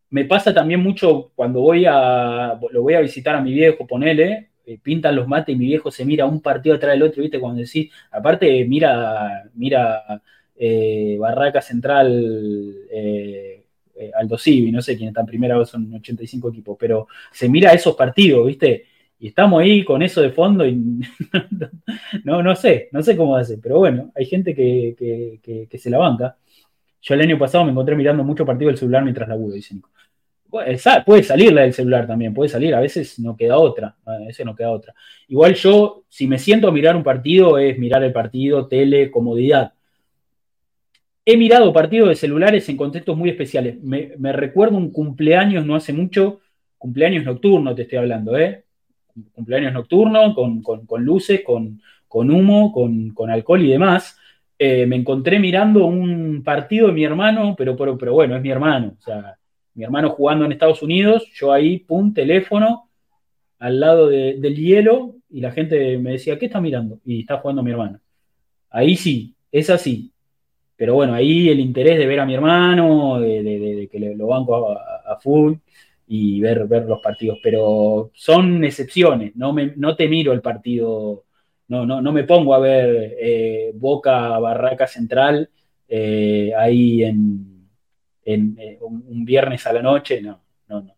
S1: Me pasa también mucho cuando voy a, lo voy a visitar a mi viejo, ponele, eh, pintan los mates y mi viejo se mira un partido atrás del otro, ¿viste? Cuando decís, aparte mira, mira eh, Barraca Central, eh, eh, Aldo Civi, no sé quién está en primera, son 85 equipos, pero se mira esos partidos, ¿viste? Y estamos ahí con eso de fondo y no, no sé, no sé cómo hace, pero bueno, hay gente que, se la banca. Yo el año pasado me encontré mirando mucho partido del celular mientras laburo, dice Nico. Puede salir la del celular también, puede salir, a veces no queda otra, a veces no queda otra. Igual yo, si me siento a mirar un partido, es mirar el partido, tele, comodidad He mirado partidos de celulares en contextos muy especiales. Me, recuerdo un cumpleaños no hace mucho, cumpleaños nocturno te estoy hablando, ¿eh? Cumpleaños nocturno, con, luces, con, humo, con, alcohol y demás. Eh, me encontré mirando un partido de mi hermano, pero, pero, pero bueno, es mi hermano. O sea, mi hermano jugando en Estados Unidos, yo ahí, pum, teléfono, al lado del hielo, y la gente me decía, ¿qué está mirando? Y está jugando mi hermano. Ahí sí, es así. Pero bueno, ahí el interés de ver a mi hermano, de, que lo banco a, full y ver, ver los partidos. Pero son excepciones, no, me, no te miro el partido, no, no, no me pongo a ver eh, Boca Barraca Central eh, ahí en, en eh, un viernes a la noche, no, no, no.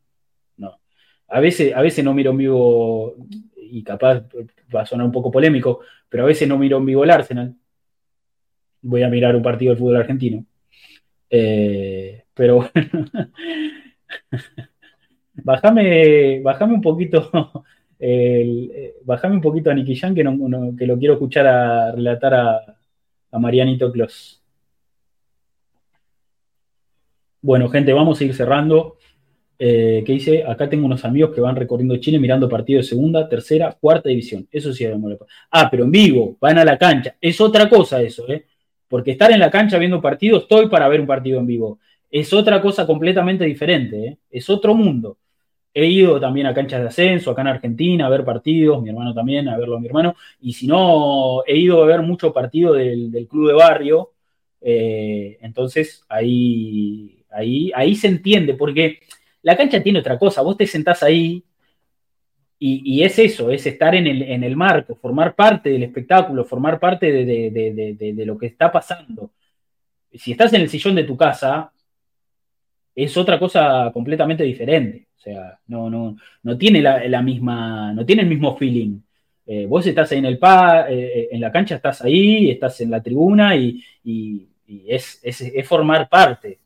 S1: no. A, veces, a veces no miro en vivo, y capaz va a sonar un poco polémico, pero a veces no miro en vivo el Arsenal voy a mirar un partido del fútbol argentino. Eh, pero bueno, bájame, un poquito, eh, bájame un poquito a Nicky Jan, que, que lo quiero escuchar a relatar a, Marianito Clos. Bueno, gente, vamos a ir cerrando. Eh, ¿Qué dice? Acá tengo unos amigos que van recorriendo Chile mirando partidos de segunda, tercera, cuarta división. Eso sí, Ah, pero en vivo, van a la cancha. Es otra cosa eso, ¿eh? Porque estar en la cancha viendo un partido, estoy para ver un partido en vivo. Es otra cosa completamente diferente, ¿eh? es otro mundo. He ido también a canchas de ascenso, acá en Argentina, a ver partidos, mi hermano también, a verlo a mi hermano. Y si no, he ido a ver mucho partido del, club de barrio. Eh, entonces ahí, ahí, ahí se entiende, porque la cancha tiene otra cosa. Vos te sentás ahí y, es eso, es estar en el, en el, marco, formar parte del espectáculo, formar parte de, lo que está pasando. Si estás en el sillón de tu casa, es otra cosa completamente diferente. O sea, no, no, no tiene la, misma, no tiene el mismo feeling. Eh, vos estás ahí en el pa, eh, eh, en la cancha estás ahí, estás en la tribuna y, es, es, formar parte.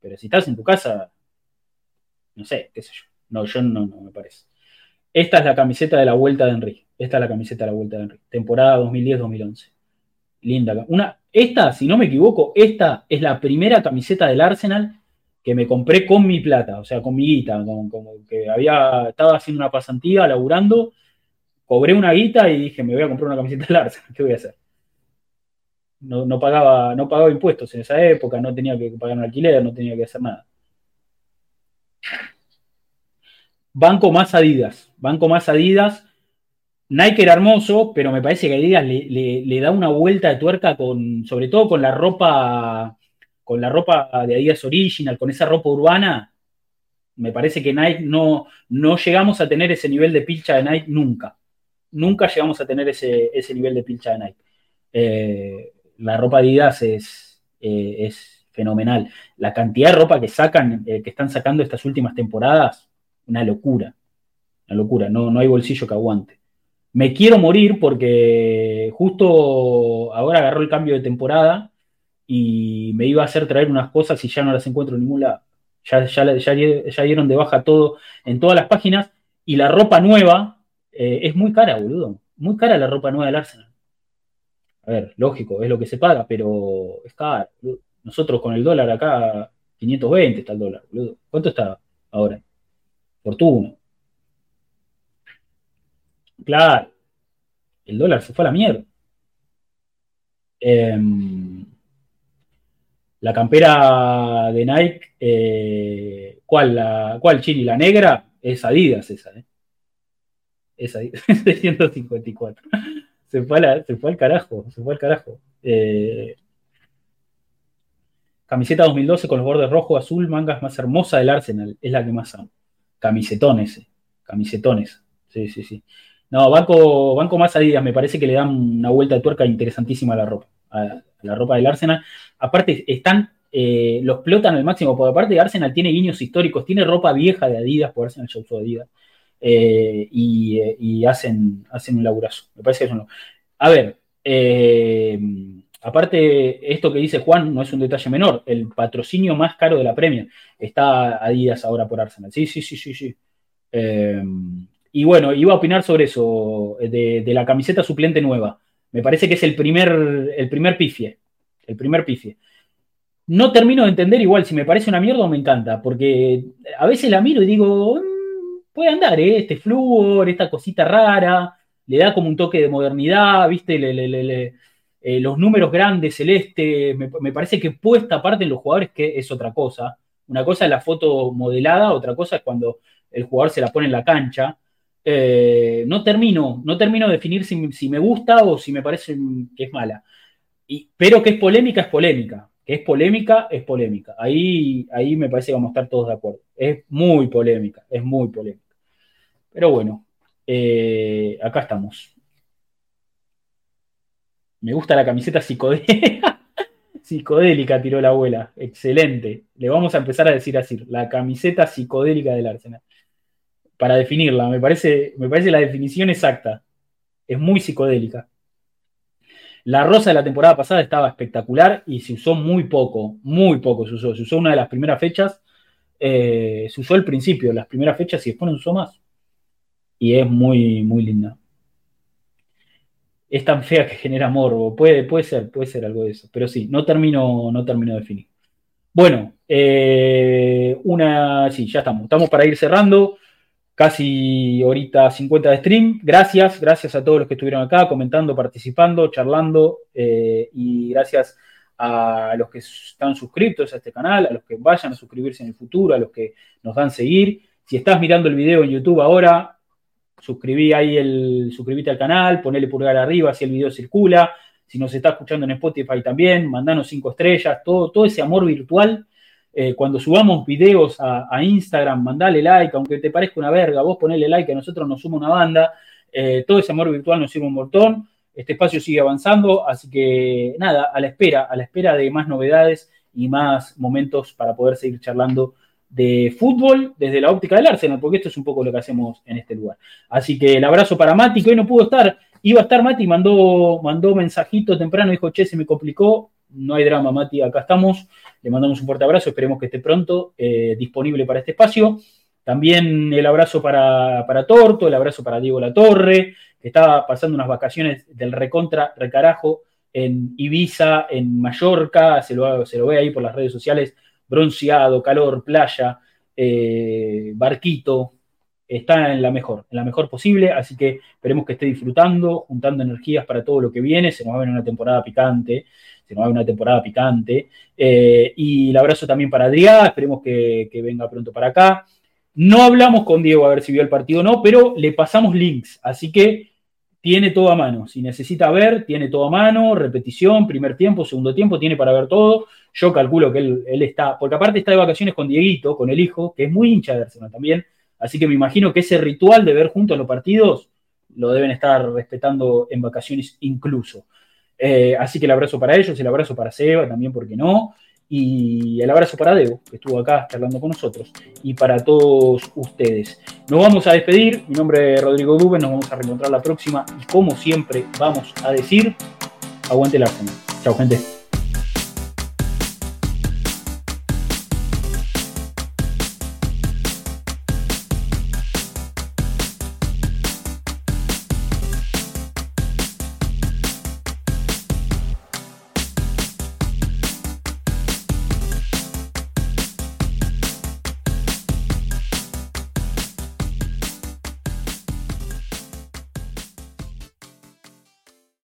S1: Pero si estás en tu casa, no sé, qué sé yo. No, yo no me parece. Esta es la camiseta de la vuelta de Enrique. Esta es la camiseta de la vuelta de Enrique. Temporada 2010-2011. Linda. Una, esta, si no me equivoco, esta es la primera camiseta del Arsenal que me compré con mi plata, o sea, con mi guita, como, que había, estaba haciendo una pasantía, laburando, cobré una guita y dije, me voy a comprar una camiseta del Arsenal, ¿qué voy a hacer? No, no, pagaba, no pagaba impuestos en esa época, no tenía que pagar un alquiler, no tenía que hacer nada. Banco más Adidas, banco más Adidas. Nike era hermoso, pero me parece que Adidas le, da una vuelta de tuerca con, sobre todo con la ropa, con la ropa de Adidas Original, con esa ropa urbana. Me parece que Nike no, no llegamos a tener ese nivel de pilcha de Nike nunca. Nunca llegamos a tener ese, nivel de pilcha de Nike. Eh, la ropa Adidas es, eh, es fenomenal. La cantidad de ropa que sacan, eh, que están sacando estas últimas temporadas, una locura. Una locura, no, no hay bolsillo que aguante. Me quiero morir porque justo ahora agarró el cambio de temporada y me iba a hacer traer unas cosas y ya no las encuentro en ningún lado. Ya, ya, ya, dieron de baja todo en todas las páginas y la ropa nueva eh, es muy cara, boludo. Muy cara la ropa nueva del Arsenal. A ver, lógico, es lo que se paga, pero es caro. Nosotros con el dólar acá, 520 está el dólar, boludo. ¿Cuánto está ahora? Fortuna. Claro, el dólar se fue a la mierda. Em, la campera de Nike, eh, ¿cuál, la, ¿cuál Chini? ¿La negra? Es Adidas esa, ¿eh? Es Adidas, 654. Se fue, se fue al carajo, se fue al carajo. Eh, camiseta 2012 con los bordes rojo, azul, mangas más hermosa del Arsenal. Es la que más amo. Camisetones, camisetones. Sí, sí, sí. No, banco, banco más Adidas, me parece que le dan una vuelta de tuerca interesantísima a la ropa, a la ropa del Arsenal. Aparte, están, eh, los explotan al máximo, porque aparte Arsenal tiene guiños históricos, tiene ropa vieja de Adidas, por Arsenal ya usó Adidas, eh, y, hacen, hacen un laburazo. Me parece que es uno. A ver, eh, aparte, esto que dice Juan no es un detalle menor. El patrocinio más caro de la Premier está Adidas ahora por Arsenal. Sí, sí, sí, sí, sí. Y bueno, iba a opinar sobre eso, de, la camiseta suplente nueva. Me parece que es el primer, el primer pifie. El primer pifie. No termino de entender igual si me parece una mierda o me encanta, porque a veces la miro y digo, mm, puede andar, ¿eh? este flúor, esta cosita rara, le da como un toque de modernidad, ¿viste? Eh, los números grandes, celeste, me, parece que puesta aparte en los jugadores, que es otra cosa. Una cosa es la foto modelada, otra cosa es cuando el jugador se la pone en la cancha. Eh, no termino, no termino de definir si, me gusta o si me parece que es mala. Y, pero que es polémica, es polémica. Que es polémica, es polémica. Ahí, ahí me parece que vamos a estar todos de acuerdo. Es muy polémica, es muy polémica. Pero bueno, eh, acá estamos. Me gusta la camiseta psicodélica. psicodélica tiró la abuela. Excelente. Le vamos a empezar a decir así. La camiseta psicodélica del Arsenal para definirla. Me parece, me parece la definición exacta. Es muy psicodélica. La rosa de la temporada pasada estaba espectacular y se usó muy poco, muy poco se usó. Se usó una de las primeras fechas, eh, se usó el principio, las primeras fechas y después no usó más. Y es muy, muy linda. Es tan fea que genera morbo. Puede, puede ser, puede ser algo de eso. Pero sí, no termino, no termino de definir. Bueno, eh, una. Sí, ya estamos. Estamos para ir cerrando casi ahorita 50 de stream. Gracias, gracias a todos los que estuvieron acá comentando, participando, charlando eh, y gracias a los que están suscritos a este canal, a los que vayan a suscribirse en el futuro, a los que nos dan seguir. Si estás mirando el video en YouTube ahora, suscribí ahí el, suscribite al canal, ponele pulgar arriba si el video circula. Si nos está escuchando en Spotify también, mandanos cinco estrellas, todo, todo ese amor virtual eh, cuando subamos videos a, Instagram, mandale like, aunque te parezca una verga, vos ponele like, a nosotros nos suma una banda. Eh, todo ese amor virtual nos sirve un montón. Este espacio sigue avanzando, así que nada, a la espera, a la espera de más novedades y más momentos para poder seguir charlando de fútbol desde la óptica del Arsenal, porque esto es un poco lo que hacemos en este lugar. Así que el abrazo para Mati, que hoy no pudo estar. Iba a estar Mati, mandó, mandó mensajito temprano, dijo, che, se me complicó, no hay drama, Mati, acá estamos. Le mandamos un fuerte abrazo, esperemos que esté pronto eh, disponible para este espacio. También el abrazo para, para, Torto, el abrazo para Diego Latorre, que estaba pasando unas vacaciones del recontra recarajo en Ibiza, en Mallorca, se lo, se lo ve ahí por las redes sociales, bronceado, calor, playa, eh, barquito, está en la mejor, en la mejor posible, así que esperemos que esté disfrutando, juntando energías para todo lo que viene, se nos va a ver una temporada picante, se nos va a ver una temporada picante, eh, y el abrazo también para Adrián, esperemos que, venga pronto para acá. No hablamos con Diego a ver si vio el partido o no, pero le pasamos links, así que tiene todo a mano. Si necesita ver, tiene todo a mano, repetición, primer tiempo, segundo tiempo, tiene para ver todo. Yo calculo que él, está, porque aparte está de vacaciones con Dieguito, con el hijo, que es muy hincha de Arsenal también, así que me imagino que ese ritual de ver juntos los partidos lo deben estar respetando en vacaciones incluso. Eh, así que el abrazo para ellos, el abrazo para Seba también, porque no? Y el abrazo para Debo, que estuvo acá hablando con nosotros, y para todos ustedes. Nos vamos a despedir. Mi nombre es Rodrigo Duben, nos vamos a reencontrar la próxima. Y como siempre, vamos a decir: aguante el Arsenal. Chao, gente.